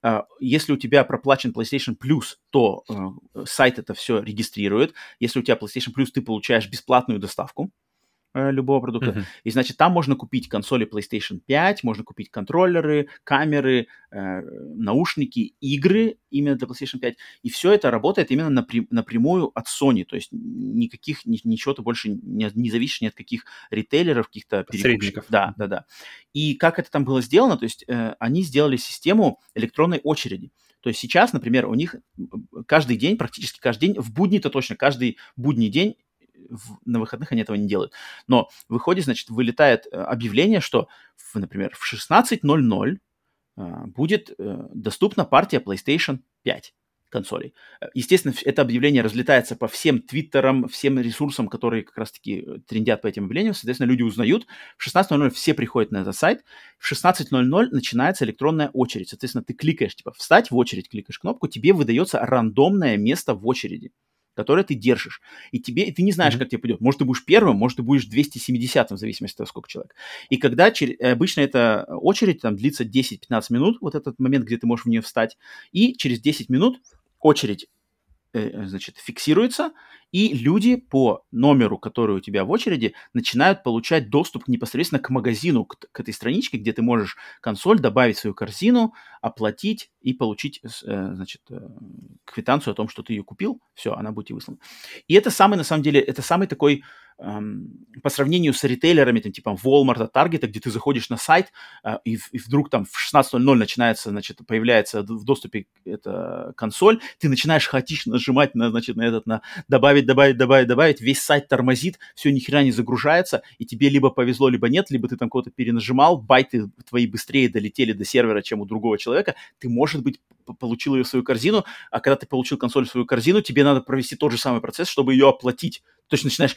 а, если у тебя проплачен PlayStation Plus, то э, сайт это все регистрирует. Если у тебя PlayStation Plus, ты получаешь бесплатную доставку Э, любого продукта. Uh-huh. И, значит, там можно купить консоли PlayStation 5, можно купить контроллеры, камеры, э, наушники, игры именно для PlayStation 5. И все это работает именно напря- напрямую от Sony. То есть никаких, ни, ничего ты больше не, не зависишь ни от каких ритейлеров, каких-то перекупщиков. Да, да, да. И как это там было сделано? То есть э, они сделали систему электронной очереди. То есть сейчас, например, у них каждый день, практически каждый день, в будни-то точно, каждый будний день в, на выходных они этого не делают. Но выходит, значит, вылетает э, объявление, что, в, например, в 16.00 э, будет э, доступна партия PlayStation 5 консолей. Э, естественно, это объявление разлетается по всем твиттерам, всем ресурсам, которые как раз-таки трендят по этим объявлениям. Соответственно, люди узнают. В 16.00 все приходят на этот сайт. В 16.00 начинается электронная очередь. Соответственно, ты кликаешь, типа, встать в очередь, кликаешь кнопку, тебе выдается рандомное место в очереди которое ты держишь. И тебе, и ты не знаешь, mm-hmm. как тебе пойдет. Может, ты будешь первым, может, ты будешь 270-м, в зависимости от того, сколько человек. И когда чер... обычно эта очередь там длится 10-15 минут, вот этот момент, где ты можешь в нее встать, и через 10 минут очередь Э, значит, фиксируется, и люди по номеру, который у тебя в очереди, начинают получать доступ непосредственно к магазину, к, к этой страничке, где ты можешь консоль добавить в свою корзину, оплатить и получить, э, значит, э, квитанцию о том, что ты ее купил. Все, она будет тебе выслана. И это самый, на самом деле, это самый такой по сравнению с ритейлерами, там, типа Walmart, Target, где ты заходишь на сайт, а, и, и вдруг там в 16.00 начинается, значит, появляется в доступе эта консоль, ты начинаешь хаотично нажимать на, значит, на этот, на добавить, добавить, добавить, добавить, весь сайт тормозит, все ни хера не загружается, и тебе либо повезло, либо нет, либо ты там кого-то перенажимал, байты твои быстрее долетели до сервера, чем у другого человека, ты, может быть, получил ее в свою корзину, а когда ты получил консоль в свою корзину, тебе надо провести тот же самый процесс, чтобы ее оплатить. То есть начинаешь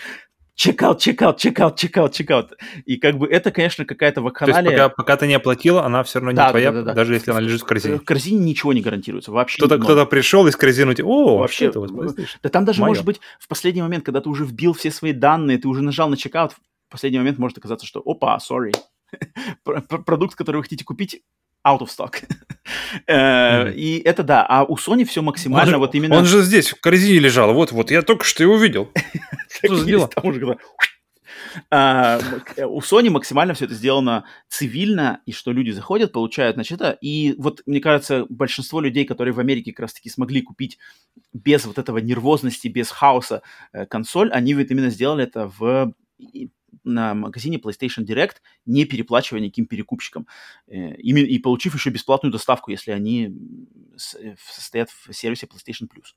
чекаут, чекаут, чекаут, чекаут, чекаут. И как бы это, конечно, какая-то вакханалия. То есть пока, пока ты не оплатила, она все равно не да, твоя, да, да, да. даже если она лежит в корзине. В корзине ничего не гарантируется, вообще Кто-то, кто-то пришел из корзины, о, вообще, это Да там даже Моё. может быть в последний момент, когда ты уже вбил все свои данные, ты уже нажал на чекаут, в последний момент может оказаться, что опа, sorry, продукт, который вы хотите купить, out of stock. mm-hmm. И это да, а у Sony все максимально он вот именно... Он же здесь в корзине лежал, вот-вот, я только что его видел. Что за дело? А, у Sony максимально все это сделано цивильно, и что люди заходят, получают, значит, это. И вот, мне кажется, большинство людей, которые в Америке как раз-таки смогли купить без вот этого нервозности, без хаоса э, консоль, они вот именно сделали это в на магазине PlayStation Direct, не переплачивая никаким перекупщикам, э, и получив еще бесплатную доставку, если они состоят в сервисе PlayStation Plus.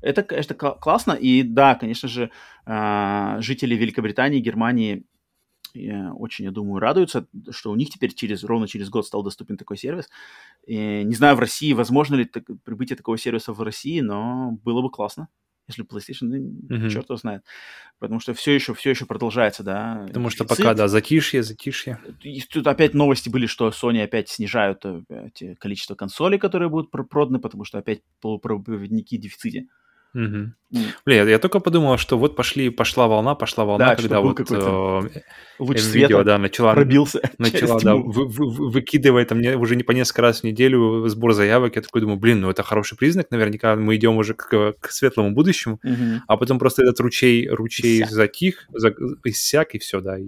Это, конечно, классно, и да, конечно же, а, жители Великобритании, Германии очень, я думаю, радуются, что у них теперь через, ровно через год стал доступен такой сервис. И не знаю, в России, возможно ли так, прибытие такого сервиса в России, но было бы классно если PlayStation, ну, mm-hmm. черт его знает. Потому что все еще, все еще продолжается, да. Потому что пока, да, затишье, затишье. И тут опять новости были, что Sony опять снижают эти количество консолей, которые будут проданы, потому что опять полупроводники в дефиците. Угу. Mm. Блин, я только подумал, что вот пошли, пошла волна, пошла волна, да, когда вот э, луч света да, начала, пробился начала да, вы, вы, выкидывать там уже не по несколько раз в неделю сбор заявок. Я такой думаю, блин, ну это хороший признак, наверняка мы идем уже к, к светлому будущему, угу. а потом просто этот ручей, ручей иссяк. затих, за, иссяк и все, да, и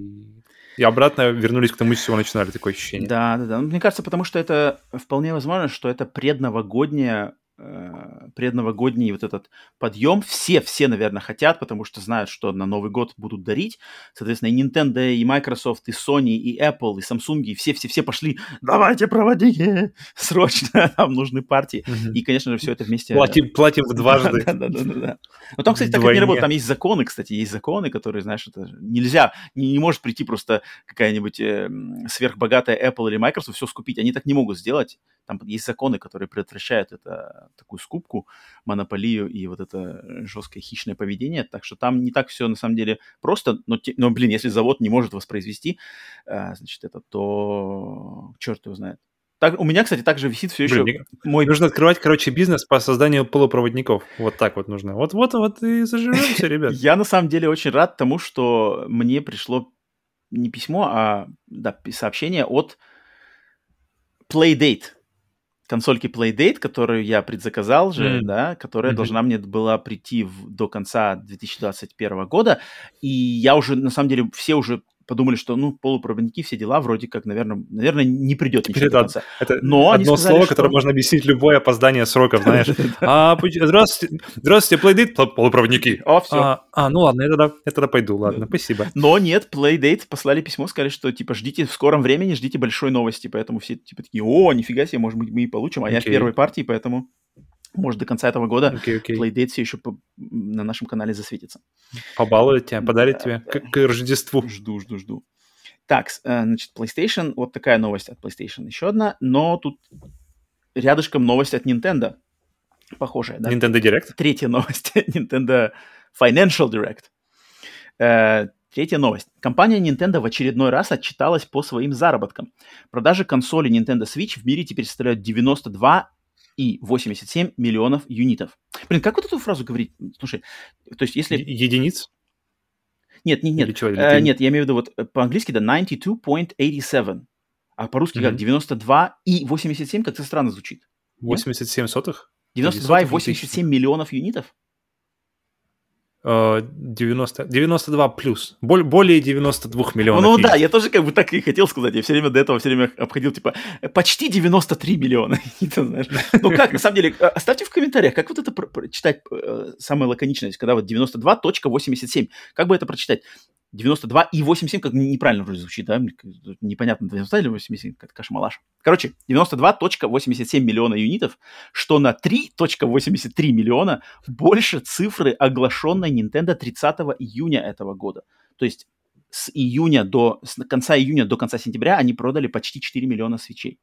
и обратно вернулись к тому, с чего начинали, такое ощущение. Да, да, да. Мне кажется, потому что это вполне возможно, что это предновогодняя Э, предновогодний вот этот подъем. Все, все, наверное, хотят, потому что знают, что на Новый год будут дарить. Соответственно, и Nintendo, и Microsoft, и Sony, и Apple, и Samsung, и все-все-все пошли, давайте проводите, срочно, нам нужны партии. Угу. И, конечно же, все это вместе... Платим, платим в дважды. Да-да-да. Но там, кстати, так не работает, там есть законы, кстати, есть законы, которые, знаешь, это нельзя, не, не может прийти просто какая-нибудь э, сверхбогатая Apple или Microsoft все скупить. Они так не могут сделать. Там есть законы, которые предотвращают это такую скупку, монополию и вот это жесткое хищное поведение. Так что там не так все на самом деле просто. Но, но блин, если завод не может воспроизвести, э, значит, это, то черт его знает. Так, у меня, кстати, также висит все еще Блин, мой... Нужно открывать, короче, бизнес по созданию полупроводников. Вот так вот нужно. Вот-вот, вот и заживемся, ребят. Я на самом деле очень рад тому, что мне пришло не письмо, а да, сообщение от Playdate консольки Playdate, которую я предзаказал же, mm. да, которая mm-hmm. должна мне была прийти в, до конца 2021 года. И я уже, на самом деле, все уже подумали, что, ну, полупроводники, все дела, вроде как, наверное, наверное не придет ничего это, до конца. Это Но одно сказали, слово, что... которое можно объяснить любое опоздание сроков, знаешь. А, здравствуйте, здравствуйте, Playdate, полупроводники. О, все. А, а, ну ладно, я тогда, я тогда пойду, ладно, спасибо. Но нет, Playdate послали письмо, сказали, что, типа, ждите в скором времени, ждите большой новости, поэтому все, типа, такие, о, нифига себе, может быть, мы и получим, а я в первой партии, поэтому... Может, до конца этого года okay, okay. Playdate еще по, на нашем канале засветится. Побалует тебя, подарит да, тебе да. К, к Рождеству. Жду, жду, жду. Так, э, значит, PlayStation, вот такая новость от PlayStation, еще одна, но тут рядышком новость от Nintendo, похожая, да? Nintendo Direct? Третья новость, Nintendo Financial Direct. Э, третья новость. Компания Nintendo в очередной раз отчиталась по своим заработкам. Продажи консоли Nintendo Switch в мире теперь составляют 92 и 87 миллионов юнитов. Блин, как вот эту фразу говорить? Слушай, то есть если... Единиц? Нет, нет, нет. Или что, или э, нет, я имею в виду вот э, по-английски, да, 92.87. А по-русски mm-hmm. как 92 и 87, как-то странно звучит. 87 нет? сотых? 92 и 87 миллионов юнитов? 90, 92 плюс. Более 92 миллионов. Ну, ну да, я тоже как бы так и хотел сказать. Я все время до этого все время обходил, типа, почти 93 миллиона. Ну как, на самом деле, э, оставьте в комментариях, как вот это прочитать э, самое лаконичное, когда вот 92.87. Как бы это прочитать? 92 и 87, как неправильно вроде звучит, да? Непонятно, 92 или 87, как кашмалаш. Короче, 92.87 миллиона юнитов, что на 3.83 миллиона больше цифры, оглашенной Nintendo 30 июня этого года. То есть с июня до, с конца июня до конца сентября они продали почти 4 миллиона свечей.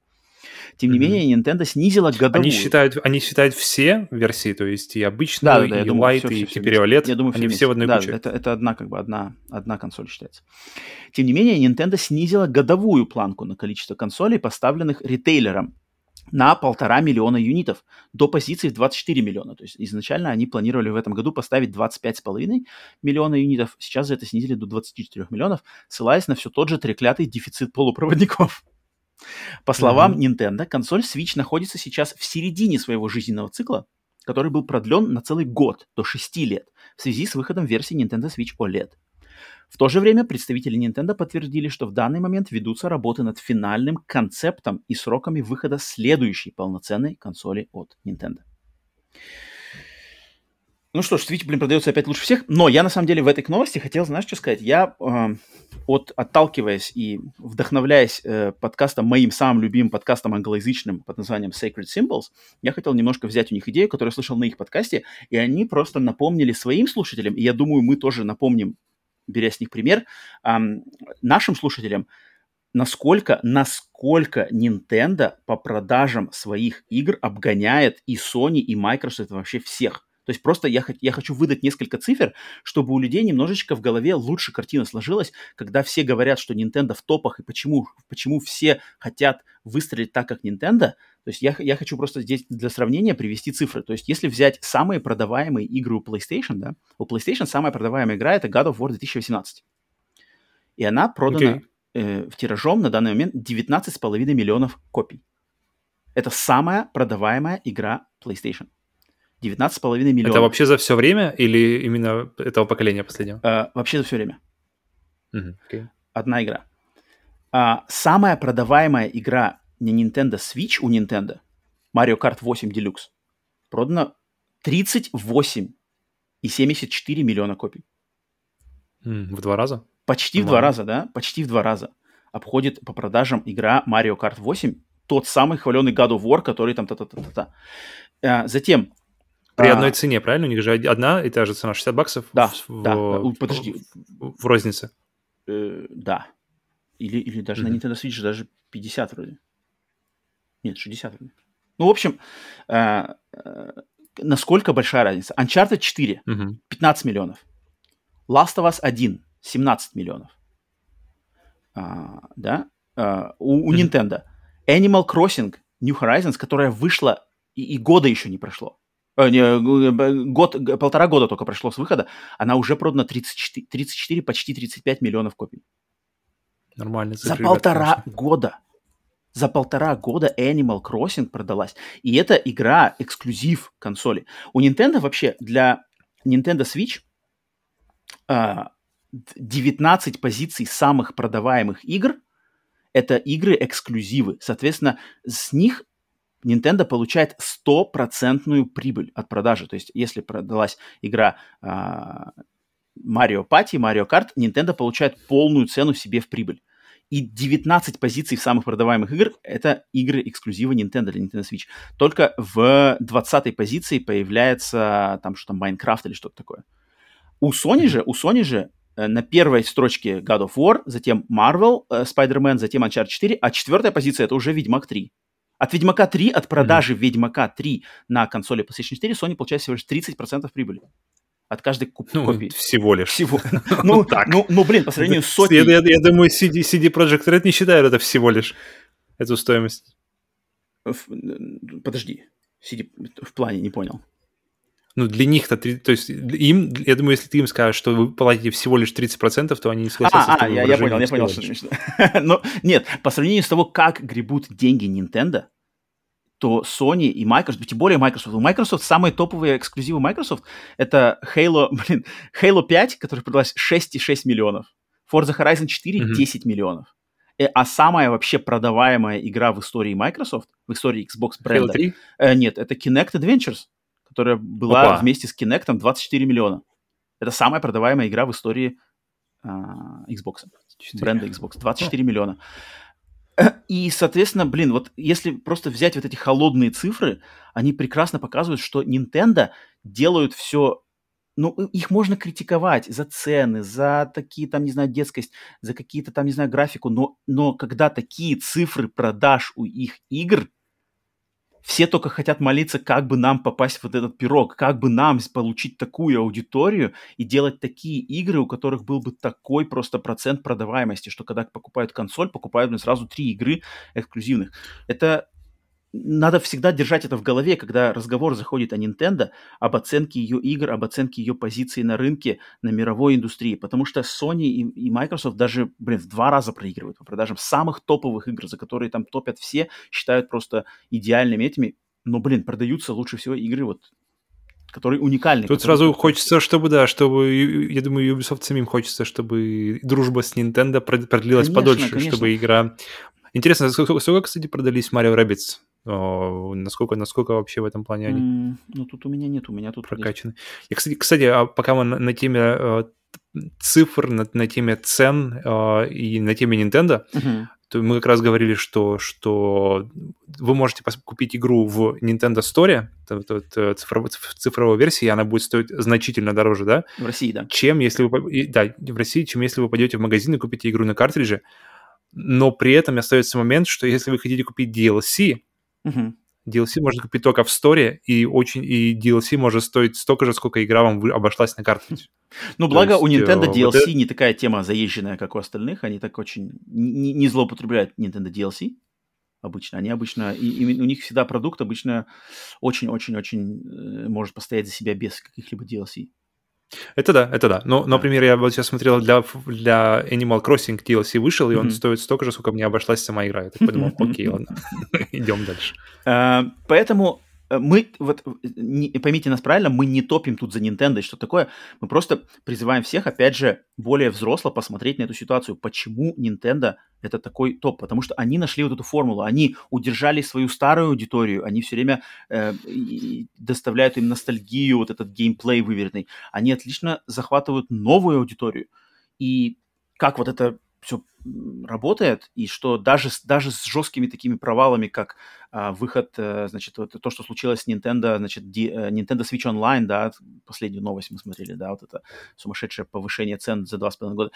Тем не mm-hmm. менее, Nintendo снизила годовую. Они считают, они считают все версии, то есть и обычную, да, да, и думаю, Lite, все, и все, все OLED, я думаю, они все, все в одной да, куче. Это, это одна, как бы, одна, одна консоль считается. Тем не менее, Nintendo снизила годовую планку на количество консолей, поставленных ритейлером на полтора миллиона юнитов до позиции в 24 миллиона. То есть изначально они планировали в этом году поставить 25,5 миллиона юнитов, сейчас же это снизили до 24 миллионов, ссылаясь на все тот же треклятый дефицит полупроводников. По словам mm-hmm. Nintendo, консоль Switch находится сейчас в середине своего жизненного цикла, который был продлен на целый год, до 6 лет, в связи с выходом версии Nintendo Switch OLED. В то же время представители Nintendo подтвердили, что в данный момент ведутся работы над финальным концептом и сроками выхода следующей полноценной консоли от Nintendo. Ну что ж, Switch, блин, продается опять лучше всех. Но я, на самом деле, в этой новости хотел, знаешь, что сказать? Я, э, от, отталкиваясь и вдохновляясь э, подкастом, моим самым любимым подкастом англоязычным под названием Sacred Symbols, я хотел немножко взять у них идею, которую я слышал на их подкасте, и они просто напомнили своим слушателям, и я думаю, мы тоже напомним, беря с них пример, э, нашим слушателям, насколько, насколько Nintendo по продажам своих игр обгоняет и Sony, и Microsoft, и вообще всех. То есть просто я, я хочу выдать несколько цифр, чтобы у людей немножечко в голове лучше картина сложилась, когда все говорят, что Nintendo в топах и почему, почему все хотят выстрелить так, как Nintendo. То есть я, я хочу просто здесь для сравнения привести цифры. То есть если взять самые продаваемые игры у PlayStation, да, у PlayStation самая продаваемая игра это God of War 2018. И она продана okay. э, в тиражом на данный момент 19,5 миллионов копий. Это самая продаваемая игра PlayStation. 19,5 миллионов. Это вообще за все время или именно этого поколения последнего? Uh, вообще за все время. Okay. Одна игра. Uh, самая продаваемая игра на Nintendo Switch у Nintendo, Mario Kart 8 Deluxe, продано 38 и 74 миллиона копий. Mm, в два раза? Почти Нормально. в два раза, да? Почти в два раза. Обходит по продажам игра Mario Kart 8, тот самый хваленый God of War, который там та-та-та-та-та. Uh, затем при а, одной цене, правильно? У них же одна и та же цена 60 баксов да, в, да, в, подожди. В, в рознице. Э, да. Или, или даже mm-hmm. на Nintendo Switch даже 50 вроде. Нет, 60 вроде. Ну, в общем, э, э, насколько большая разница? Uncharted 4 mm-hmm. 15 миллионов. Last of Us 1 17 миллионов. А, да? А, у, у mm-hmm. Nintendo. Animal Crossing New Horizons, которая вышла и, и года еще не прошло. Э, не, год, полтора года только прошло с выхода, она уже продана 34, 34 почти 35 миллионов копий. Нормально. За полтора конечно. года. За полтора года Animal Crossing продалась. И это игра эксклюзив консоли. У Nintendo вообще для Nintendo Switch 19 а, позиций самых продаваемых игр это игры эксклюзивы. Соответственно, с них Nintendo получает стопроцентную прибыль от продажи. То есть, если продалась игра Mario Party, Mario Kart, Nintendo получает полную цену себе в прибыль. И 19 позиций самых продаваемых игр — это игры эксклюзива Nintendo для Nintendo Switch. Только в 20 позиции появляется там что-то Minecraft или что-то такое. У Sony же, у Sony же э, на первой строчке God of War, затем Marvel, э, Spider-Man, затем Uncharted 4, а четвертая позиция — это уже Ведьмак 3. От Ведьмака 3, от продажи mm-hmm. Ведьмака 3 на консоли PlayStation 4 Sony получает всего лишь 30% прибыли. От каждой куп- ну, копии. Всего лишь. Всего. Ну, так. Ну, ну, блин, по сравнению с сотней... Я, я, я думаю, CD, CD Projekt Red не считает это всего лишь, эту стоимость. Подожди. CD в плане, не понял ну, для них-то, то есть им, я думаю, если ты им скажешь, что вы платите всего лишь 30%, то они не согласятся а, а, я, я понял, я понял, что Но нет, по сравнению с того, как гребут деньги Nintendo, то Sony и Microsoft, тем более Microsoft, у Microsoft самые топовые эксклюзивы Microsoft это Halo, блин, Halo 5, который продалась 6,6 миллионов, Forza Horizon 4 mm-hmm. 10 миллионов. Э, а самая вообще продаваемая игра в истории Microsoft, в истории Xbox бренда... Halo 3? Э, нет, это Kinect Adventures которая была Опа. вместе с Kinect 24 миллиона. Это самая продаваемая игра в истории э, Xbox, 4. бренда Xbox. 24 миллиона. И, соответственно, блин, вот если просто взять вот эти холодные цифры, они прекрасно показывают, что Nintendo делают все ну, их можно критиковать за цены, за такие, там, не знаю, детскость, за какие-то там, не знаю, графику, но, но когда такие цифры продаж у их игр, все только хотят молиться, как бы нам попасть в вот этот пирог, как бы нам получить такую аудиторию и делать такие игры, у которых был бы такой просто процент продаваемости, что когда покупают консоль, покупают сразу три игры эксклюзивных. Это надо всегда держать это в голове, когда разговор заходит о Nintendo, об оценке ее игр, об оценке ее позиции на рынке, на мировой индустрии, потому что Sony и, и Microsoft даже, блин, в два раза проигрывают по продажам самых топовых игр, за которые там топят все, считают просто идеальными этими, но, блин, продаются лучше всего игры вот которые уникальны. Тут которые... сразу хочется, чтобы, да, чтобы, я думаю, Ubisoft самим хочется, чтобы дружба с Nintendo продлилась конечно, подольше, конечно. чтобы игра... Интересно, сколько, сколько, кстати, продались Mario Rabbids? Насколько, насколько вообще в этом плане они... Mm, ну, тут у меня нет, у меня тут... Прокачаны. И, кстати, кстати, а пока мы на, на теме э, цифр, на, на теме цен э, и на теме Nintendo, uh-huh. то мы как раз говорили, что, что вы можете купить игру в Nintendo Store, цифровой, цифровой версии, она будет стоить значительно дороже, да? В России, да. Чем если вы... Да, в России, чем если вы пойдете в магазин и купите игру на картридже, но при этом остается момент, что если вы хотите купить DLC, uh-huh. DLC можно купить только в сторе, и очень и DLC может стоить столько же, сколько игра вам обошлась на картридже. Ну, благо есть, у Nintendo DLC вот это... не такая тема заезженная, как у остальных. Они так очень не, не злоупотребляют Nintendo DLC обычно. Они обычно, и, и у них всегда продукт обычно очень-очень-очень э, может постоять за себя без каких-либо DLC. Это да, это да. Но, например, я вот сейчас смотрел, для, для Animal Crossing DLC вышел, и он mm-hmm. стоит столько же, сколько мне обошлась сама игра. Я так подумал, окей, ладно, идем дальше. Э, поэтому мы, вот, не, поймите нас правильно, мы не топим тут за Nintendo и что такое. Мы просто призываем всех, опять же, более взросло посмотреть на эту ситуацию. Почему Nintendo это такой топ? Потому что они нашли вот эту формулу, они удержали свою старую аудиторию, они все время э, доставляют им ностальгию, вот этот геймплей выверенный. Они отлично захватывают новую аудиторию. И как вот это все работает, и что даже, даже с жесткими такими провалами, как а, выход, а, значит, вот то, что случилось с Nintendo, значит, Ди, а, Nintendo Switch Online, да, последнюю новость мы смотрели, да, вот это сумасшедшее повышение цен за два с половиной года.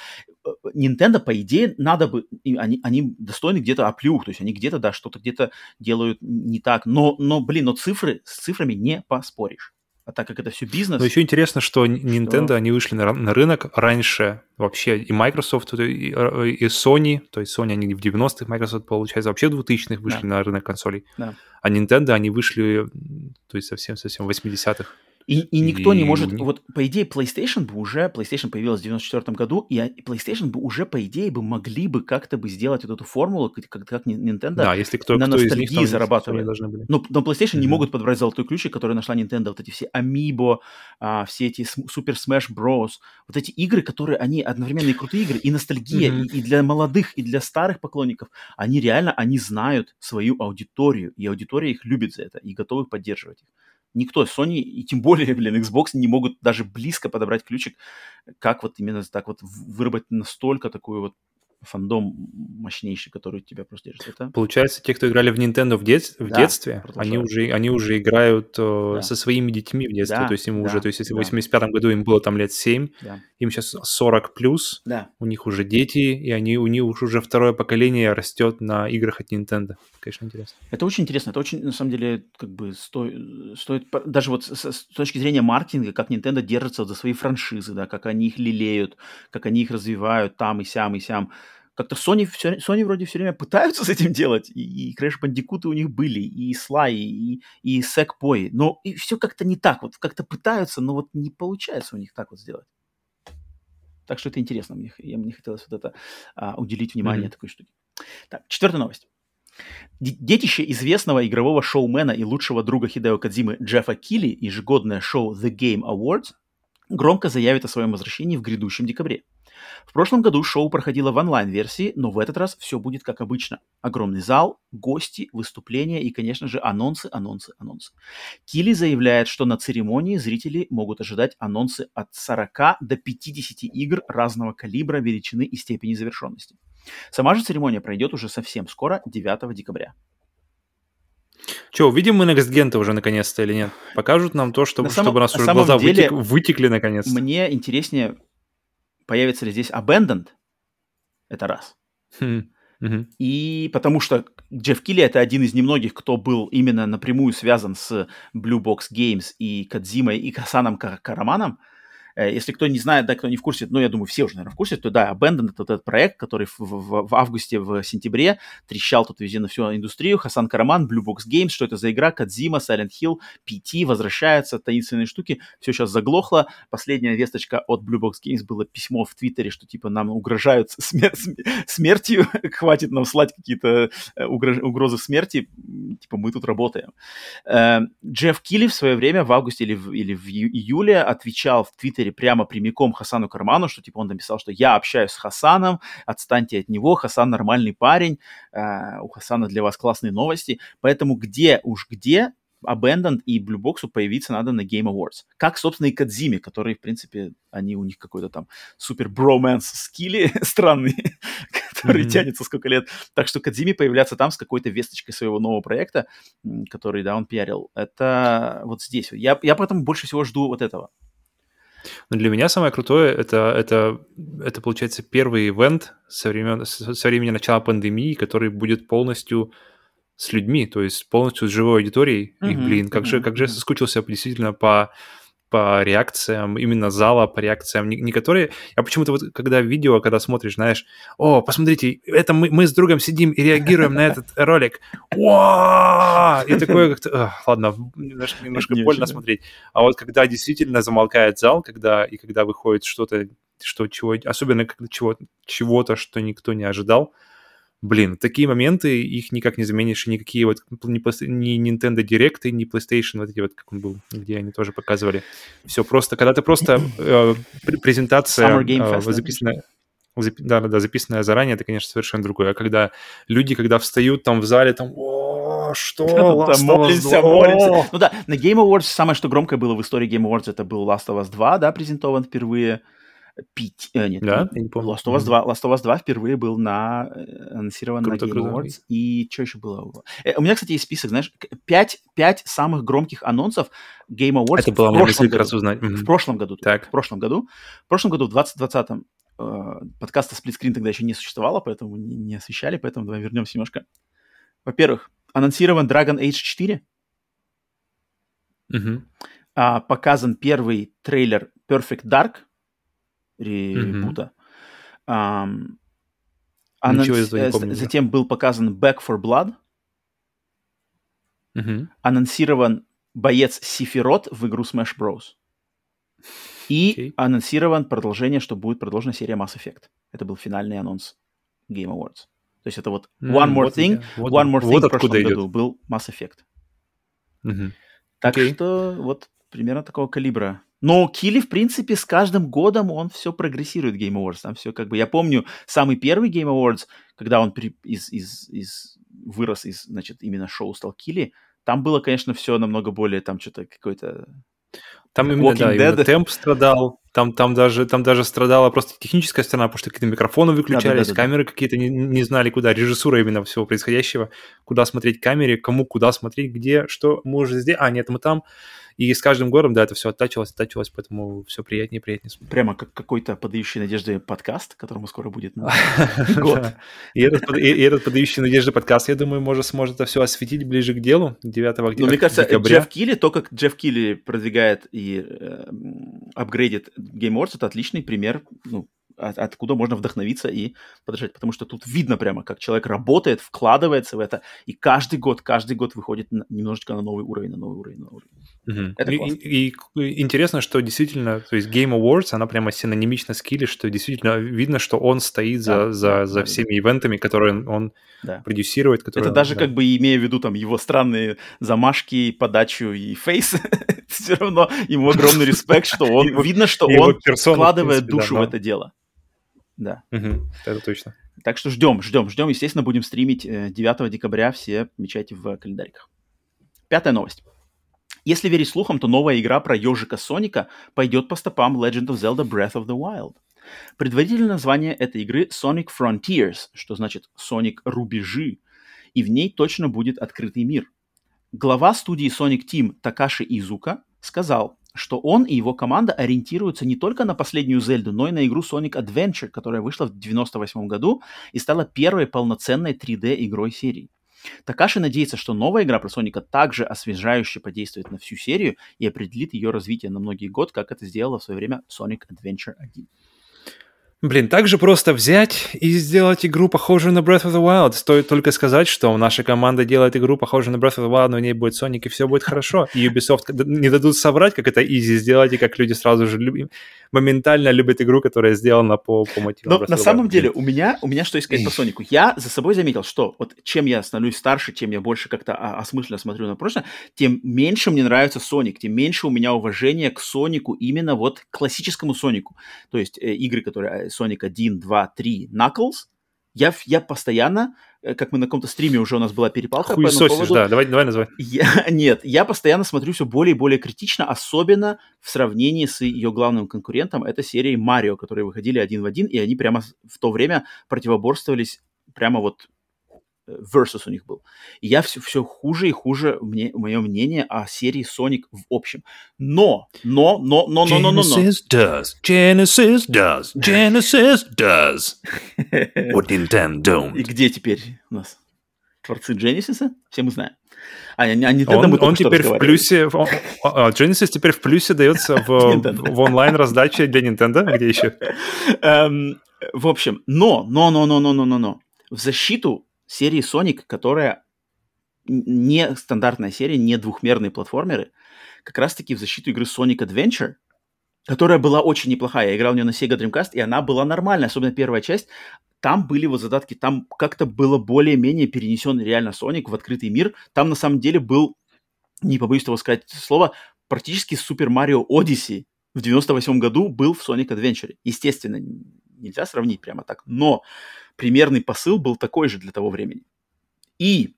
Э, Nintendo, по идее, надо бы, они, они достойны где-то оплюх, то есть они где-то, да, что-то где-то делают не так, но, но, блин, но цифры, с цифрами не поспоришь. А так как это все бизнес... Но еще интересно, что Nintendo, что... они вышли на, на рынок раньше вообще и Microsoft, и, и Sony, то есть Sony, они в 90-х, Microsoft, получается, вообще в 2000-х вышли да. на рынок консолей. Да. А Nintendo, они вышли, то есть совсем-совсем в 80-х. И, и никто и... не может... Вот, по идее, PlayStation бы уже... PlayStation появилась в 94 году, и PlayStation бы уже, по идее, бы могли бы как-то бы сделать вот эту формулу, как, как Nintendo да, если кто, на кто ностальгии из них зарабатывает. Были. Но, но PlayStation mm-hmm. не могут подобрать золотой ключик, который нашла Nintendo. Вот эти все Amiibo, а, все эти Super Smash Bros. Вот эти игры, которые, они одновременно и крутые игры, и ностальгия, mm-hmm. и, и для молодых, и для старых поклонников. Они реально, они знают свою аудиторию, и аудитория их любит за это, и готовы поддерживать их никто, Sony и тем более, блин, Xbox не могут даже близко подобрать ключик, как вот именно так вот выработать настолько такую вот фандом мощнейший, который тебя просто держит. Это... Получается, те, кто играли в Nintendo в, дет... в да, детстве, они уже, они уже играют э, да. со своими детьми в детстве. Да, то есть им да, уже, то есть если да. в 85 году им было там лет 7, да. им сейчас 40 плюс, да. у них уже дети, и они, у них уже второе поколение растет на играх от Nintendo. Конечно, интересно. Это очень интересно. Это очень, на самом деле, как бы сто... стоит... Даже вот с, с точки зрения маркетинга, как Nintendo держится за свои франшизы, да, как они их лелеют, как они их развивают там и сям, и сям как-то Sony, все, Sony вроде все время пытаются с этим делать, и, и Crash Bandicoot у них были, и Sly, и, и Sackboy, но и все как-то не так, вот как-то пытаются, но вот не получается у них так вот сделать. Так что это интересно, мне, я, мне хотелось вот это а, уделить внимание mm-hmm. такой штуке. Так, четвертая новость. Детище известного игрового шоумена и лучшего друга Хидео Кадзимы Джеффа Килли, ежегодное шоу The Game Awards, громко заявит о своем возвращении в грядущем декабре. В прошлом году шоу проходило в онлайн-версии, но в этот раз все будет как обычно. Огромный зал, гости, выступления и, конечно же, анонсы, анонсы, анонсы. Килли заявляет, что на церемонии зрители могут ожидать анонсы от 40 до 50 игр разного калибра, величины и степени завершенности. Сама же церемония пройдет уже совсем скоро, 9 декабря. Че, увидим мы Next Gen уже наконец-то или нет? Покажут нам то, чтобы, самом, чтобы у нас уже глаза деле, вытек, вытекли наконец. -то. Мне интереснее появится ли здесь Abandoned, это раз. Хм. И потому что Джефф Килли это один из немногих, кто был именно напрямую связан с Blue Box Games и Кадзимой и Хасаном Караманом, если кто не знает, да, кто не в курсе, ну, я думаю, все уже, наверное, в курсе, то да, Abandon это этот проект, который в, в, в августе, в сентябре трещал тут везде на всю индустрию. Хасан Караман, Blue Box Games, что это за игра, Кадзима, Silent Hill, PT, возвращаются, таинственные штуки, все сейчас заглохло. Последняя весточка от Blue Box Games было письмо в Твиттере, что типа нам угрожают смер- смертью, хватит нам слать какие-то э, угрозы смерти, типа мы тут работаем. Э, Джефф Килли в свое время в августе или в, или в июле отвечал в Твиттере Твиттере прямо прямиком Хасану Карману, что типа он написал, что я общаюсь с Хасаном, отстаньте от него, Хасан нормальный парень, э, у Хасана для вас классные новости, поэтому где уж где, Abandoned и Blue Box появиться надо на Game Awards. Как, собственно, и Кадзиме, которые, в принципе, они у них какой-то там супер броманс скилли странный, который mm-hmm. тянется сколько лет. Так что Кадзиме появляться там с какой-то весточкой своего нового проекта, который, да, он пиарил. Это вот здесь. Я, я поэтому больше всего жду вот этого. Но для меня самое крутое это, это, это получается первый ивент со, времен, со времени начала пандемии, который будет полностью с людьми, то есть полностью с живой аудиторией. Mm-hmm. И, блин, как же, как же я соскучился действительно по по реакциям именно зала, по реакциям, не, не которые... Я почему-то вот, когда видео, когда смотришь, знаешь, о, посмотрите, это мы, мы с другом сидим и реагируем на этот ролик. И такое как-то... Ладно, немножко, немножко больно смотреть. А вот когда действительно замолкает зал, когда и когда выходит что-то, что чего... Особенно когда чего, чего-то, что никто не ожидал, блин, такие моменты, их никак не заменишь, никакие вот ни, ни Nintendo Direct, ни PlayStation, вот эти вот, как он был, где они тоже показывали. Все просто, когда ты просто э, презентация э, записанная, да, да, да, записанная заранее, это, конечно, совершенно другое. А когда люди, когда встают там в зале, там, о, что? Там молимся, молимся. Ну да, на Game Awards самое, что громкое было в истории Game Awards, это был Last of Us 2, да, презентован впервые. Пить, э, нет, да? я не помню. Last of, Us 2, Last of Us 2 впервые был на, э, анонсирован круто, на Game круто. Awards. И что еще было? Э, у меня, кстати, есть список, знаешь, 5, 5 самых громких анонсов Game Awards Это было в прошлом году. раз узнать. В прошлом году. Так. В прошлом году. В прошлом году, в 2020 э, подкаста сплитскрин тогда еще не существовало, поэтому не, не освещали, поэтому давай вернемся немножко. Во-первых, анонсирован Dragon Age 4. Угу. А, показан первый трейлер Perfect Dark – ребута. Mm-hmm. Um. Э, затем был показан Back for Blood. Mm-hmm. Анонсирован боец Сифирот в игру Smash Bros. И okay. анонсирован продолжение, что будет продолжена серия Mass Effect. Это был финальный анонс Game Awards. То есть это вот One mm, More вот Thing, вот, One More Thing вот в прошлом идет. году был Mass Effect. Mm-hmm. Так okay. что вот примерно такого калибра но Килли, в принципе, с каждым годом он все прогрессирует Game Awards. Там все как бы... Я помню самый первый Game Awards, когда он при, из, из, из, вырос из, значит, именно шоу стал Килли. Там было, конечно, все намного более, там что-то какой-то... Там именно, да, именно темп страдал, там, там, даже, там даже страдала просто техническая сторона, потому что какие-то микрофоны выключались, да, да, да, камеры да. какие-то не, не знали куда, режиссура именно всего происходящего, куда смотреть камере, кому куда смотреть, где, что мы уже здесь, а нет, мы там. И с каждым годом, да, это все оттачивалось, оттачивалось, поэтому все приятнее и приятнее. Прямо как какой-то подающий надежды подкаст, которому скоро будет год. И этот подающий надежды подкаст, я думаю, может сможет это все осветить ближе к делу 9 октября. Ну, мне кажется, Джефф Килли, то, как Джефф Килли продвигает и э, апгрейдит Game Awards, это отличный пример, ну, от, откуда можно вдохновиться и подражать, потому что тут видно прямо, как человек работает, вкладывается в это, и каждый год, каждый год выходит на, немножечко на новый уровень, на новый уровень, на новый уровень. Угу. Это и, и, и интересно, что действительно, то есть Game Awards, она прямо синонимична с Килли, что действительно видно, что он стоит за, да, за, да, за всеми да. ивентами, которые он да. продюсирует. Которые, Это даже да. как бы имея в виду там его странные замашки, подачу и фейс, все равно ему огромный респект, что он, видно, что он вкладывает душу в это дело. Да. Это точно. Так что ждем, ждем, ждем. Естественно, будем стримить 9 э, декабря. Все мечайте в календариках. Пятая новость. Если верить слухам, то новая игра про ежика Соника пойдет по стопам Legend of Zelda Breath of the Wild. Предварительное название этой игры Sonic Frontiers, что значит Sonic Рубежи, и в ней точно будет открытый мир. Глава студии Sonic Team Такаши Изука сказал, что он и его команда ориентируются не только на последнюю Зельду, но и на игру Sonic Adventure, которая вышла в 1998 году и стала первой полноценной 3D-игрой серии. Такаши надеется, что новая игра про Соника также освежающе подействует на всю серию и определит ее развитие на многие годы, как это сделала в свое время Sonic Adventure 1. Блин, так же просто взять и сделать игру похожую на Breath of the Wild. Стоит только сказать, что наша команда делает игру похожую на Breath of the Wild, но в ней будет Sonic, и все будет хорошо. И Ubisoft не дадут соврать, как это изи сделать, и как люди сразу же любят, моментально любят игру, которая сделана по, по мотивам Но на самом деле у меня, у меня что есть сказать по Сонику. Я за собой заметил, что вот чем я становлюсь старше, чем я больше как-то осмысленно смотрю на прошлое, тем меньше мне нравится Соник, тем меньше у меня уважения к Сонику, именно вот классическому Сонику. То есть э, игры, которые Sonic 1, 2, 3, Knuckles, я, я постоянно, э, как мы на каком-то стриме уже у нас была перепалка Хуй по этому поводу. да, давай, давай называй. Я, нет, я постоянно смотрю все более и более критично, особенно в сравнении с ее главным конкурентом, это серией Марио, которые выходили один в один, и они прямо в то время противоборствовались прямо вот versus у них был. И я все, все хуже и хуже, мне, мое мнение о серии Sonic в общем. Но, но, но, но, но, но, но, но. Genesis does, Genesis does, Genesis does. What Nintendo. И где теперь у нас творцы Genesis? Все мы знаем. А, а Nintendo он, мы он теперь в плюсе, он, а, Genesis теперь в плюсе дается в, в онлайн раздаче для Nintendo, где еще? Um, в общем, но, но, но, но, но, но, но, но. В защиту серии Sonic, которая не стандартная серия, не двухмерные платформеры, как раз-таки в защиту игры Sonic Adventure, которая была очень неплохая. Я играл в нее на Sega Dreamcast, и она была нормальная, особенно первая часть. Там были вот задатки, там как-то было более-менее перенесен реально Sonic в открытый мир. Там на самом деле был, не побоюсь того сказать слово, практически Super Mario Odyssey в 98 году был в Sonic Adventure. Естественно, нельзя сравнить прямо так, но примерный посыл был такой же для того времени. И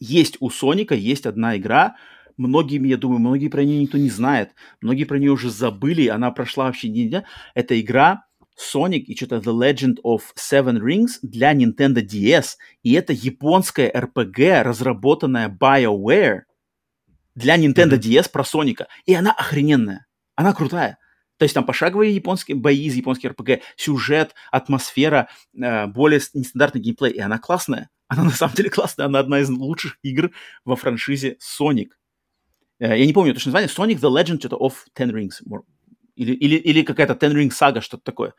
есть у Соника, есть одна игра, многие, я думаю, многие про нее никто не знает, многие про нее уже забыли, она прошла вообще не дня. Это игра Sonic и что-то The Legend of Seven Rings для Nintendo DS. И это японская RPG, разработанная BioWare для Nintendo mm-hmm. DS про Соника. И она охрененная. Она крутая. То есть там пошаговые японские бои из японских РПГ, сюжет, атмосфера, э, более нестандартный геймплей, и она классная. Она на самом деле классная, она одна из лучших игр во франшизе Sonic. Э, я не помню точно название, Sonic The Legend of Ten Rings. Или, или, или какая-то Ten Ring Saga, что-то такое.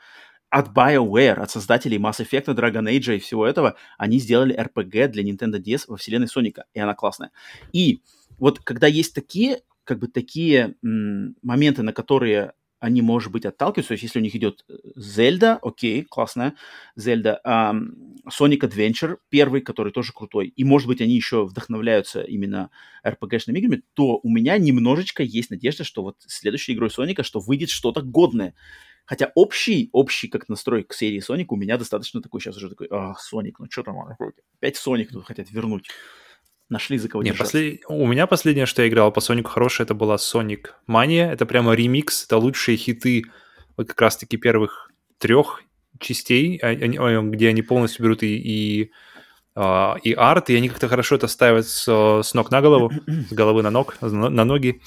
От BioWare, от создателей Mass Effect, Dragon Age и всего этого, они сделали RPG для Nintendo DS во вселенной Соника, и она классная. И вот когда есть такие, как бы такие м- моменты, на которые они, может быть, отталкиваются. То есть, если у них идет Зельда, окей, классная Зельда, um, Sonic Adventure, первый, который тоже крутой, и, может быть, они еще вдохновляются именно RPG-шными играми, то у меня немножечко есть надежда, что вот следующей игрой Соника, что выйдет что-то годное. Хотя общий, общий как настрой к серии Sonic у меня достаточно такой сейчас уже такой, а, Sonic, ну что там, опять Sonic тут хотят вернуть нашли за кого Не, послед... У меня последнее, что я играл по Сонику хорошее, это была Sonic Mania. Это прямо ремикс, это лучшие хиты вот как раз-таки первых трех частей, а, где они полностью берут и, и, а, и арт, и они как-то хорошо это ставят с, с ног на голову, с головы на ног, на ноги.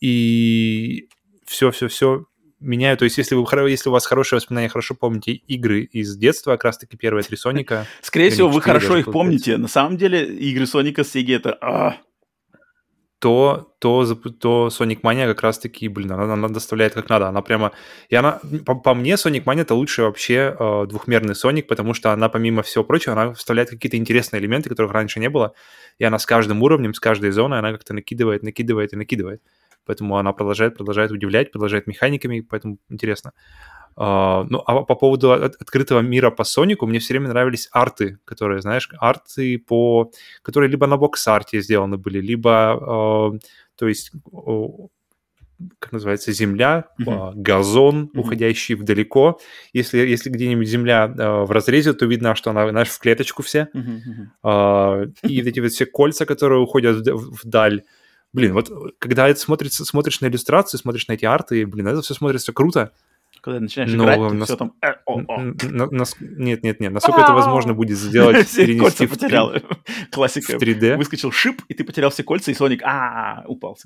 И все-все-все меняю. То есть, если, вы, если у вас хорошие воспоминания, хорошо помните игры из детства, как раз-таки первые три Соника. Скорее всего, вы хорошо их помните. На самом деле, игры Соника с Сеги это... А! то, то, то Sonic Mania как раз-таки, блин, она, она доставляет как надо. Она прямо... И она, по, по мне, Sonic Mania это лучший вообще э, двухмерный Sonic, потому что она, помимо всего прочего, она вставляет какие-то интересные элементы, которых раньше не было. И она с каждым уровнем, с каждой зоной, она как-то накидывает, накидывает и накидывает. Поэтому она продолжает, продолжает удивлять, продолжает механиками, поэтому интересно. Uh, ну, а по поводу от- открытого мира по Сонику, мне все время нравились арты, которые, знаешь, арты по... которые либо на бокс-арте сделаны были, либо, uh, то есть, uh, как называется, земля, mm-hmm. газон, mm-hmm. уходящий вдалеко. Если, если где-нибудь земля в разрезе, то видно, что она, знаешь, в клеточку все. Mm-hmm. И эти вот все кольца, которые уходят вдаль, блин, вот когда это смотрится, смотришь на иллюстрации, смотришь на эти арты, блин, это все смотрится круто. Когда начинаешь Но играть, нас... все там... Э, на, на, нет, нет, нет, насколько это возможно будет сделать, все кольца потерял. Классика. В 3D. Выскочил шип, и ты потерял все кольца, и Соник а упал.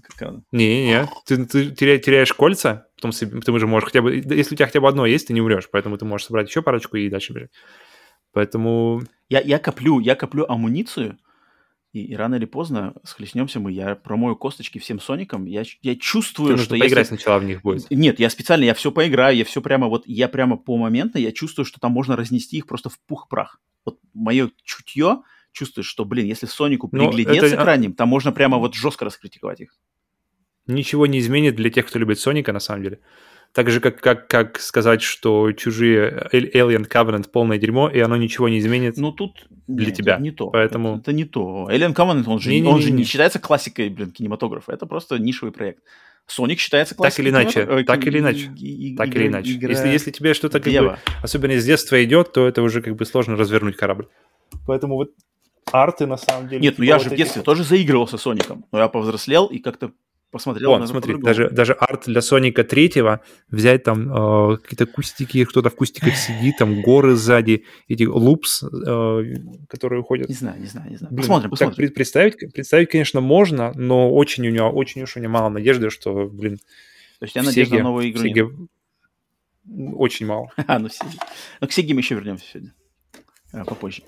Не-не-не, ты, ты теряешь кольца, потом ты уже можешь хотя бы... Если у тебя хотя бы одно есть, ты не умрешь, поэтому ты можешь собрать еще парочку и дальше бежать. Поэтому... Я, я коплю, я коплю амуницию, И, и рано или поздно схлестнемся мы. Я промою косточки всем Соникам. Я, я чувствую, Ты что поиграть если... сначала в них будет. Нет, я специально, я все поиграю, я все прямо вот, я прямо по моменту, я чувствую, что там можно разнести их просто в пух-прах. Вот мое чутье чувствует, что, блин, если Сонику Ну, приглядеться это- к ранним, там можно прямо вот жестко раскритиковать их. Ничего не изменит для тех, кто любит Соника, на самом деле. Так же, как, как, как сказать, что чужие Al- Alien Covenant полное дерьмо, и оно ничего не изменит. Ну, тут Для нет, тебя. это не то. Поэтому- Это, это не то. Alien Covenant, он же, Не-не-не-не. он же не считается классикой, блин, кинематографа. Это просто нишевый проект. Соник считается так классикой или иначе, кинематографа- э, так или иначе, и- и- так или иначе. игра Если, если тебе что-то, как бы, особенно из детства идет, то это уже как бы сложно развернуть корабль. Поэтому вот арты на самом деле... Нет, ну типа я вот же в эти- детстве тоже заигрывался Соником. Но я повзрослел и как-то посмотрел Вон, смотри, даже, даже арт для Соника третьего, взять там э, какие-то кустики, кто-то в кустиках сидит, там горы сзади, эти лупс, э, которые уходят. Не знаю, не знаю, не знаю. Блин, посмотрим, так посмотрим. пред- представить, представить, конечно, можно, но очень у него, очень уж у него мало надежды, что, блин, То есть я в надеюсь на Сеге- новую игру. Сеге очень мало. А, ну Сеги. Ну, к Сеге мы еще вернемся сегодня. Э, попозже.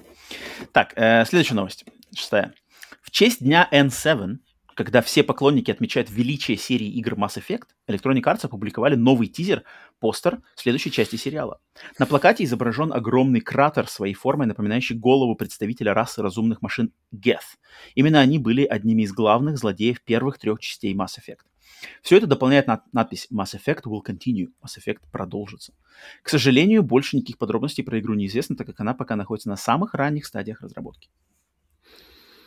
Так, э, следующая новость. Шестая. В честь дня N7, когда все поклонники отмечают величие серии игр Mass Effect, Electronic Arts опубликовали новый тизер, постер следующей части сериала. На плакате изображен огромный кратер своей формой, напоминающий голову представителя расы разумных машин Geth. Именно они были одними из главных злодеев первых трех частей Mass Effect. Все это дополняет над- надпись Mass Effect will continue. Mass Effect продолжится. К сожалению, больше никаких подробностей про игру неизвестно, так как она пока находится на самых ранних стадиях разработки.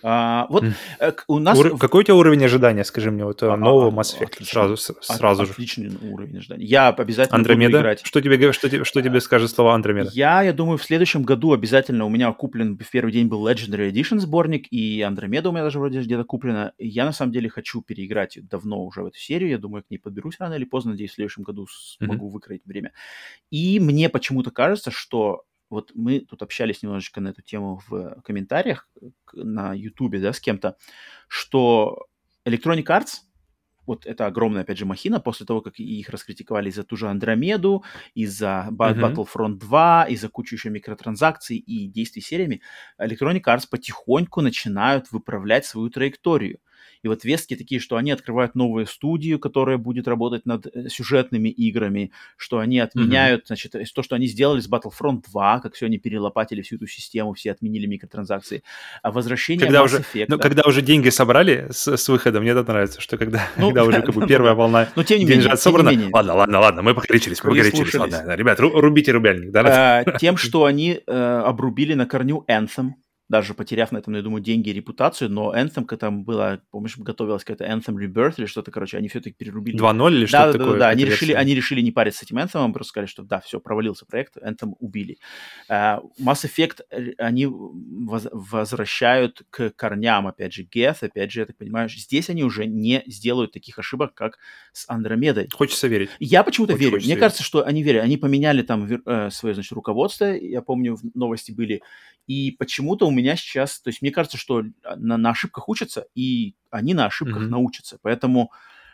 А, вот э, у нас... Ур- Какой у тебя уровень ожидания, скажи мне, вот э, А, нового а, Mass Effect? отлично. Сразу, с- от- сразу же. Отличный уровень ожидания. Я обязательно буду Андромеда? играть. Что тебе, что, тебе, что тебе скажет слова Андромеда? Я, я думаю, в следующем году обязательно у меня куплен в первый день был Legendary Edition сборник, и Андромеда у меня даже вроде где-то куплена. Я на самом деле хочу переиграть давно уже в эту серию. Я думаю, к ней подберусь рано или поздно. Надеюсь, в следующем году смогу выкроить время. И мне почему-то кажется, что вот мы тут общались немножечко на эту тему в комментариях к- на Ютубе, да, с кем-то, что Electronic Arts, вот это огромная, опять же, махина, после того, как их раскритиковали за ту же Андромеду, из-за Ba- Мгм. Battlefront 2, из-за кучи еще микротранзакций и действий сериями, Electronic Arts потихоньку начинают выправлять свою траекторию. И вот вестки такие, что они открывают новую студию, которая будет работать над э, сюжетными играми, что они отменяют, значит, э, то, что они сделали с Battlefront 2, как все они перелопатили всю эту систему, все отменили микротранзакции. А возвращение Когда Mass уже, Effect, ну, когда уже деньги собрали с, с выходом, мне это нравится, что когда, Ну, когда уже как бы первая волна Но тем не менее, деньжат тем не собрана, менее. ладно, ладно, ладно, мы покоричились, мы покоричились, ладно, да, ребят, ру- рубите рубельник, да? Э, тем, что они э, обрубили на корню Anthem, даже потеряв на этом, я думаю, деньги и репутацию, но Anthem, когда там было, помнишь, готовилась какая-то Anthem Rebirth или что-то, короче, они все-таки перерубили. 2.0 или Да, что-то да, да, такое? да, они решили, они решили не париться с этим Anthem, просто сказали, что да, все, провалился проект, Anthem убили. Э, Mass Effect, э, они воз- возвращают к корням, опять же, Geth, опять же, я так понимаю, здесь они уже не сделают таких ошибок, как с Андромедой. Хочется верить. Я почему-то Очень верю. Мне верить. кажется, что они верят. Они поменяли там э, свое, значит, руководство. Я помню, в новости были. И почему-то у меня сейчас... То есть мне кажется, что на, на ошибках учатся, и они на ошибках Мгм. научатся. Поэтому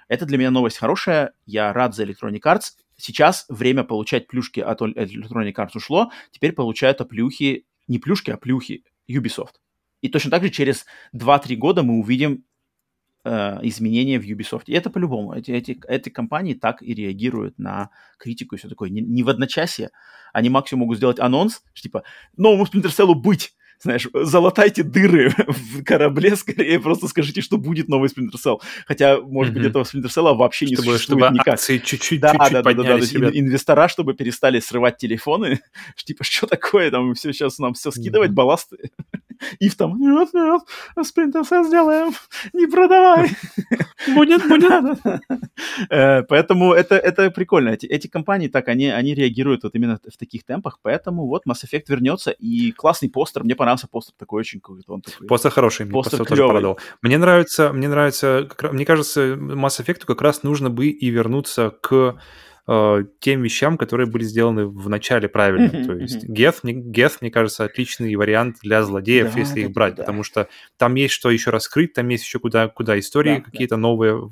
это для меня новость хорошая. Я рад за Electronic Arts. Сейчас время получать плюшки от Electronic Arts ушло. Теперь получают плюхи... Не плюшки, а плюхи Ubisoft. И точно так же через 2-3 года мы увидим э, изменения в Ubisoft. И это по-любому. Эти, эти, эти компании так и реагируют на критику и все такое. Не, не в одночасье. Они максимум могут сделать анонс, что типа новому Splinter Cell быть. Знаешь, залатайте дыры в корабле, скорее просто скажите, что будет новый Splinter Cell. Хотя, может быть, Мгм. этого Splinter Cell вообще не Чтобы, существует чтобы никак. акции чуть-чуть, Да, чуть-чуть да, да, да, да, ребят. инвестора, чтобы перестали срывать телефоны, типа, что такое, там, все сейчас нам все скидывать, Мгм. балласты. Ив там, нет, нет, Cell сделаем, не продавай. Будет, будет. Э, Поэтому это, это прикольно. Эти, эти компании так, они, они реагируют вот именно в таких темпах, поэтому вот Mass Effect вернется, и классный постер, мне понравился постер такой очень какой-то, он такой... Постер хороший, мне Постер тоже порадовал. Мне нравится, мне нравится, мне кажется, Mass Effect как раз нужно бы и вернуться к э, тем вещам, которые были сделаны в начале правильно. Мгм, То есть мгм. Geth, мне, Geth, мне кажется, отличный вариант для злодеев, Да, если да, их брать, да. потому что там есть что еще раскрыть, там есть еще куда, куда истории Да, да. какие-то новые в-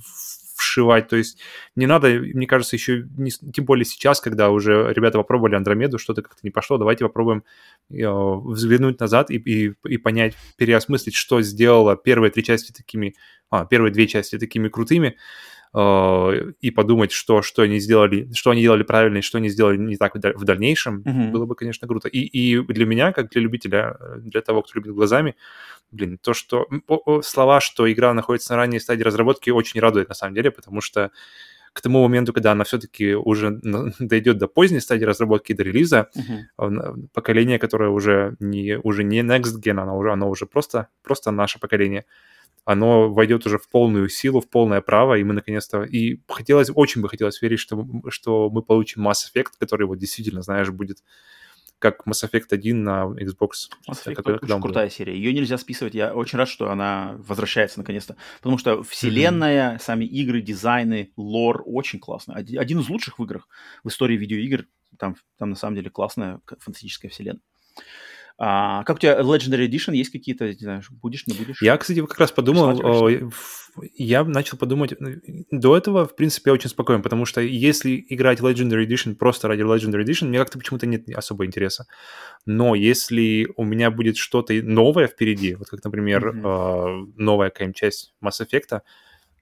вшивать. То есть не надо, мне кажется, еще, не, тем более сейчас, когда уже ребята попробовали Андромеду, что-то как-то не пошло, давайте попробуем э, взглянуть назад и, и, и понять, переосмыслить, что сделала первые три части такими, а, первые две части такими крутыми, и подумать, что, что они сделали, что они делали правильно и что они сделали не так в дальнейшем, mm-hmm. было бы, конечно, круто. И, и для меня, как для любителя, для того, кто любит глазами, блин, то, что слова, что игра находится на ранней стадии разработки, очень радует на самом деле, потому что к тому моменту, когда она все-таки уже дойдет до поздней стадии разработки и до релиза, uh-huh. поколение, которое уже не, уже не next gen, оно уже, оно уже просто, просто наше поколение, оно войдет уже в полную силу, в полное право, и мы наконец-то... И хотелось, очень бы хотелось верить, что, что мы получим Mass Effect, который вот действительно, знаешь, будет как Mass Effect 1 на Xbox. Mass Effect очень крутая был. серия. Ее нельзя списывать. Я очень рад, что она возвращается наконец-то. Потому что вселенная, mm-hmm. сами игры, дизайны, лор очень классно. Один из лучших в играх в истории видеоигр. Там, там на самом деле классная фантастическая вселенная. А, как у тебя Legendary Edition? Есть какие-то, не знаю, будешь, не будешь? Я, кстати, как раз подумал, я начал подумать, до этого, в принципе, я очень спокоен, потому что если играть Legendary Edition просто ради Legendary Edition, мне как-то почему-то нет особо интереса. Но если у меня будет что-то новое впереди, вот как, например, mm-hmm. новая какая-нибудь часть Mass Effect,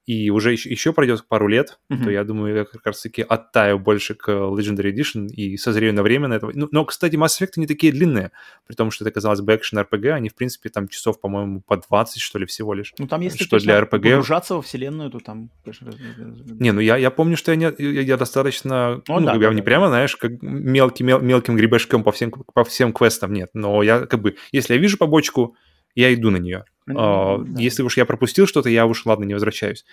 и уже еще, еще пройдет пару лет, mm-hmm. то я думаю, я как раз-таки оттаю больше к Legendary Edition и созрею на время на этого. Ну, но, кстати, Mass Effect не такие длинные, при том, что это, казалось бы, экшен RPG, они, в принципе, там часов, по-моему, по 20, что ли, всего лишь. Ну, там, если, что для RPG... погружаться во вселенную, то там. Не, ну, я, я помню, что я, не, я, я достаточно... О, ну, да, я да, не да. прямо, знаешь, как мелкий, мел, мелким грибешком по всем, по всем квестам, нет. Но я, как бы, если я вижу побочку, я иду на нее. Uh, да. Если уж я пропустил что-то, я уж, ладно, не возвращаюсь.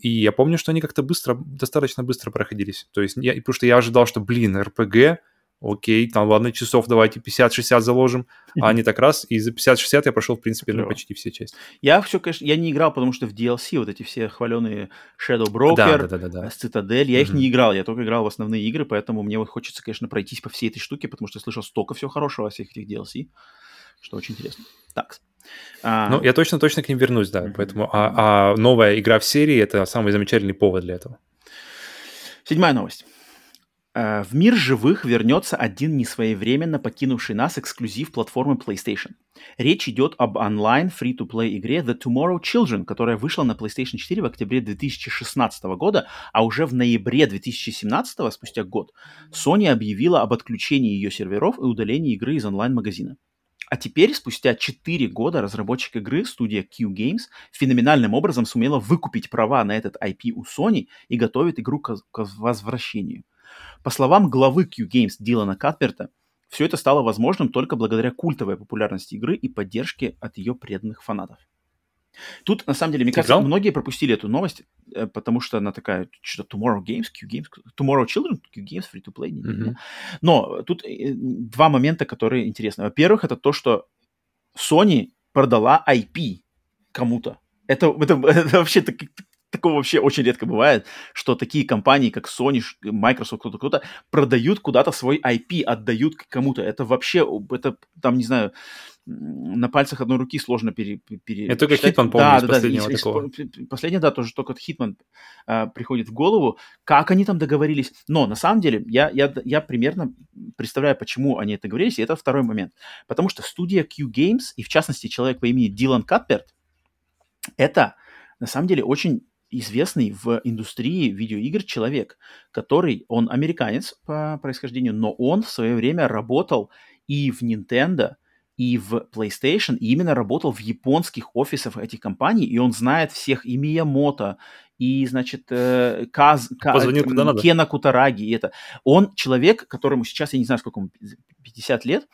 И я помню, что они как-то быстро, достаточно быстро проходились. То есть, я, потому что я ожидал, что, блин, РПГ, окей, там, ладно, часов давайте 50-60 заложим, а они так раз, и за 50-60 я прошел, в принципе, ну, почти все части. Я все, конечно, я не играл, потому что в DLC вот эти все хваленые Shadow Broker, да, да, да, да, да. Citadel, я их не играл, я только играл в основные игры, поэтому мне вот хочется, конечно, пройтись по всей этой штуке, потому что я слышал столько всего хорошего во всех этих DLC, что очень интересно. Так, а... Ну, я точно-точно к ним вернусь, да. Mm-hmm. Поэтому, а, а новая игра в серии это самый замечательный повод для этого. Седьмая новость. Э, в мир живых вернется один несвоевременно покинувший нас эксклюзив платформы PlayStation. Речь идет об онлайн free-to-play игре The Tomorrow Children, которая вышла на PlayStation 4 в октябре 2016 года, а уже в ноябре 2017, спустя год, Sony объявила об отключении ее серверов и удалении игры из онлайн-магазина. А теперь, спустя 4 года, разработчик игры, студия Q Games, феноменальным образом сумела выкупить права на этот IP у Sony и готовит игру к, к возвращению. По словам главы Q Games Дилана Катперта, все это стало возможным только благодаря культовой популярности игры и поддержке от ее преданных фанатов. Тут, на самом деле, мне кажется, Играл? многие пропустили эту новость, э, потому что она такая, что Tomorrow Games, Q Games, Tomorrow Children, Q Games, Free-to-Play. Mm-hmm. Но тут э, два момента, которые интересны. Во-первых, это то, что Sony продала IP кому-то. Это, это, это вообще так, такого вообще очень редко бывает, что такие компании, как Sony, Microsoft, кто-то, кто-то продают куда-то свой IP, отдают кому-то. Это вообще, это там, не знаю, на пальцах одной руки сложно пере, пере Это только Хитман, помню, да, из да, последнего да, такого. Последний, да, тоже только Хитман а, приходит в голову. Как они там договорились? Но на самом деле я, я, я примерно представляю, почему они это договорились, и это второй момент. Потому что студия Q Games, и в частности человек по имени Дилан Катперт, это на самом деле очень известный в индустрии видеоигр человек, который, он американец по происхождению, но он в свое время работал и в Nintendo, и в PlayStation, и именно работал в японских офисах этих компаний, и он знает всех и Миямото, и, значит, э, Каз, надо. Кена Кутараги, и это. Он человек, которому сейчас, я не знаю, сколько ему, 50 лет,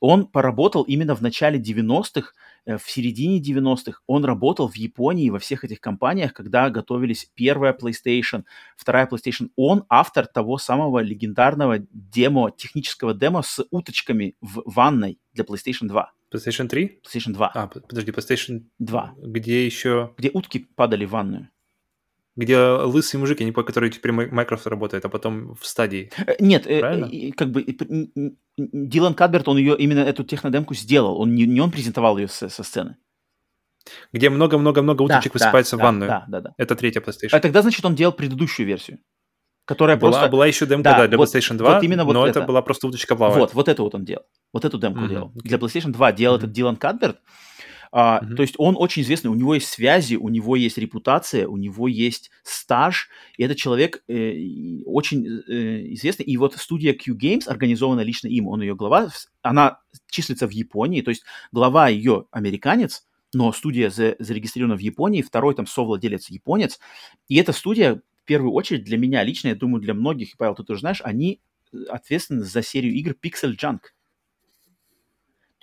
он поработал именно в начале 90-х Э, в середине 90-х он работал в Японии во всех этих компаниях, когда готовились первая PlayStation, вторая PlayStation. Он автор того самого легендарного демо, технического демо с уточками в ванной для PlayStation 2. PlayStation 3? PlayStation 2. А, подожди, PlayStation 2. Где еще? Где утки падали в ванную где лысый мужик, я не помню, который теперь Microsoft работает, а потом в стадии. Э, нет, э, Правильно? как бы Дилан Кадберт, он ее именно эту технодемку сделал, он не, не он презентовал ее со, со сцены. Где много-много-много уточек да, высыпается да, в ванную. Да, да, да. Это третья PlayStation. А тогда, значит, он делал предыдущую версию. Которая была, просто... была еще демка, да, да для вот, PlayStation 2, вот именно вот но это. это была просто уточка плавает. Вот, вот это вот он делал. Вот эту демку mm-hmm. делал. Для PlayStation 2 делал mm-hmm. этот Дилан Кадберт. А, mm-hmm. То есть он очень известный, у него есть связи, у него есть репутация, у него есть стаж, и этот человек э, очень э, известный. И вот студия Q Games организована лично им, он ее глава, она числится в Японии, то есть глава ее американец, но студия за, зарегистрирована в Японии, второй там совладелец японец, и эта студия в первую очередь для меня лично, я думаю, для многих, и Павел, ты тоже знаешь, они ответственны за серию игр Pixel Junk.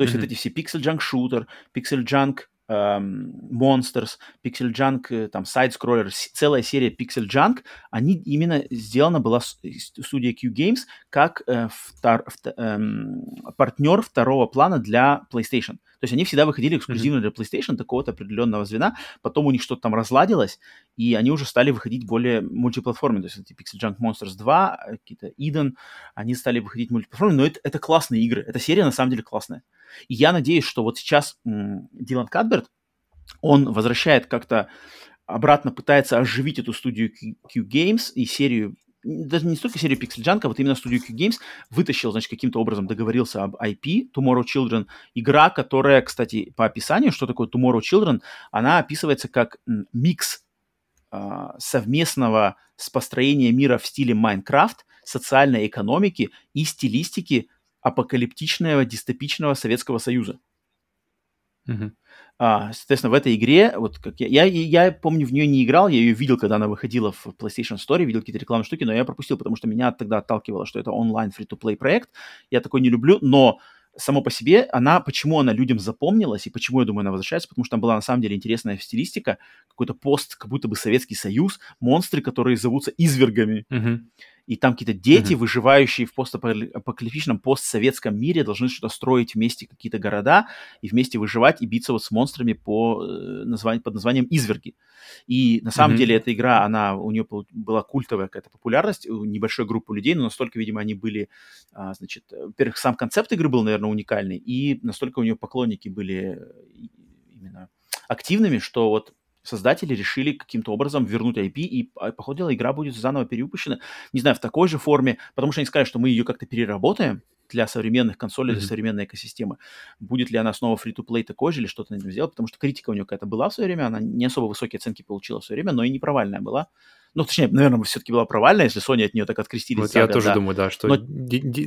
То есть mm-hmm. вот эти все Pixel Junk Shooter, Pixel Junk эм, Monsters, Pixel Junk, э, там, Side Scroller, целая серия Pixel Junk, они именно сделана была студия Q Games как э, втор, в, эм, партнер второго плана для PlayStation. То есть они всегда выходили эксклюзивно mm-hmm. для PlayStation такого-то определенного звена, потом у них что-то там разладилось, и они уже стали выходить более мультиплатформенные. То есть эти Pixel Junk Monsters 2, э, какие-то Eden, они стали выходить мультиплатформенные, но это, это классные игры. Эта серия на самом деле классная. И я надеюсь, что вот сейчас м- Дилан Кадберт, он возвращает как-то обратно пытается оживить эту студию Q, Q Games и серию даже не столько серию Pixel Junk, а вот именно студию Q Games вытащил, значит, каким-то образом договорился об IP Tomorrow Children. Игра, которая, кстати, по описанию, что такое Tomorrow Children, она описывается как микс э, совместного с построения мира в стиле Майнкрафт, социальной экономики и стилистики апокалиптичного дистопичного Советского Союза. Mm-hmm. А, соответственно, в этой игре, вот как я, я, я помню, в нее не играл, я ее видел, когда она выходила в PlayStation Store, видел какие-то рекламные штуки, но я пропустил, потому что меня тогда отталкивало, что это онлайн фри-то-плей проект. Я такой не люблю, но само по себе, она, почему она людям запомнилась и почему, я думаю, она возвращается, потому что там была на самом деле интересная стилистика, какой-то пост, как будто бы Советский Союз, монстры, которые зовутся извергами. Uh-huh и там какие-то дети, mm-hmm. выживающие в постапокалиптичном постсоветском мире, должны что-то строить вместе какие-то города и вместе выживать и биться вот с монстрами по, э, названию, под названием «Изверги». И на самом mm-hmm. деле эта игра, она, у нее была культовая какая-то популярность у небольшой группы людей, но настолько, видимо, они были, а, значит, во-первых, сам концепт игры был, наверное, уникальный, и настолько у нее поклонники были э, именно активными, что вот создатели решили каким-то образом вернуть IP, и, а, по ходу дела, игра будет заново перевыпущена, не знаю, в такой же форме, потому что они сказали, что мы ее как-то переработаем для современных консолей, mm-hmm. для современной экосистемы. Будет ли она снова free-to-play такой же или что-то на этом сделать, потому что критика у нее какая-то была в свое время, она не особо высокие оценки получила в свое время, но и не провальная была. Ну, точнее, наверное, все-таки была провальная, если Sony от нее так открестились. Вот я тоже да. думаю, да, что Но...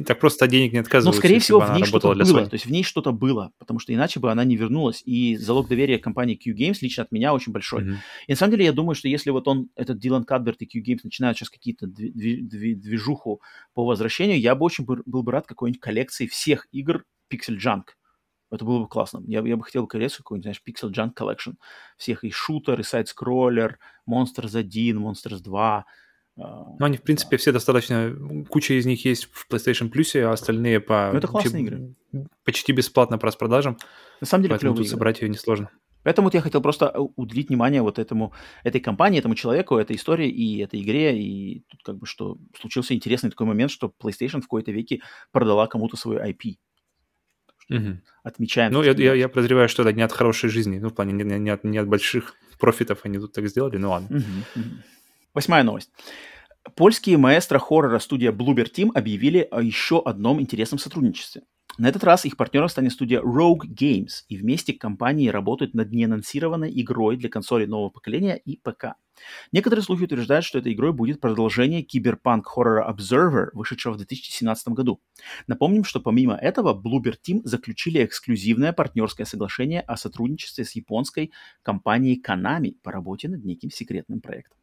так просто денег не отказываются. Но, скорее всего, в ней что-то было. Sony. То есть в ней что-то было, потому что иначе бы она не вернулась. И залог доверия компании Q Games лично от меня очень большой. Mm-hmm. И на самом деле я думаю, что если вот он, этот Дилан Кадберт и Q Games начинают сейчас какие-то движуху по возвращению, я бы очень был бы рад какой-нибудь коллекции всех игр Pixel Junk. Это было бы классно. Я, я бы хотел коллекцию какой-нибудь, знаешь, Pixel Junk Collection. Всех и шутер, и сайт-скроллер, Monsters 1, Monsters 2, ну, они, в принципе, все достаточно... Куча из них есть в PlayStation Plus, а остальные по... Ну, это классные игры. Почти бесплатно по распродажам. На самом деле, Поэтому тут игры. собрать ее несложно. Поэтому вот я хотел просто уделить внимание вот этому, этой компании, этому человеку, этой истории и этой игре. И тут как бы что случился интересный такой момент, что PlayStation в какой-то веке продала кому-то свою IP. Угу. Отмечаем. Ну, я, я, я подозреваю, что это не от хорошей жизни, ну, в плане не, не, от, не от больших профитов они тут так сделали, ну ладно. Угу, угу. Восьмая новость. Польские маэстро хоррора студия Bloober Team объявили о еще одном интересном сотрудничестве. На этот раз их партнером станет студия Rogue Games, и вместе компании работают над неанонсированной игрой для консолей нового поколения и ПК. Некоторые слухи утверждают, что этой игрой будет продолжение киберпанк хоррора Observer, вышедшего в 2017 году. Напомним, что помимо этого Bloober Team заключили эксклюзивное партнерское соглашение о сотрудничестве с японской компанией Konami по работе над неким секретным проектом.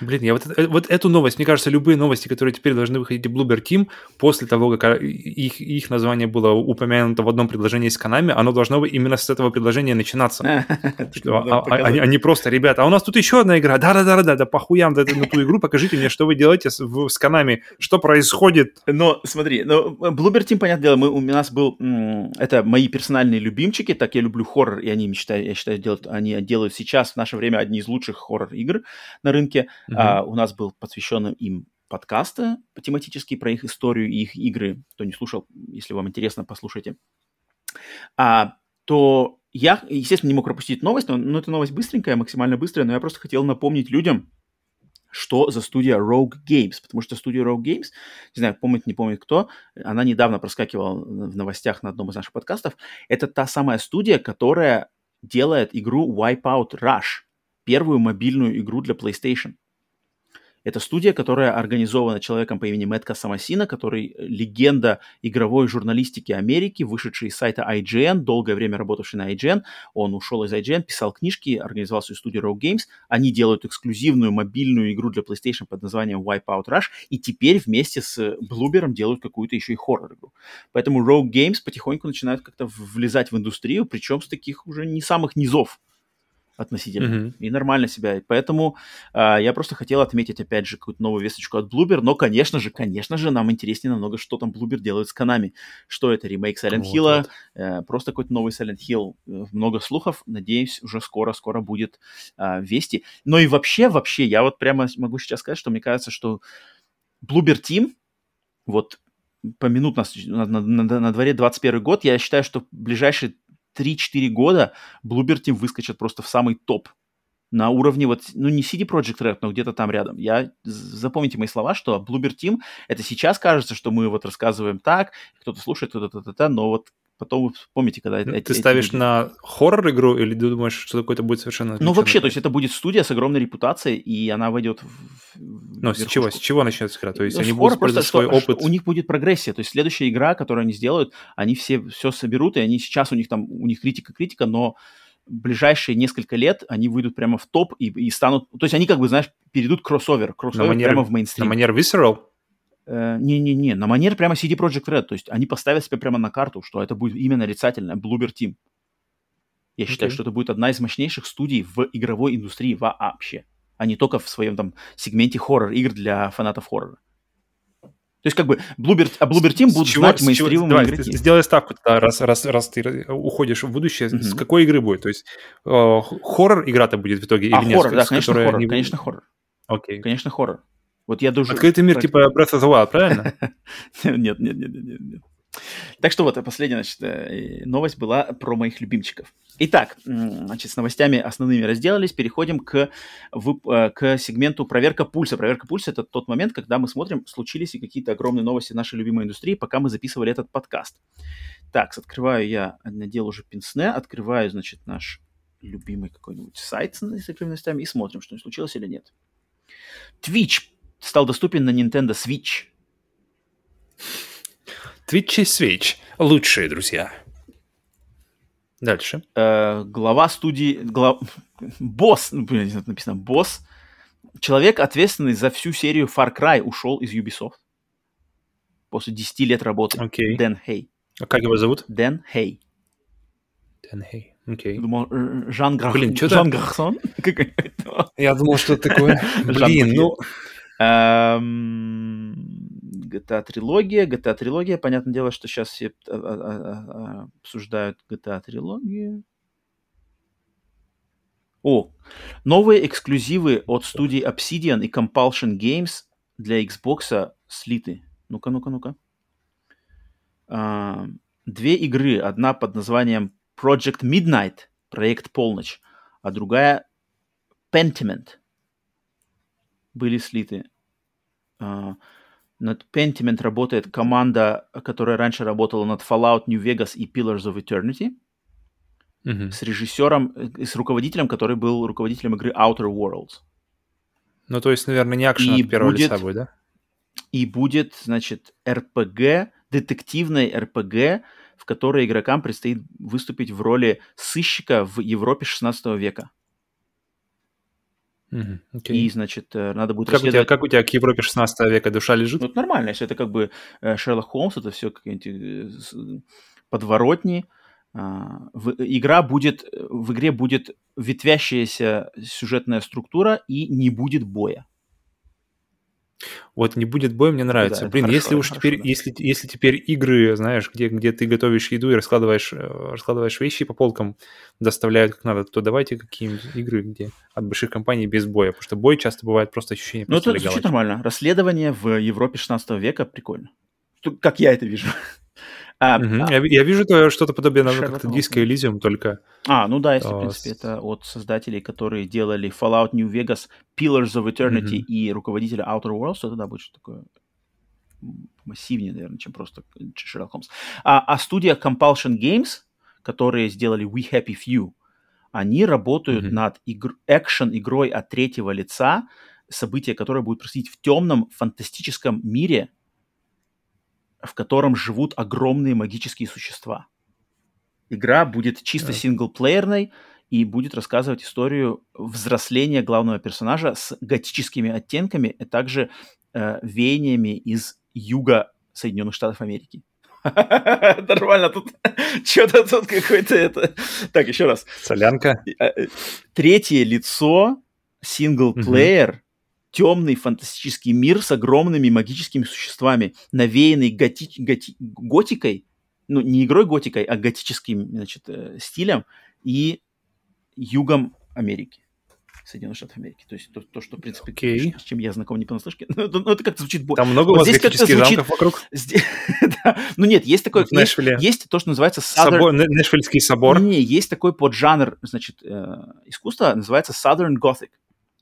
Блин, я вот, э, вот эту новость, мне кажется, любые новости, которые теперь должны выходить в Bloober Team, после того, как их, их название было упомянуто в одном предложении с Канами, оно должно быть именно с этого предложения начинаться. А, а, они просто, ребята, а у нас тут еще одна игра, да-да-да-да, да похуям на ту игру, покажите мне, что вы делаете с Канами, что происходит. Но смотри, ну, Bloober Team, понятное дело, у нас был, это мои персональные любимчики, так я люблю хоррор, и они, мечтаю, я считаю, делают, они делают сейчас в наше время одни из лучших хоррор-игр на рынке. Uh-huh. А, у нас был посвящен им подкасты тематические про их историю и их игры. Кто не слушал, если вам интересно, послушайте. А, то я, естественно, не мог пропустить новость, но, но эта новость быстренькая, максимально быстрая, но я просто хотел напомнить людям, что за студия Rogue Games, потому что студия Rogue Games, не знаю, помнит, не помнит кто, она недавно проскакивала в новостях на одном из наших подкастов, это та самая студия, которая делает игру Wipeout Rush, первую мобильную игру для PlayStation. Это студия, которая организована человеком по имени Мэтт Касамасина, который легенда игровой журналистики Америки, вышедший из сайта IGN, долгое время работавший на IGN. Он ушел из IGN, писал книжки, организовал свою студию Rogue Games. Они делают эксклюзивную мобильную игру для PlayStation под названием Wipeout Rush, и теперь вместе с Блубером делают какую-то еще и хоррор-игру. Поэтому Rogue Games потихоньку начинают как-то влезать в индустрию, причем с таких уже не самых низов относительно. Mm-hmm. И нормально себя. Поэтому э, я просто хотел отметить, опять же, какую-то новую весточку от Bloober. Но, конечно же, конечно же, нам интереснее намного, что там Bloober делает с Канами. Что это, ремейк Silent Hill, вот, вот. Э, просто какой-то новый Silent Hill. Э, много слухов. Надеюсь, уже скоро-скоро будет э, вести. Но и вообще, вообще, я вот прямо могу сейчас сказать, что мне кажется, что Bloober Team, вот помянут нас на, на, на, на дворе 21 год, я считаю, что ближайшие 3-4 года Bloober Team выскочат просто в самый топ на уровне вот, ну, не CD Project Red, но где-то там рядом. Я, запомните мои слова, что Bloober Team, это сейчас кажется, что мы вот рассказываем так, кто-то слушает, то-то, но вот потом помните, когда... Ну, эти, ты ставишь эти... на хоррор-игру или ты думаешь, что какой-то будет совершенно... Ну, вообще, то есть это будет студия с огромной репутацией, и она войдет в... Ну, с чего, с чего начнется игра? То есть ну, они будут использовать свой что, опыт... У них будет прогрессия, то есть следующая игра, которую они сделают, они все, все соберут, и они сейчас у них там, у них критика-критика, но ближайшие несколько лет они выйдут прямо в топ и, и станут... То есть они как бы, знаешь, перейдут кроссовер, кроссовер манер, прямо в мейнстрим. На манер Visceral? Э, не-не-не, на манер прямо CD Project Red, то есть они поставят себе прямо на карту, что это будет именно нарицательное Bloober Team. Я okay. считаю, что это будет одна из мощнейших студий в игровой индустрии вообще, а не только в своем там сегменте хоррор-игр для фанатов хоррора. То есть как бы Bloober, а Bloober Team будут чего, знать мейнстримовые игроки. Сделай ставку тогда, раз, раз, раз ты уходишь в будущее, mm-hmm. с какой игры будет? То есть э, хоррор игра-то будет в итоге а, или нет? хоррор, да, конечно, хоррор, не... конечно, хоррор. Окей. Конечно, хоррор. Вот я даже... Открытый мир, типа Breath of the Wild, правильно? Нет, нет, нет, нет, нет. Так что вот, последняя значит, э, новость была про моих любимчиков. Итак, значит, с новостями основными разделались, переходим к, в, э, к сегменту проверка пульса. Проверка пульса – это тот момент, когда мы смотрим, случились и какие-то огромные новости нашей любимой индустрии, пока мы записывали этот подкаст. Так, открываю я, надел уже пинсне, открываю, значит, наш любимый какой-нибудь сайт с новостями и смотрим, что случилось или нет. Twitch стал доступен на Nintendo Switch. Twitch и Switch – лучшие друзья. Дальше. Э, глава студии... Глав... Босс, ну, написано босс. Человек, ответственный за всю серию Far Cry, ушел из Ubisoft. После 10 лет работы. Okay. Дэн Хей. А как его зовут? Дэн Хей. Дэн Хей. Окей. Думал, Жан Грах... Блин, что Жан Гарсон? Я думал, что такое. Блин, ну... GTA трилогия, GTA трилогия. Понятное дело, что сейчас все а, а, а, обсуждают GTA трилогию. О, новые эксклюзивы от студии Obsidian и Compulsion Games для Xbox слиты. Ну-ка, ну-ка, ну-ка. Две игры. Одна под названием Project Midnight, проект Полночь, а другая Pentiment – были слиты. Uh, над Pentiment работает команда, которая раньше работала над Fallout New Vegas и Pillars of Eternity. Mm-hmm. С режиссером и э, с руководителем, который был руководителем игры Outer Worlds. Ну, то есть, наверное, не акшен от первого будет, лица будет, да? И будет, значит, RPG, детективной RPG, в которой игрокам предстоит выступить в роли сыщика в Европе 16 века. Mm-hmm. Okay. И, значит, э, надо будет как расследовать... У тебя, как у тебя к Европе 16 века душа лежит? Ну, это нормально, если это как бы э, Шерлок Холмс, это все какие-нибудь э, подворотни. А, игра будет, в игре будет ветвящаяся сюжетная структура и не будет боя. Вот не будет боя, мне нравится. Да, Блин, хорошо, если уж хорошо, теперь, да. если, если теперь игры, знаешь, где, где ты готовишь еду и раскладываешь, э, раскладываешь вещи по полкам, доставляют как надо, то давайте какие-нибудь игры, где от больших компаний без боя, потому что бой часто бывает просто ощущение Ну, это звучит нормально. Расследование в Европе 16 века прикольно. Как я это вижу. А, угу. а... Я, я вижу что-то подобное, наверное, как-то Disco Elysium, только... А, ну да, если, в принципе, это от создателей, которые делали Fallout New Vegas, Pillars of Eternity угу. и руководителя Outer Worlds, то тогда будет что такое массивнее, наверное, чем просто Sherlock Holmes. А, а студия Compulsion Games, которые сделали We Happy Few, они работают mm-hmm. над игр- экшен-игрой от третьего лица, события, которое будет происходить в темном фантастическом мире, в котором живут огромные магические существа. Игра будет чисто yeah. синглплеерной и будет рассказывать историю взросления главного персонажа с готическими оттенками, и также э, веяниями из юга Соединенных Штатов Америки. Нормально, тут что-то тут какой-то это... Так, еще раз. Солянка. Э, третье лицо, синглплеер, темный фантастический мир с огромными магическими существами, навеянный готи... Готи... готикой, ну, не игрой готикой, а готическим, значит, э, стилем и югом Америки. Соединенных Штатов Америки. То есть то, то что, в принципе, okay. с чем я знаком не понаслышке. Ну, ну, это как-то звучит... Там много вот у вас здесь как-то звучит... вокруг? Здесь... да. Ну нет, есть такой... Есть, есть то, что называется... Southern... Собор, Нэшвильский собор? Не, есть такой поджанр, значит, э, искусства, называется Southern Gothic.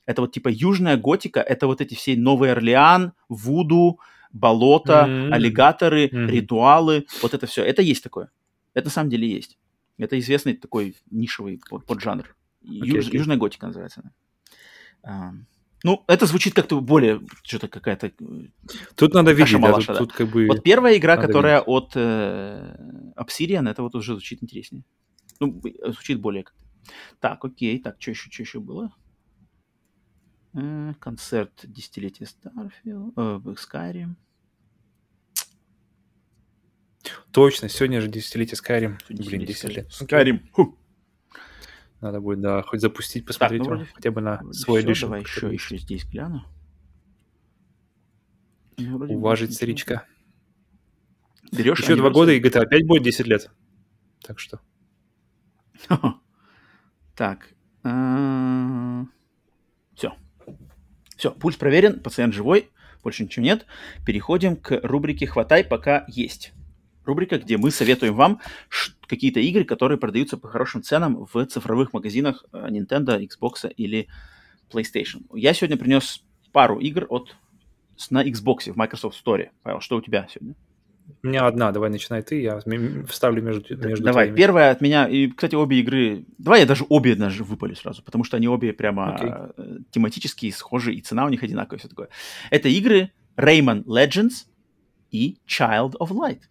Это вот типа южная готика, это вот эти все Новый Орлеан, Вуду, болото, mm-hmm. аллигаторы, mm-hmm. ритуалы, вот это все. Это есть такое. Это на самом деле есть. Это известный такой нишевый поджанр. Okay, Юж, okay. Южная готика называется. А, ну, это звучит как-то более что-то какая-то. Э, тут надо видеть, да, тут, да. тут как бы. Вот первая игра, которая видеть. от э, Obsidian, это вот уже звучит интереснее. Ну, звучит более как. Так, окей, так, что еще, что еще было? Э, концерт десятилетия Starfield, э, Skyrim. Точно, сегодня же десятилетие Skyrim. Блин, 10 лет. Skyrim. Ху. Надо будет, да, хоть запустить, посмотреть так, ну, вроде, хотя бы на свой все, Давай еще, еще здесь гляну. Ну, Уважить старичка. Берешь, еще два года, и GTA 5 будет 10 лет. Так что. Так. А, все. Все, пульс проверен, пациент живой, больше ничего нет. Переходим к рубрике «Хватай, пока есть» рубрика, где мы советуем вам какие-то игры, которые продаются по хорошим ценам в цифровых магазинах э, Nintendo, Xbox или PlayStation. Я сегодня принес пару игр от на Xbox в Microsoft Store. Павел, что у тебя сегодня? У меня одна, давай начинай ты, я вставлю между, между Давай, твоими. первая от меня, и, кстати, обе игры, давай я даже обе даже выпалю сразу, потому что они обе прямо okay. тематические, схожи, и цена у них одинаковая, все такое. Это игры Rayman Legends и Child of Light.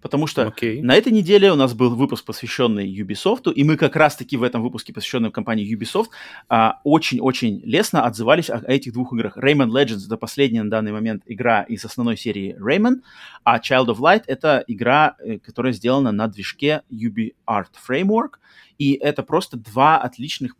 Потому что okay. на этой неделе у нас был выпуск, посвященный Ubisoft, и мы как раз-таки в этом выпуске, посвященном компании Ubisoft, а, очень-очень лестно отзывались о, этих двух играх. Rayman Legends — это последняя на данный момент игра из основной серии Rayman, а Child of Light — это игра, э, которая сделана на движке UbiArt Framework, и это просто два отличных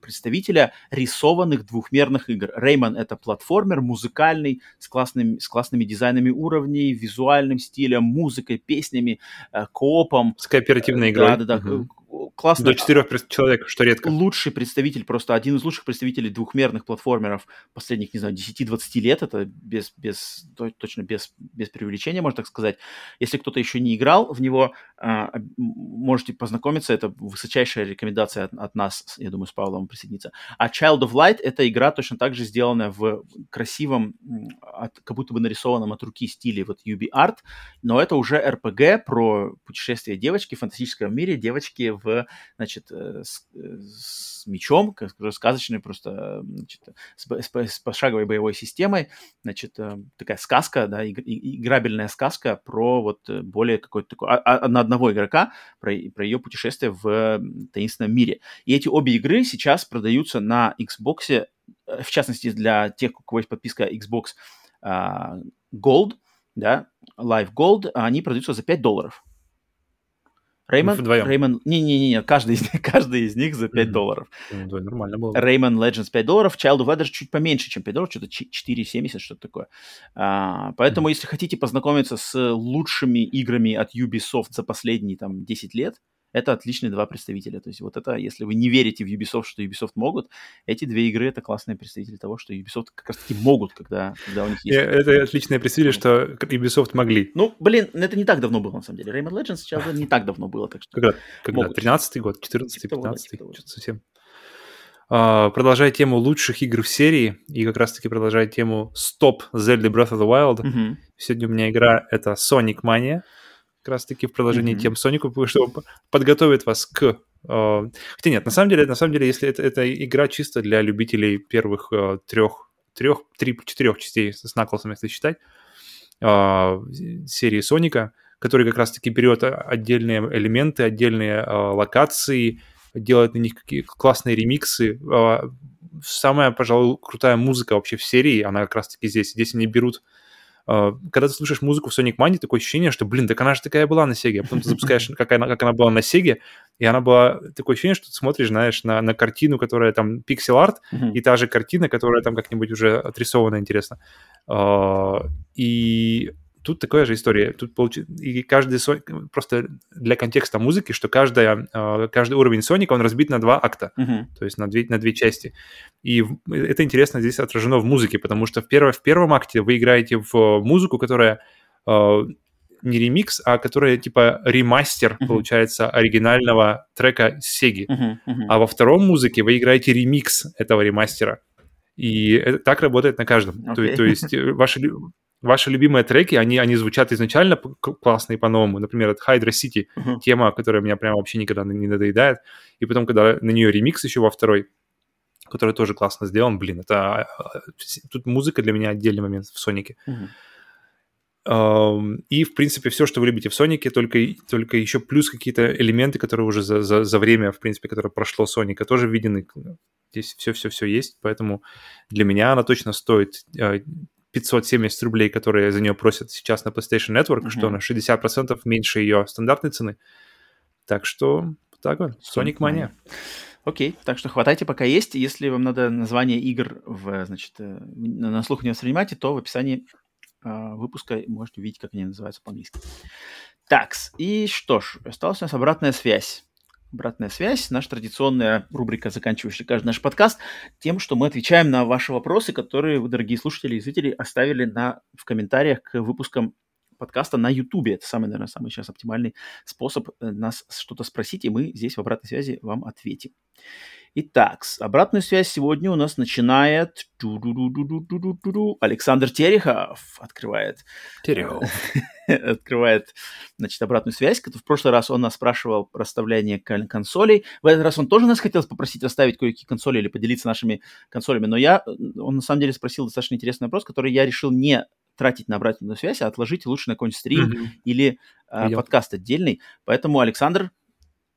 представителя рисованных двухмерных игр. Рейман — это платформер музыкальный, с, классными с классными дизайнами уровней, визуальным стилем, музыкой, песнями, э, коопом. С кооперативной игрой. Да-да-да. Угу классно. До четырех человек, что редко. Лучший представитель, просто один из лучших представителей двухмерных платформеров последних, не знаю, 10-20 лет. Это без, без, точно без, без преувеличения, можно так сказать. Если кто-то еще не играл в него, а, можете познакомиться. Это высочайшая рекомендация от, от нас, я думаю, с Павлом присоединиться. А Child of Light — это игра точно так же сделанная в красивом, от, как будто бы нарисованном от руки стиле вот UB Art, но это уже RPG про путешествие девочки в фантастическом мире, девочки в значит, э, с, э, с мечом, как сказочной просто, значит, с, с, с пошаговой боевой системой, значит, э, такая сказка, да, играбельная сказка про вот более какой-то такой, а, а, на одного игрока, про, про ее путешествие в таинственном мире. И эти обе игры сейчас продаются на Xbox, в частности, для тех, у кого есть подписка Xbox uh, Gold, да, Live Gold, они продаются за 5 долларов. Реймон, Вдвоем. Реймон, не-не-не, каждый из них, каждый из них за 5 mm-hmm. долларов. Ну, да, нормально было. Rayman Legends 5 долларов, Child of Light чуть поменьше, чем 5 долларов, что-то 4,70, что-то такое. А, поэтому, mm-hmm. если хотите познакомиться с лучшими играми от Ubisoft за последние там 10 лет, это отличные два представителя. То есть вот это, если вы не верите в Ubisoft, что Ubisoft могут, эти две игры это классные представители того, что Ubisoft как раз таки могут, когда, когда у них есть. Это отличные представители, что Ubisoft могли. Ну, блин, это не так давно было, на самом деле. Rayman Legends сейчас не так давно было, так что... Когда? Когда? 13-й год, 14-й, 15-й? Типа Что-то совсем... Uh, продолжая тему лучших игр в серии, и как раз-таки продолжая тему Stop Zelda Breath of the Wild, mm-hmm. сегодня у меня игра — это Sonic Mania, как раз-таки в продолжении mm-hmm. тем Сонику, чтобы подготовить вас к... Uh, хотя нет, на самом деле, на самом деле, если это, это игра чисто для любителей первых uh, трех, трех, три, четырех частей с Наклсом, если считать, uh, серии Соника, который как раз-таки берет отдельные элементы, отдельные локации, делает на них какие классные ремиксы. Самая, пожалуй, крутая музыка вообще в серии, она как раз-таки здесь. Здесь они берут когда ты слушаешь музыку в Sonic Mania, такое ощущение, что, блин, так она же такая была на Sega. А потом ты запускаешь, как она, как она была на Sega, и она была... Такое ощущение, что ты смотришь, знаешь, на, на картину, которая там пиксель-арт, mm-hmm. и та же картина, которая там как-нибудь уже отрисована интересно. Uh, и тут такая же история. Тут получи... и каждый Sonic, просто для контекста музыки, что каждая, а, каждый уровень Соника, он разбит на два акта, uh-huh. то есть на две, на две части. И это интересно здесь отражено в музыке, потому что в, перво, в первом акте вы играете в музыку, которая а, не ремикс, а которая типа ремастер, uh-huh. получается, оригинального трека Сеги. Uh-huh, uh-huh. А во втором музыке вы играете ремикс этого ремастера. И это, так работает на каждом. Okay. То, то есть ваши ваши любимые треки, они, они звучат изначально классно и по-новому. Например, это Hydra City, uh-huh. тема, которая меня прям вообще никогда не надоедает. И потом, когда на нее ремикс еще во второй, который тоже классно сделан, блин, это... А, а, тут музыка для меня отдельный момент в Сонике. Uh-huh. И, в принципе, все, что вы любите в Сонике, только, только еще плюс какие-то элементы, которые уже за, за, за время, в принципе, которое прошло Соника, тоже видены. Здесь все-все-все есть, поэтому для меня она точно стоит а, 570 рублей, которые за нее просят сейчас на PlayStation Network, mm-hmm. что на 60% меньше ее стандартной цены. Так что так вот, Sonic Mania. Окей, так что хватайте, пока есть. Если вам надо название игр в, значит, э, на слух не воспринимайте, то в описании э, выпуска можете увидеть, как они называются по-английски. Так, и что ж, осталась у нас обратная связь обратная связь, наша традиционная рубрика, заканчивающая каждый наш подкаст, тем, что мы отвечаем на ваши вопросы, которые вы, дорогие слушатели и зрители, оставили на, в комментариях к выпускам подкаста на YouTube. Это самый, наверное, самый сейчас оптимальный способ э, нас что-то спросить, и мы здесь в обратной связи вам ответим. Итак, обратную связь сегодня у нас начинает Александр Терехов открывает. Терехов. открывает, значит, обратную связь. В прошлый раз он нас спрашивал про расставление консолей. В этот раз он тоже нас хотел попросить расставить кое-какие консоли или поделиться нашими консолями. Но я, он на самом деле спросил достаточно интересный вопрос, который я решил не тратить на обратную связь, а отложить лучше на какой-нибудь стрим mm-hmm. или э, подкаст отдельный. Поэтому, Александр,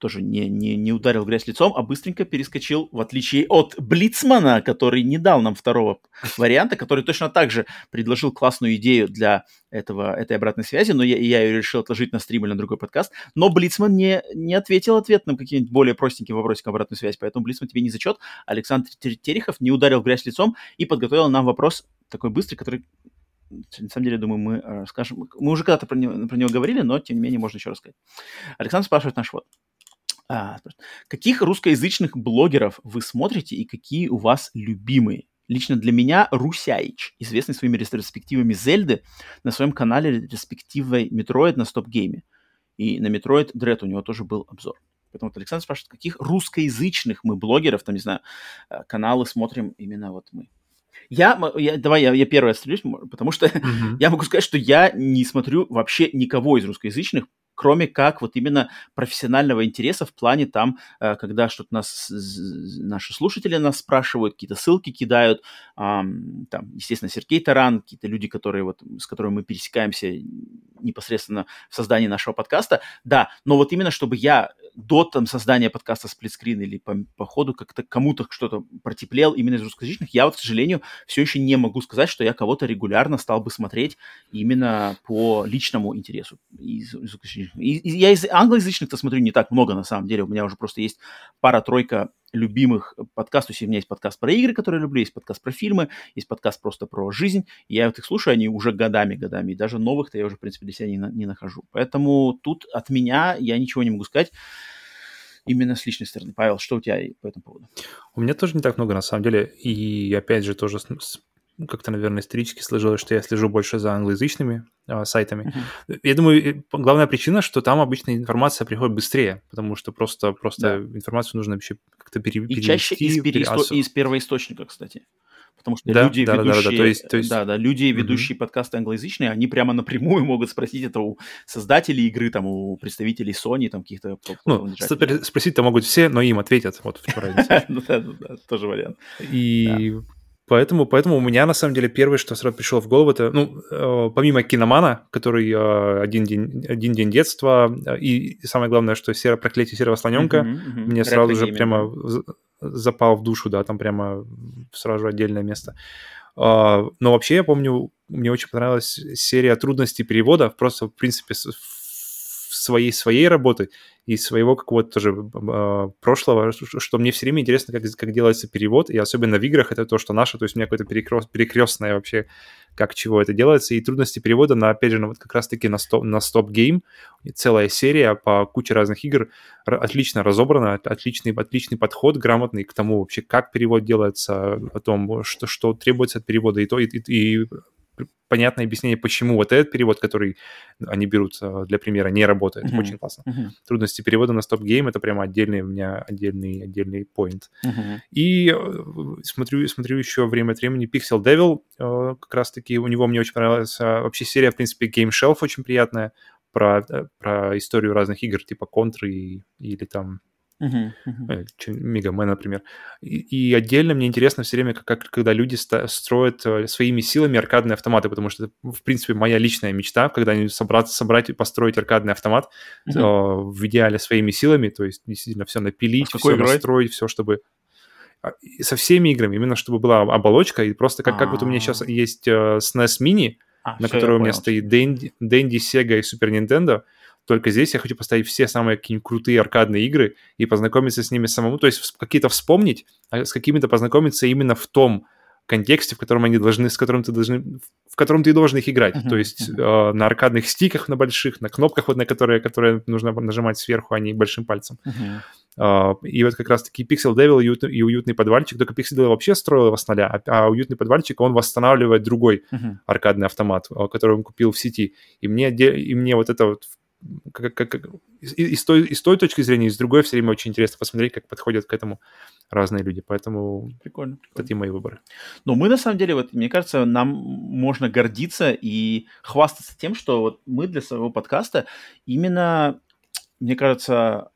тоже не, не, не ударил грязь лицом, а быстренько перескочил, в отличие от Блицмана, который не дал нам второго варианта, который точно так же предложил классную идею для этого, этой обратной связи, но я, я ее решил отложить на стрим или на другой подкаст. Но Блицман не, не ответил ответ на какие-нибудь более простенькие вопросики обратной связи, поэтому Блицман тебе не зачет. Александр Терехов не ударил грязь лицом и подготовил нам вопрос такой быстрый, который на самом деле, думаю, мы э, скажем... Мы уже когда-то про него, про него говорили, но, тем не менее, можно еще рассказать. Александр спрашивает наш вот. А, каких русскоязычных блогеров вы смотрите и какие у вас любимые? Лично для меня Русяич, известный своими ретроспективами Зельды, на своем канале ретроспективой Метроид на стоп-гейме. И на Метроид Дред у него тоже был обзор. Поэтому вот Александр спрашивает, каких русскоязычных мы блогеров, там, не знаю, э, каналы смотрим именно вот мы. Я, я давай я, я первый отстрелюсь, потому что mm-hmm. я могу сказать, что я не смотрю вообще никого из русскоязычных, кроме как вот именно профессионального интереса в плане там, э, когда что-то нас, наши слушатели нас спрашивают, какие-то ссылки кидают, там, естественно, Сергей Таран, какие-то люди, которые вот, с которыми мы пересекаемся непосредственно в создании нашего подкаста, да, но вот именно чтобы я до там создания подкаста сплитскрин или по, по ходу как-то кому-то что-то протеплел именно из русскоязычных, я вот, к сожалению, все еще не могу сказать, что я кого-то регулярно стал бы смотреть именно по личному интересу из, из я из англоязычных-то смотрю не так много, на самом деле. У меня уже просто есть пара-тройка любимых подкастов. У меня есть подкаст про игры, которые я люблю, есть подкаст про фильмы, есть подкаст просто про жизнь. И я вот их слушаю, они уже годами-годами. И даже новых-то я уже, в принципе, для себя не, не нахожу. Поэтому тут от меня я ничего не могу сказать. именно с личной стороны. Павел, что у тебя по этому поводу? У меня тоже не так много, на самом деле. И опять же, тоже как-то, наверное, исторически сложилось, что я слежу больше за англоязычными э, сайтами. Uh-huh. Я думаю, главная причина, что там обычно информация приходит быстрее, потому что просто, просто да. информацию нужно вообще как-то пере- И перевести. чаще из, переисто... из первоисточника, кстати. Потому что да, люди, да, ведущие, да, да, да. То есть, то есть... Да, да, люди, ведущие mm-hmm. подкасты англоязычные, они прямо напрямую могут спросить это у создателей игры, там, у представителей Sony, там, каких-то... Ну, спросить-то могут все, но им ответят, вот в чем разница. Ну да, да, тоже вариант. И Поэтому, поэтому у меня, на самом деле, первое, что сразу пришло в голову, это, ну, э, помимо киномана, который э, один, день, один день детства, э, и, самое главное, что серо, проклятие серого слоненка, mm-hmm, mm-hmm. мне сразу же прямо запал в душу, да, там прямо сразу же отдельное место. Э, но вообще, я помню, мне очень понравилась серия трудностей перевода, просто, в принципе, своей своей работы и своего какого-то тоже э, прошлого, что мне все время интересно, как, как делается перевод, и особенно в играх это то, что наше, то есть у меня какое-то перекрест, перекрестное вообще, как чего это делается, и трудности перевода, на, опять же, на, вот как раз-таки на, стоп, на Stop Game, целая серия по куче разных игр, отлично разобрана, отличный, отличный подход, грамотный к тому вообще, как перевод делается, о том, что, что требуется от перевода, и то, и, и, и понятное объяснение, почему вот этот перевод, который они берут а, для примера, не работает. Uh-huh. Очень классно. Uh-huh. Трудности перевода на стоп-гейм — это прямо отдельный у меня отдельный, отдельный point. Uh-huh. И э, смотрю, смотрю еще время от времени Pixel Devil, э, как раз-таки у него мне очень понравилась вообще серия, в принципе, Game Shelf очень приятная, про, э, про историю разных игр, типа Контры или там Uh-huh, uh-huh. Мегамен, например. И, и отдельно мне интересно все время, как, как когда люди ста- строят э, своими силами аркадные автоматы, потому что это, в принципе, моя личная мечта, когда-нибудь собрать, собрать и построить аркадный автомат uh-huh. э, в идеале своими силами, то есть действительно все напилить, а все игрой? настроить, все, чтобы а, со всеми играми, именно чтобы была оболочка, и просто как, как вот у меня сейчас есть uh, SNES Mini, а, на которой у меня стоит Dendy, Dendy, Sega и Super Nintendo, только здесь я хочу поставить все самые какие-нибудь крутые аркадные игры и познакомиться с ними самому, то есть какие-то вспомнить, а с какими-то познакомиться именно в том контексте, в котором они должны, с которым ты должны, в котором ты должен их играть. Uh-huh, то есть uh-huh. э, на аркадных стиках, на больших, на кнопках, вот на которые, которые нужно нажимать сверху, а не большим пальцем. Uh-huh. Э, и вот как раз-таки Pixel Devil и, уют, и уютный подвальчик, только Pixel Devil вообще строил его с нуля, а, а уютный подвальчик, он восстанавливает другой uh-huh. аркадный автомат, который он купил в сети. И мне, и мне вот это вот как, как, как, и, и, с той, и с той точки зрения, и с другой все время очень интересно посмотреть, как подходят к этому разные люди. Поэтому прикольно, прикольно. такие мои выборы. Но мы на самом деле, вот мне кажется, нам можно гордиться и хвастаться тем, что вот мы для своего подкаста именно, мне кажется,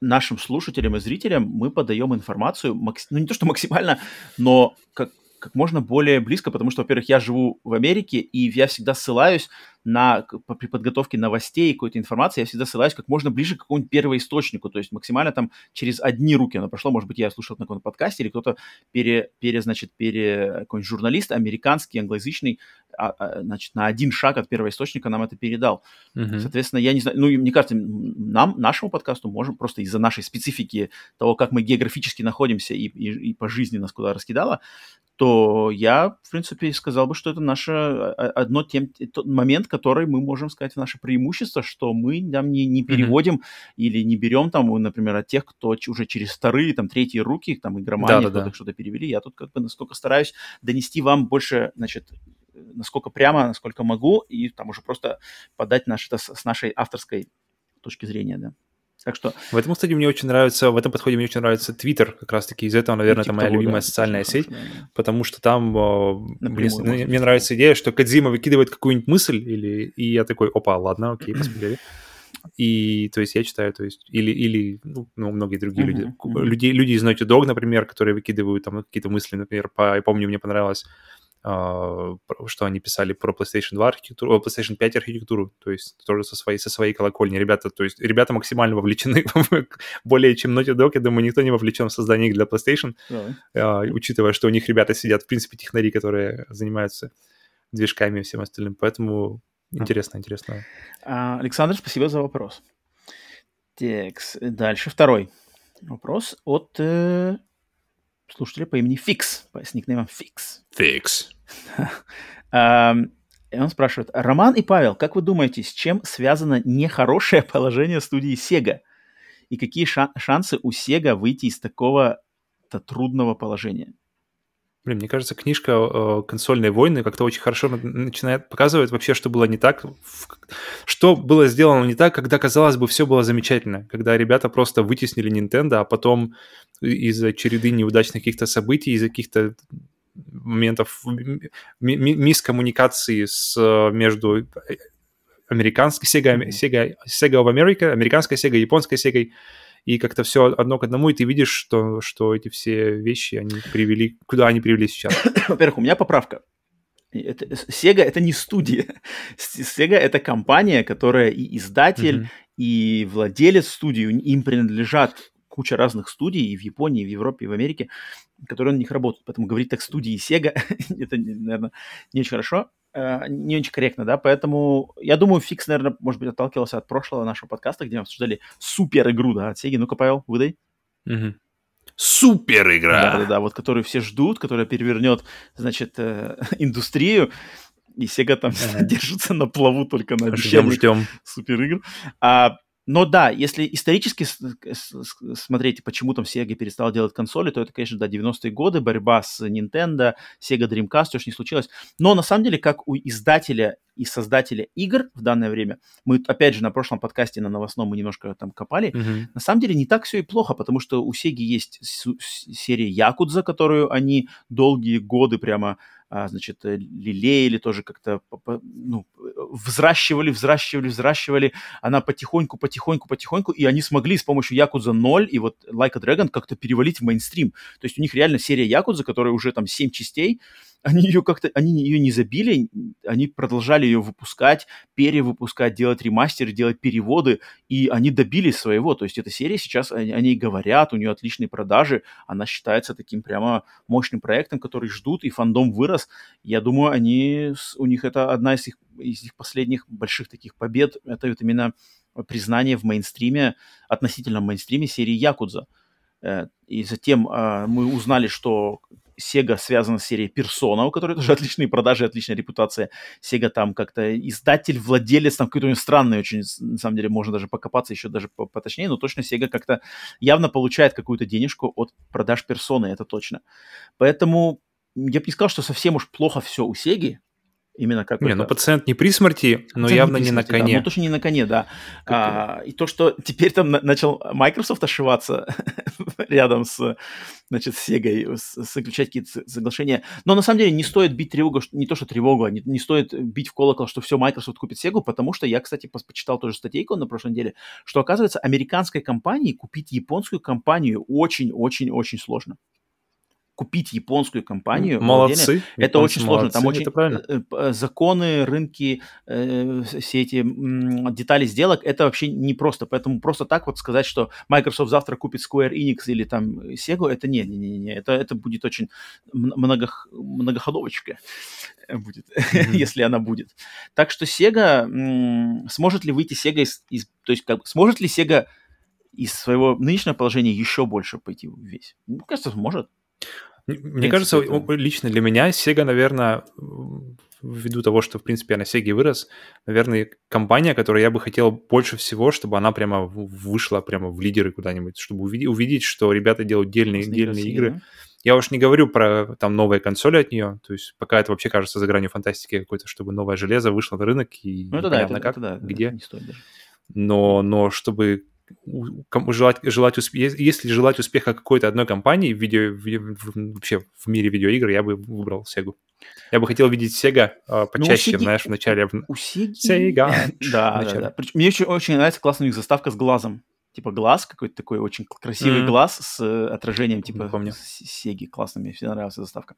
нашим слушателям и зрителям мы подаем информацию, ну не то что максимально, но как, как можно более близко, потому что, во-первых, я живу в Америке, и я всегда ссылаюсь на, при подготовке новостей и какой-то информации, я всегда ссылаюсь как можно ближе к какому-нибудь первоисточнику, то есть максимально там через одни руки оно прошло, может быть, я слушал на каком-то подкасте, или кто-то пере, пере значит, пере, какой-нибудь журналист американский, англоязычный, а, а, значит, на один шаг от первоисточника нам это передал. Uh-huh. Соответственно, я не знаю, ну, мне кажется, нам, нашему подкасту можем просто из-за нашей специфики того, как мы географически находимся и, и, и по жизни нас куда раскидало, то я, в принципе, сказал бы, что это наше а, одно тем, тот момент, который мы можем сказать наше преимущество, что мы там не, не переводим mm-hmm. или не берем там, например, от тех, кто уже через вторые, там, третьи руки, там, игромании, да, да, что-то перевели. Я тут как бы настолько стараюсь донести вам больше, значит, насколько прямо, насколько могу, и там уже просто подать наш, это с нашей авторской точки зрения, да. Так что... В этом, кстати, мне очень нравится, в этом подходе мне очень нравится Twitter, как раз-таки из этого, наверное, это моя любимая да, социальная сеть, да, да. потому что там э, мне, мне нравится идея, что Кадзима выкидывает какую-нибудь мысль, или, и я такой, опа, ладно, окей, посмотрели. И, то есть, я читаю, то есть, или, или ну, ну многие другие uh-huh, люди, uh-huh. люди, люди из Naughty Dog, например, которые выкидывают там какие-то мысли, например, по, я помню, мне понравилось что они писали про PlayStation 2 архитектуру, PlayStation 5 архитектуру, то есть тоже со своей, со своей колокольни. Ребята, то есть ребята максимально вовлечены, более чем Naughty Dog, я думаю, никто не вовлечен в создание их для PlayStation, yeah. учитывая, что у них ребята сидят, в принципе, технари, которые занимаются движками и всем остальным, поэтому интересно, интересно. А, Александр, спасибо за вопрос. Текс. Дальше второй вопрос от э, слушателя по имени Фикс, с никнеймом Фикс. Фикс. И он спрашивает, Роман и Павел, как вы думаете, с чем связано нехорошее положение студии Sega? и какие ша- шансы у Sega выйти из такого-то трудного положения? Блин, мне кажется, книжка э, «Консольные войны» как-то очень хорошо начинает показывать вообще, что было не так, что было сделано не так, когда, казалось бы, все было замечательно, когда ребята просто вытеснили Nintendo, а потом из-за череды неудачных каких-то событий, из-за каких-то моментов мискоммуникации с, между американской Sega, Sega, Sega of America, американской Sega, японской Sega, и как-то все одно к одному, и ты видишь, что, что эти все вещи, они привели, куда они привели сейчас. Во-первых, у меня поправка. Это, Sega это не студия. Sega это компания, которая и издатель, mm-hmm. и владелец студии, им принадлежат куча разных студий и в Японии, и в Европе, и в Америке, которые на них работают. Поэтому говорить так студии Sega, это, наверное, не очень хорошо, э, не очень корректно, да, поэтому я думаю, Фикс, наверное, может быть, отталкивался от прошлого нашего подкаста, где мы обсуждали супер игру, да, от Sega. Ну-ка, Павел, выдай. Угу. Супер игра! Да-да-да, вот которую все ждут, которая перевернет, значит, э, индустрию, и Sega там ага. держится на плаву только на обещаниях супер игр. А но да, если исторически смотреть, почему там Sega перестала делать консоли, то это, конечно, да, 90-е годы, борьба с Nintendo, Sega Dreamcast, ж не случилось. Но на самом деле, как у издателя и создателя игр в данное время, мы, опять же, на прошлом подкасте на новостном мы немножко там копали, mm-hmm. на самом деле не так все и плохо, потому что у Sega есть серия Якудза, которую они долгие годы прямо а, значит, э, лелеяли, тоже как-то ну, взращивали, взращивали, взращивали. Она потихоньку, потихоньку, потихоньку, и они смогли с помощью Якудза 0 и вот Like a Dragon как-то перевалить в мейнстрим. То есть у них реально серия Якудза, которая уже там 7 частей, они ее как-то, они ее не забили, они продолжали ее выпускать, перевыпускать, делать ремастеры, делать переводы, и они добились своего. То есть эта серия сейчас, они, они говорят, у нее отличные продажи, она считается таким прямо мощным проектом, который ждут, и фандом вырос. Я думаю, они, у них это одна из их, из их последних больших таких побед, это вот именно признание в мейнстриме, относительно мейнстриме серии Якудза. Э, и затем э, мы узнали, что Sega связана с серией Persona, у которой тоже отличные продажи, отличная репутация. Sega там как-то издатель, владелец, там какой-то у него странный очень, на самом деле, можно даже покопаться еще даже поточнее, но точно Sega как-то явно получает какую-то денежку от продаж Persona, это точно. Поэтому я бы не сказал, что совсем уж плохо все у Sega, Именно как Не, ну пациент не при смерти, но явно не, не на коне. Да, ну, точно не на коне, да. А, и то, что теперь там начал Microsoft ошиваться рядом с, значит, с Sega, заключать какие-то соглашения. Но на самом деле не стоит бить тревогу, не то, что тревогу, а не, не стоит бить в колокол, что все, Microsoft купит Sega, потому что я, кстати, почитал тоже статейку на прошлой неделе, что, оказывается, американской компании купить японскую компанию очень-очень-очень сложно купить японскую компанию. Молодцы. Это очень сложно. Там очень э, э, законы, рынки, э, все эти детали сделок, это вообще не просто. Поэтому просто так вот сказать, что Microsoft завтра купит Square Enix или там Sega, это не, не, не, не. Это, это будет очень много, многоходовочка будет, mm-hmm. если она будет. Так что Sega, сможет ли выйти Sega из, из то есть как сможет ли Sega из своего нынешнего положения еще больше пойти весь? Ну, кажется, может. Мне кажется, это... лично для меня Sega, наверное, ввиду того, что, в принципе, я на Sega вырос, наверное, компания, которую я бы хотел больше всего, чтобы она прямо вышла прямо в лидеры куда-нибудь, чтобы увидеть, увидеть что ребята делают дельные, дельные игры. Да? Я уж не говорю про там новые консоли от нее, то есть пока это вообще кажется за гранью фантастики какой-то, чтобы новое железо вышло на рынок и ну, это да, это, как, это да, где. Это не стоит даже. Но, но чтобы желать, желать усп... если желать успеха какой-то одной компании в видео, в, вообще в мире видеоигр, я бы выбрал Sega. Я бы хотел видеть Sega uh, почаще, ну, Sega... знаешь, в начале. У Sega... Sega. да, да, да. Мне очень, очень нравится классная у них заставка с глазом. Типа глаз какой-то такой очень красивый mm. глаз с э, отражением типа Помню. Сеги. Классно, мне всегда нравилась заставка.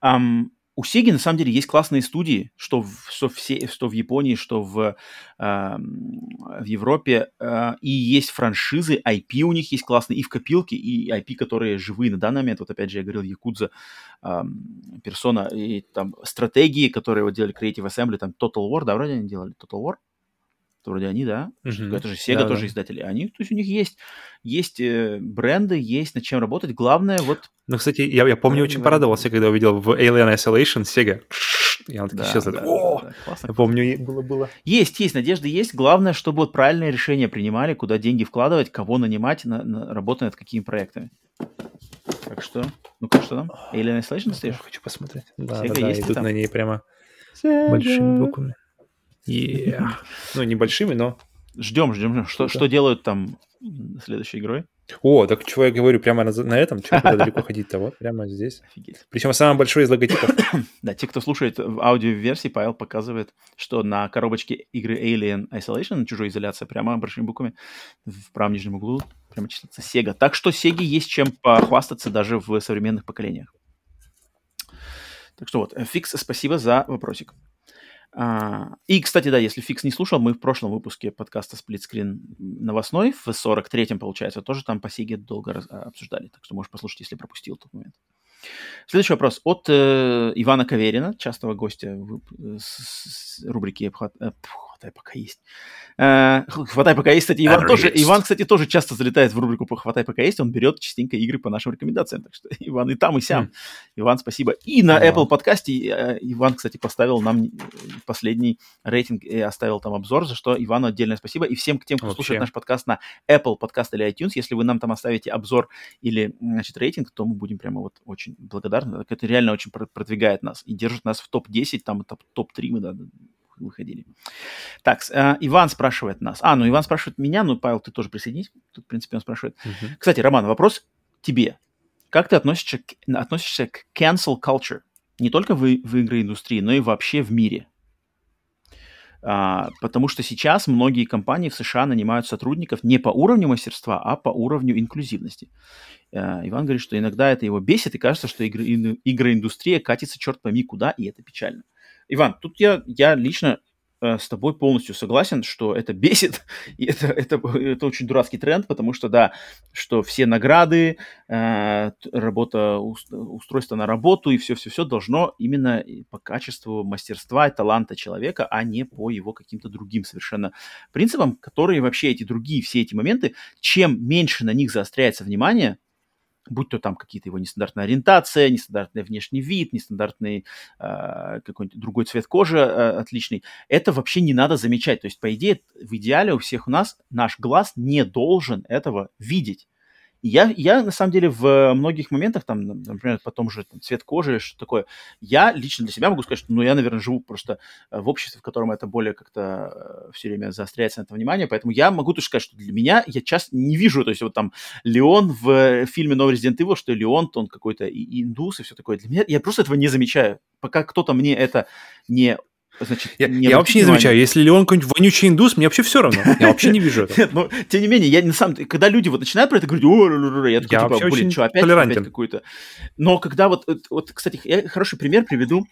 Um, у Sega на самом деле есть классные студии, что в, что в, что в Японии, что в, э, в Европе, э, и есть франшизы, IP у них есть классные, и в копилке, и IP, которые живые на данный момент, вот опять же я говорил, Якудза, э, и там стратегии, которые вот делали Creative Assembly, там Total War, да, вроде они делали Total War, вроде они, да? Mm-hmm. Это же Sega да, тоже да. издатели. Они, то есть у них есть, есть э, бренды, есть над чем работать. Главное вот... Ну, кстати, я, я помню, очень порадовался, когда увидел в Alien Isolation Sega. и она так да, исчезла. Да, О! Да, да, классно. Я помню, было, было. Есть, есть, надежда есть. Главное, чтобы вот правильное решение принимали, куда деньги вкладывать, кого нанимать, на, на, работать над какими проектами. Так что, ну как что там? Alien Isolation стоишь? Я хочу посмотреть. Да, Sega да, да, идут там? на ней прямо Sega. большими буквами. Yeah. ну, небольшими, но... Ждем, ждем. Что, да. что делают там следующей игрой? О, так чего я говорю, прямо на, на этом, чего куда далеко ходить-то, вот, прямо здесь. Офигеть. Причем самый большой из логотипов. да, те, кто слушает в аудиоверсии, Павел показывает, что на коробочке игры Alien Isolation, чужой изоляция, прямо большими буквами в правом нижнем углу прямо числится Sega. Так что Sega есть чем похвастаться даже в современных поколениях. Так что вот, Фикс, спасибо за вопросик. А, и, кстати, да, если Фикс не слушал, мы в прошлом выпуске подкаста «Сплитскрин» новостной, в 43-м, получается, тоже там по Сиге долго раз, а, обсуждали, так что можешь послушать, если пропустил тот момент. Следующий вопрос от э, Ивана Каверина, частого гостя в, с, с рубрики «Обхват, э, хватай, пока есть. Э, хватай, пока есть, кстати, Иван тоже, Иван, кстати, тоже часто залетает в рубрику «Хватай, пока есть», он берет частенько игры по нашим рекомендациям, так что Иван и там, и сям. Mm. Иван, спасибо. И на Apple подкасте э, Иван, кстати, поставил нам последний рейтинг и оставил там обзор, за что Ивану отдельное спасибо. И всем тем, кто Вообще. слушает наш подкаст на Apple подкаст или iTunes, если вы нам там оставите обзор или, значит, рейтинг, то мы будем прямо вот очень благодарны. Это реально очень продвигает нас и держит нас в топ-10, там топ-3 мы да, выходили. Так, э, Иван спрашивает нас. А, ну Иван спрашивает меня, ну, Павел, ты тоже присоединись. Тут, в принципе, он спрашивает. Uh-huh. Кстати, Роман, вопрос тебе. Как ты относишься к, относишься к cancel culture? Не только в, в игроиндустрии, но и вообще в мире. А, потому что сейчас многие компании в США нанимают сотрудников не по уровню мастерства, а по уровню инклюзивности. А, Иван говорит, что иногда это его бесит, и кажется, что игры, игроиндустрия катится черт пойми куда, и это печально. Иван, тут я, я лично э, с тобой полностью согласен, что это бесит, и это, это, это очень дурацкий тренд, потому что, да, что все награды, э, работа, устройство на работу и все-все-все должно именно по качеству мастерства и таланта человека, а не по его каким-то другим совершенно принципам, которые вообще эти другие, все эти моменты, чем меньше на них заостряется внимание, будь то там какие-то его нестандартная ориентация, нестандартный внешний вид, нестандартный э, какой-нибудь другой цвет кожи э, отличный, это вообще не надо замечать. То есть, по идее, в идеале у всех у нас наш глаз не должен этого видеть. Я, я, на самом деле, в многих моментах, там, например, по тому же там, цвет кожи, что такое, я лично для себя могу сказать, что, ну, я, наверное, живу просто э, в обществе, в котором это более как-то э, все время заостряется на это внимание, поэтому я могу тоже сказать, что для меня я часто не вижу, то есть вот там Леон в фильме «Новый Resident Evil», что Леон, то он какой-то индус и все такое. Для меня, я просто этого не замечаю. Пока кто-то мне это не Значит, я, я вообще не замечаю, если ли он какой-нибудь вонючий индус, мне вообще все равно. Я вообще не вижу этого. Но тем не менее, я на самом когда люди вот начинают про это говорить, я такой, типа, блин, что, опять, опять какой-то. Но когда вот, вот, кстати, я хороший пример приведу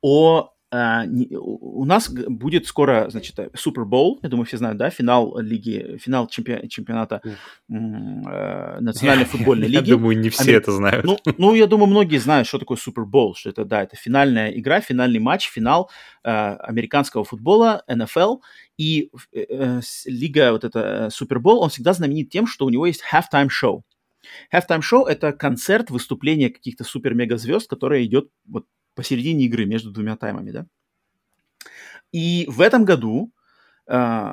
о Uh, у нас будет скоро, значит, Супербол, я думаю, все знают, да, финал лиги, финал чемпи- чемпионата uh, национальной футбольной лиги. Я думаю, не все Амер... это знают. Ну, ну, я думаю, многие знают, что такое Супербол, что это, да, это финальная игра, финальный матч, финал uh, американского футбола, НФЛ, и лига, вот эта Супербол, он всегда знаменит тем, что у него есть halftime show. Halftime show — это концерт, выступление каких-то супер-мега-звезд, которое идет вот посередине игры между двумя таймами, да. И в этом году э,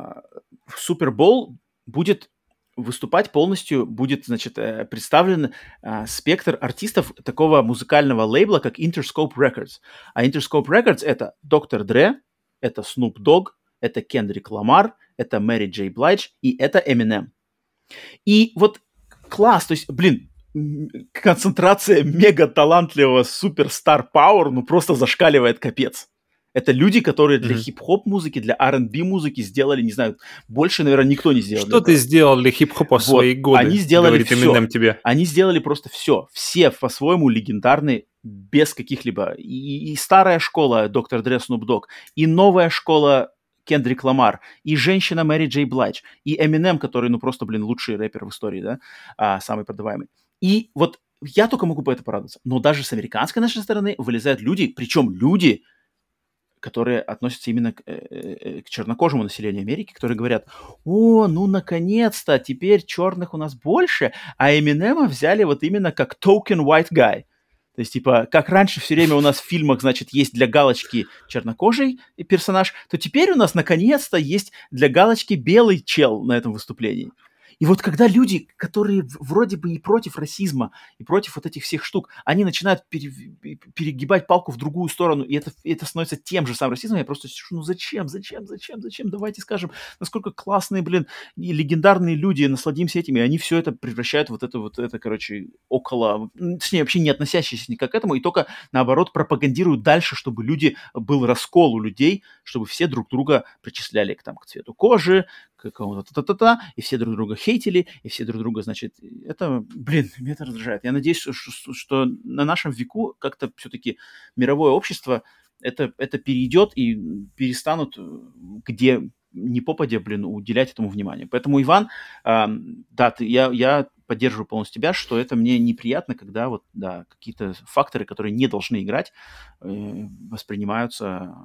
Супербол будет выступать полностью, будет, значит, э, представлен э, спектр артистов такого музыкального лейбла, как Interscope Records. А Interscope Records — это Доктор Дре, это Snoop Dogg, это Кендрик Ламар, это Мэри Джей Блайдж и это Eminem. И вот класс, то есть, блин, концентрация мега талантливого суперстар пауэр, ну просто зашкаливает капец. Это люди, которые для mm-hmm. хип-хоп музыки, для R&B музыки сделали, не знаю, больше, наверное, никто не сделал. Что ты сделал для хип-хопа в вот. свои годы? Они сделали все. Тебе. Они сделали просто все. Все по-своему легендарные, без каких-либо. И, и старая школа Доктор Снуп Дог, и новая школа Кендрик Ламар, и женщина Мэри Джей Блайдж, и Эминем, который, ну, просто, блин, лучший рэпер в истории, да, а, самый продаваемый. И вот я только могу по это порадоваться. Но даже с американской нашей стороны вылезают люди, причем люди, которые относятся именно к, э, э, к чернокожему населению Америки, которые говорят, о, ну наконец-то, теперь черных у нас больше, а Эминема взяли вот именно как token white guy. То есть, типа, как раньше все время у нас в фильмах, значит, есть для галочки чернокожий персонаж, то теперь у нас наконец-то есть для галочки белый чел на этом выступлении. И вот когда люди, которые вроде бы и против расизма, и против вот этих всех штук, они начинают пере, перегибать палку в другую сторону, и это, это становится тем же самым расизмом, я просто сижу, ну зачем, зачем, зачем, зачем, давайте скажем, насколько классные, блин, и легендарные люди, насладимся этим, и они все это превращают вот это вот, это, короче, около, точнее, вообще не относящиеся никак к этому, и только, наоборот, пропагандируют дальше, чтобы люди, был раскол у людей, чтобы все друг друга причисляли к, там, к цвету кожи, какого-то та-та-та, и все друг друга хейтили, и все друг друга, значит, это, блин, меня это раздражает. Я надеюсь, что, что, на нашем веку как-то все-таки мировое общество это, это перейдет и перестанут где не попадя, блин, уделять этому внимание. Поэтому, Иван, э, да, ты, я, я поддерживаю полностью тебя, что это мне неприятно, когда вот, да, какие-то факторы, которые не должны играть, э, воспринимаются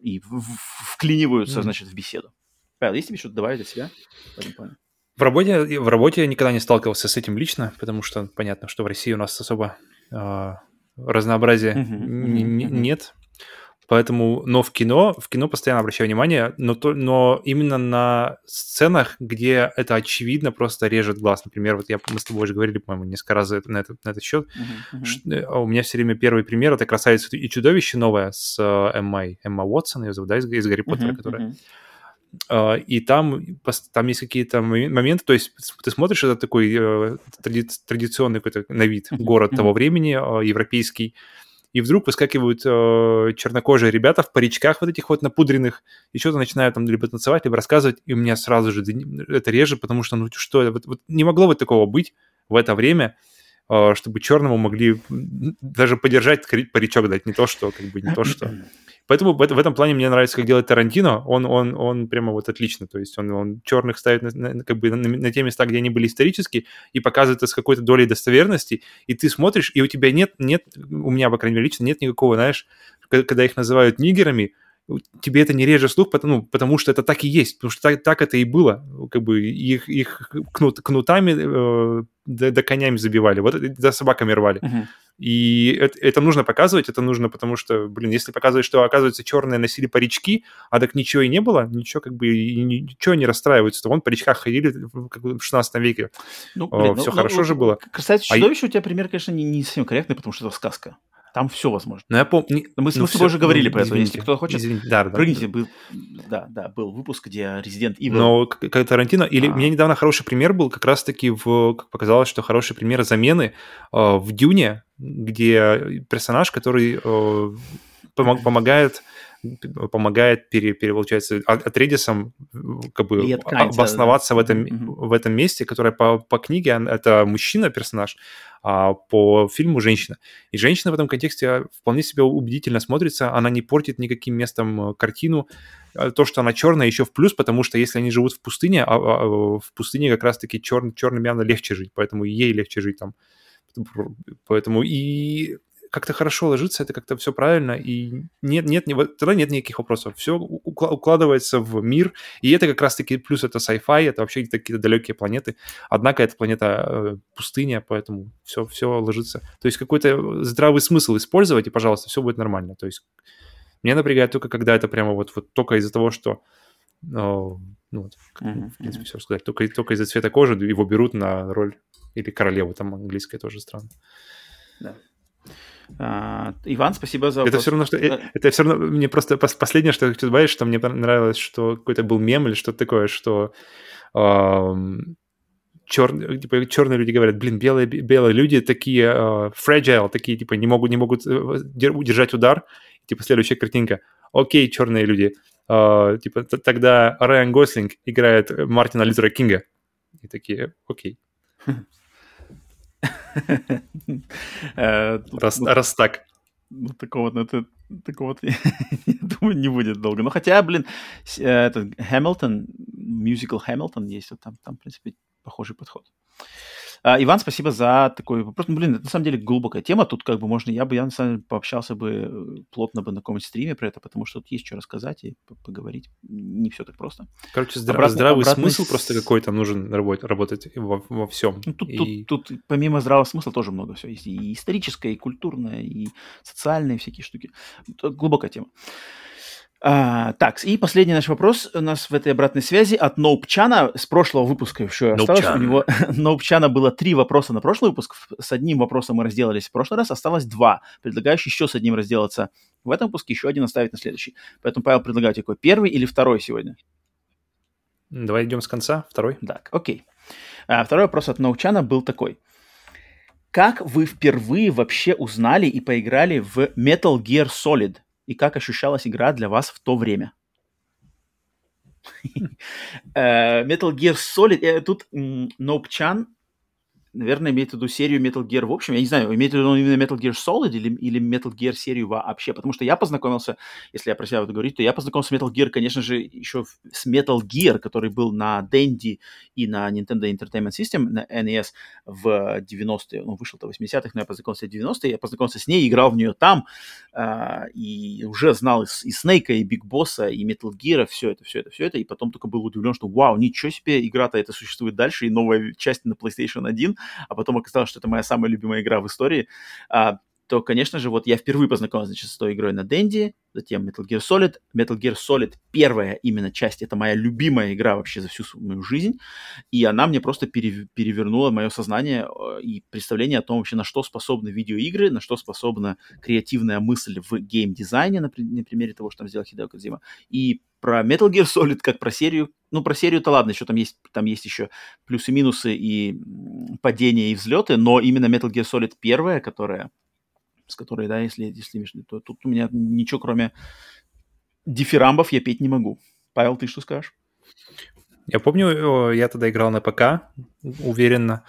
и вклиниваются, mm-hmm. значит, в беседу. Павел, есть тебе что-то добавить от себя в этом плане? В работе, в работе я никогда не сталкивался с этим лично, потому что понятно, что в России у нас особо э, разнообразия uh-huh, uh-huh, uh-huh. нет. Поэтому, но в кино, в кино постоянно обращаю внимание, но, то, но именно на сценах, где это очевидно, просто режет глаз. Например, вот я, мы с тобой уже говорили, по-моему, несколько раз на этот, на этот счет. Uh-huh, uh-huh. У меня все время первый пример — это «Красавица и чудовище» новое с э, Эммой, Эмма Уотсон, ее зовут, да, из, из «Гарри Поттера», uh-huh, которая... Uh-huh а, и там, там есть какие-то моменты, то есть ты смотришь, это такой э, тради традиционный какой-то на вид город того времени, а, европейский, и вдруг выскакивают э, чернокожие ребята в паричках вот этих вот напудренных, и что-то начинают там либо танцевать, либо рассказывать, и у меня сразу же это реже, потому что, ну что, вот, вот не могло вот такого быть в это время, чтобы черному могли даже подержать паричок дать, не то что, как бы, не то что. Поэтому в, этом плане мне нравится, как делает Тарантино. Он, он, он прямо вот отлично. То есть он, он черных ставит на, на, как бы на, на те места, где они были исторические, и показывает это с какой-то долей достоверности. И ты смотришь, и у тебя нет, нет, у меня, по крайней мере, лично нет никакого, знаешь, когда их называют нигерами, тебе это не режет слух, потому, ну, потому что это так и есть, потому что так, так это и было. Как бы их, их кнут, кнутами э, да, да конями забивали, вот за собаками рвали. Uh-huh. И это, это нужно показывать, это нужно, потому что, блин, если показывать, что, оказывается, черные носили парички, а так ничего и не было, ничего как бы, и ничего не расстраивается, то вон в паричках ходили как бы в 16 веке. Ну, блин, Все ну, хорошо ну, же было. Красавица чудовище а... у тебя пример, конечно, не, не совсем корректный, потому что это сказка. Там все возможно. Но я помню... Мы, мы с тобой уже говорили ну, про это. Если кто хочет, извините, да, да, прыгните. Да. Был, да, да, был выпуск, где Резидент Evil... Но как Тарантино... Или а. у меня недавно хороший пример был, как раз-таки, в, как показалось, что хороший пример замены э, в Дюне, где персонаж, который э, помог, помогает помогает, пере, пере, получается, Атредисом как бы обосноваться в этом, mm-hmm. в этом месте, которое по, по книге это мужчина-персонаж, а по фильму женщина. И женщина в этом контексте вполне себе убедительно смотрится, она не портит никаким местом э, картину. А то, что она черная, еще в плюс, потому что если они живут в пустыне, а, а, в пустыне как раз-таки чер, черным явно легче жить, поэтому ей легче жить там. Поэтому и как-то хорошо ложится, это как-то все правильно, и нет, нет, тогда нет никаких вопросов. Все укладывается в мир, и это как раз-таки плюс это sci-fi, это вообще какие-то далекие планеты. Однако это планета э, пустыня, поэтому все, все ложится. То есть какой-то здравый смысл использовать, и, пожалуйста, все будет нормально. То есть меня напрягает только, когда это прямо вот, вот только из-за того, что ну, вот, mm-hmm. в принципе, все рассказать. Только, только из-за цвета кожи его берут на роль или королеву, там английская тоже странно. Да. А, Иван, спасибо за вопрос. Это все равно, что... Э, это все равно... Мне просто последнее, что я хочу добавить, что мне понравилось, что какой-то был мем или что-то такое, что... Эм, чер... типа, черные люди говорят, блин, белые, белые люди такие э, fragile, такие, типа, не могут, не могут э, удержать удар. Типа, следующая картинка. Окей, черные люди. Э, типа, тогда Райан Гослинг играет Мартина Лютера Кинга. И такие, окей. Э, раз, так. Ну, такого, ну, это, такого я думаю, не будет долго. Ну, хотя, блин, э, этот Хэмилтон, мюзикл Хэмилтон есть, вот там, там, в принципе, похожий подход. А, Иван, спасибо за такой вопрос. Ну, блин, это на самом деле глубокая тема. Тут как бы можно, я бы, я на самом деле пообщался бы э, плотно бы на каком-нибудь стриме про это, потому что тут есть что рассказать и поговорить. Не все так просто. Короче, здра- обратный, здравый обратный... смысл просто какой-то нужен работать, работать во, во всем. Ну, тут, и... тут, тут помимо здравого смысла тоже много всего есть. И историческое, и культурное, и социальные всякие штуки. Это глубокая тема. А, так, и последний наш вопрос у нас в этой обратной связи от Ноупчана. С прошлого выпуска еще осталось. У него Ноупчана было три вопроса на прошлый выпуск. С одним вопросом мы разделались в прошлый раз. Осталось два. Предлагаешь еще с одним разделаться в этом выпуске, еще один оставить на следующий. Поэтому, Павел, предлагаю тебе какой? Первый или второй сегодня? Давай идем с конца. Второй. Так, окей. А, второй вопрос от Ноучана был такой. Как вы впервые вообще узнали и поиграли в Metal Gear Solid – и как ощущалась игра для вас в то время? Э, Metal Gear Solid, э, тут Нопчан наверное, имеет в виду серию Metal Gear в общем. Я не знаю, имеет в виду именно Metal Gear Solid или, или Metal Gear серию вообще. Потому что я познакомился, если я про себя буду говорить, то я познакомился с Metal Gear, конечно же, еще с Metal Gear, который был на Dendy и на Nintendo Entertainment System, на NES в 90-е. Он вышел-то в 80-х, но я познакомился в 90-е. Я познакомился с ней, играл в нее там. Uh, и уже знал и, и Снейка, и Биг Босса, и Metal Gear, все это, все это, все это. И потом только был удивлен, что вау, ничего себе, игра-то это существует дальше, и новая часть на PlayStation 1 а потом оказалось, что это моя самая любимая игра в истории, а, то, конечно же, вот я впервые познакомился, значит, с той игрой на Денди, затем Metal Gear Solid. Metal Gear Solid, первая именно часть, это моя любимая игра вообще за всю мою жизнь, и она мне просто перевернула мое сознание э, и представление о том вообще, на что способны видеоигры, на что способна креативная мысль в гейм-дизайне, на, на примере того, что там сделал Хидео Кодзима, и про Metal Gear Solid как про серию. Ну, про серию-то ладно, еще там есть, там есть еще плюсы-минусы и падения и взлеты, но именно Metal Gear Solid первая, которая, с которой, да, если, если то тут у меня ничего кроме дифирамбов я петь не могу. Павел, ты что скажешь? Я помню, я тогда играл на ПК, уверенно.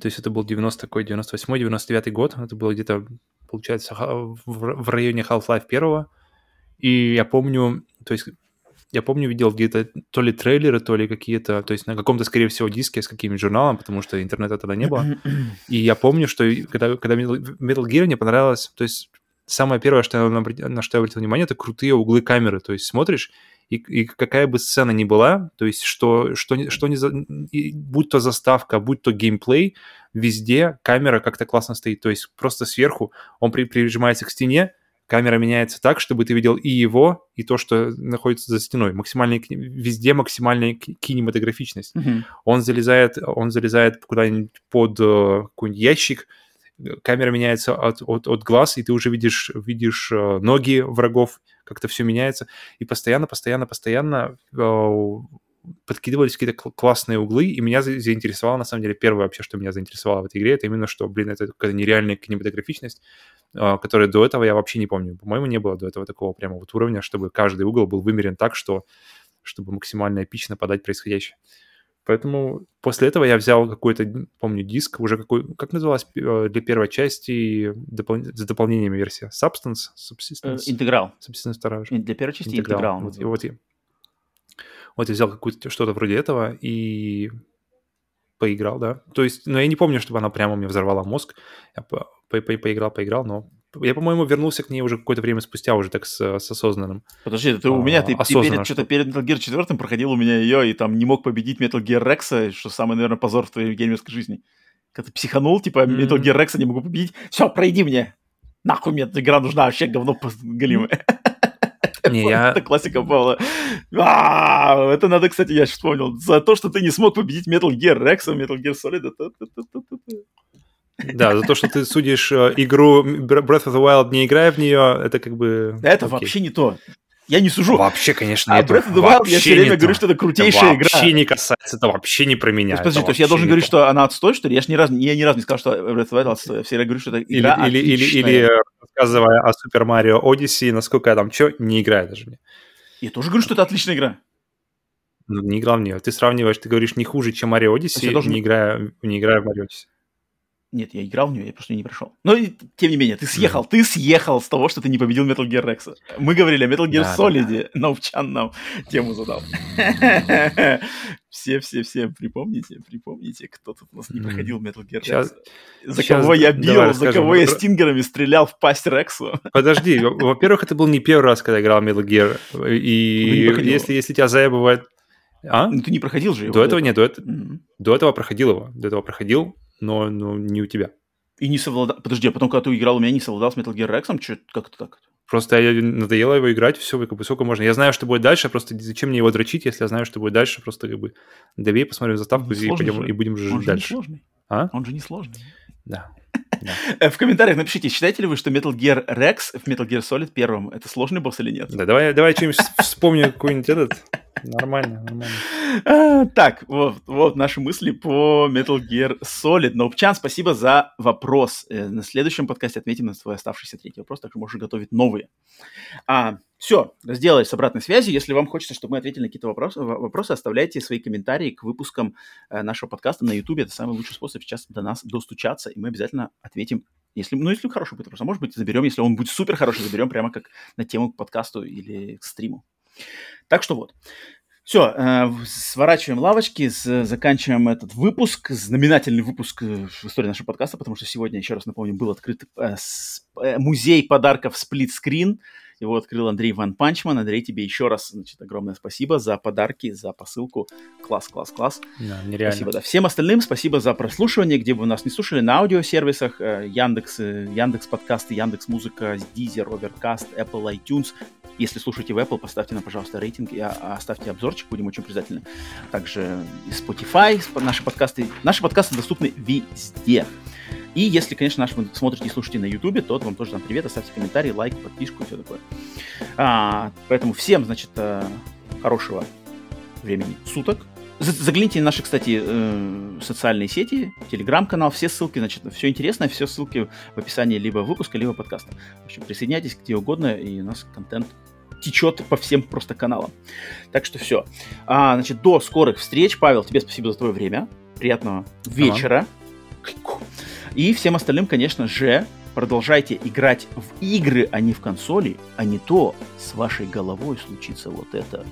То есть это был 90 такой, 98-99 год. Это было где-то, получается, в районе Half-Life 1. И я помню, то есть я помню, видел где-то то ли трейлеры, то ли какие-то, то есть на каком-то, скорее всего, диске с какими-то журналом, потому что интернета тогда не было. И я помню, что когда, когда Metal Gear мне понравилось, то есть самое первое, что я, на что я обратил внимание, это крутые углы камеры. То есть смотришь, и, и какая бы сцена ни была, то есть что, что, что не за, и, будь то заставка, будь то геймплей, везде камера как-то классно стоит. То есть просто сверху он при, прижимается к стене, камера меняется так, чтобы ты видел и его, и то, что находится за стеной. Максимальный, везде максимальная кинематографичность. Mm-hmm. Он залезает, он залезает куда-нибудь под uh, какой-нибудь ящик, камера меняется от, от, от глаз, и ты уже видишь, видишь uh, ноги врагов, как-то все меняется. И постоянно, постоянно, постоянно uh, подкидывались какие-то классные углы, и меня заинтересовало, на самом деле, первое вообще, что меня заинтересовало в этой игре, это именно, что, блин, это какая-то нереальная кинематографичность, а, которая до этого я вообще не помню. По-моему, не было до этого такого прямо вот уровня, чтобы каждый угол был вымерен так, что чтобы максимально эпично подать происходящее. Поэтому после этого я взял какой-то, помню, диск, уже какой, как называлась э, для первой части допол... с дополнениями версия? Substance? Subsistence? Интеграл. Subsistence вторая. Для первой части интеграл. интеграл. Вот, и вот, вот я взял какую-то что-то вроде этого и поиграл, да. То есть, но я не помню, чтобы она прямо мне взорвала мозг. Я по по по поиграл, поиграл, но я, по-моему, вернулся к ней уже какое-то время спустя, уже так с, с осознанным. Подожди, ты, у меня ты, ты перед, что-то перед Metal Gear 4 проходил у меня ее, и там не мог победить Metal Gear Rex, что самый, наверное, позор в твоей геймерской жизни. Когда ты психанул, типа, mm-hmm. Metal Gear Rex не могу победить, все, пройди мне. Нахуй мне эта игра нужна, вообще говно галимое. Не, я... Это классика Павла. А, это надо, кстати, я вспомнил. За то, что ты не смог победить Metal Gear Rex, Metal Gear Solid. Да, за то, что ты судишь э, игру Breath of the Wild, не играя в нее, это как бы... Это вообще не то. Я не сужу. Вообще, конечно, а Breath of the Wild я все время говорю, что это крутейшая игра. вообще не касается, это вообще не про меня. То есть, подожди, то есть я должен говорить, что она отстой, что ли? Я же ни разу, я ни разу не сказал, что Breath of the Wild отстой. Я все время говорю, что это игра Или, или, или, или рассказывая о Super Mario Odyssey, насколько я там что, не играю даже мне. Я тоже говорю, что это отличная игра. Ну, не играл в нее. Ты сравниваешь, ты говоришь не хуже, чем Mario Odyssey, должен... не, играя, не играя в Mario Odyssey. Нет, я играл в нее, я просто не прошел. Но, тем не менее, ты съехал, ты съехал с того, что ты не победил Metal Gear Rex. Мы говорили о Metal Gear да, Solid, да. Научан нам тему задал. Все-все-все, припомните, припомните, кто тут у нас не проходил Metal Gear Rex. За кого я бил, за кого я стингерами стрелял в пасть Рексу. Подожди, во-первых, это был не первый раз, когда играл Metal Gear. И ну, если, если тебя заебывает... А? Ну, ты не проходил же его. До этого нет, до, mm-hmm. до этого проходил его. До этого проходил, но, но не у тебя. И не совладал... Подожди, а потом, когда ты играл, у меня не совладал с Metal Gear Rex? Что, как это так? Просто я надоело его играть, все, как бы, сколько можно. Я знаю, что будет дальше, просто зачем мне его дрочить, если я знаю, что будет дальше, просто как бы давей, посмотрим заставку и, пойдем, и будем жить дальше. Же сложный. А? Он же не сложный. Да. Э, в комментариях напишите, считаете ли вы, что Metal Gear Rex в Metal Gear Solid первом это сложный босс или нет? Да, давай, давай что-нибудь вспомню какой-нибудь этот. Нормально, нормально. А, так, вот, вот наши мысли по Metal Gear Solid. Но, Пчан, спасибо за вопрос. Э, на следующем подкасте отметим на твой оставшийся третий вопрос, так что можешь готовить новые. А, все, разделались с обратной связью. Если вам хочется, чтобы мы ответили на какие-то вопросы, вопросы, оставляйте свои комментарии к выпускам э, нашего подкаста на YouTube. Это самый лучший способ сейчас до нас достучаться, и мы обязательно ответим. Если, ну, если хороший будет вопрос, а может быть, заберем, если он будет супер хороший, заберем прямо как на тему к подкасту или к стриму. Так что вот. Все, э, сворачиваем лавочки, с, заканчиваем этот выпуск, знаменательный выпуск э, в истории нашего подкаста, потому что сегодня, еще раз напомню, был открыт э, с, э, музей подарков Split Screen. Его открыл Андрей Ван Панчман. Андрей, тебе еще раз значит, огромное спасибо за подарки, за посылку. Класс, класс, класс. Да, нереально. Спасибо, да. Всем остальным спасибо за прослушивание, где бы вы нас не слушали, на аудиосервисах, э, Яндекс, э, Яндекс подкасты, Яндекс музыка, Deezer, Overcast, Apple iTunes. Если слушаете в Apple, поставьте нам, пожалуйста, рейтинг и а, оставьте обзорчик, будем очень признательны. Также и Spotify, наши подкасты. Наши подкасты доступны везде. И если, конечно, наш вы смотрите и слушаете на YouTube, то вам тоже там привет, оставьте комментарий, лайк, подписку и все такое. А, поэтому всем, значит, э, хорошего времени суток. Загляните на наши, кстати, э, социальные сети, телеграм-канал, все ссылки, значит, все интересное, все ссылки в описании либо выпуска, либо подкаста. В общем, присоединяйтесь где угодно, и у нас контент течет по всем просто каналам. Так что все. А, значит, до скорых встреч. Павел, тебе спасибо за твое время. Приятного вечера. Ага. И всем остальным, конечно же, продолжайте играть в игры, а не в консоли, а не то с вашей головой случится вот это.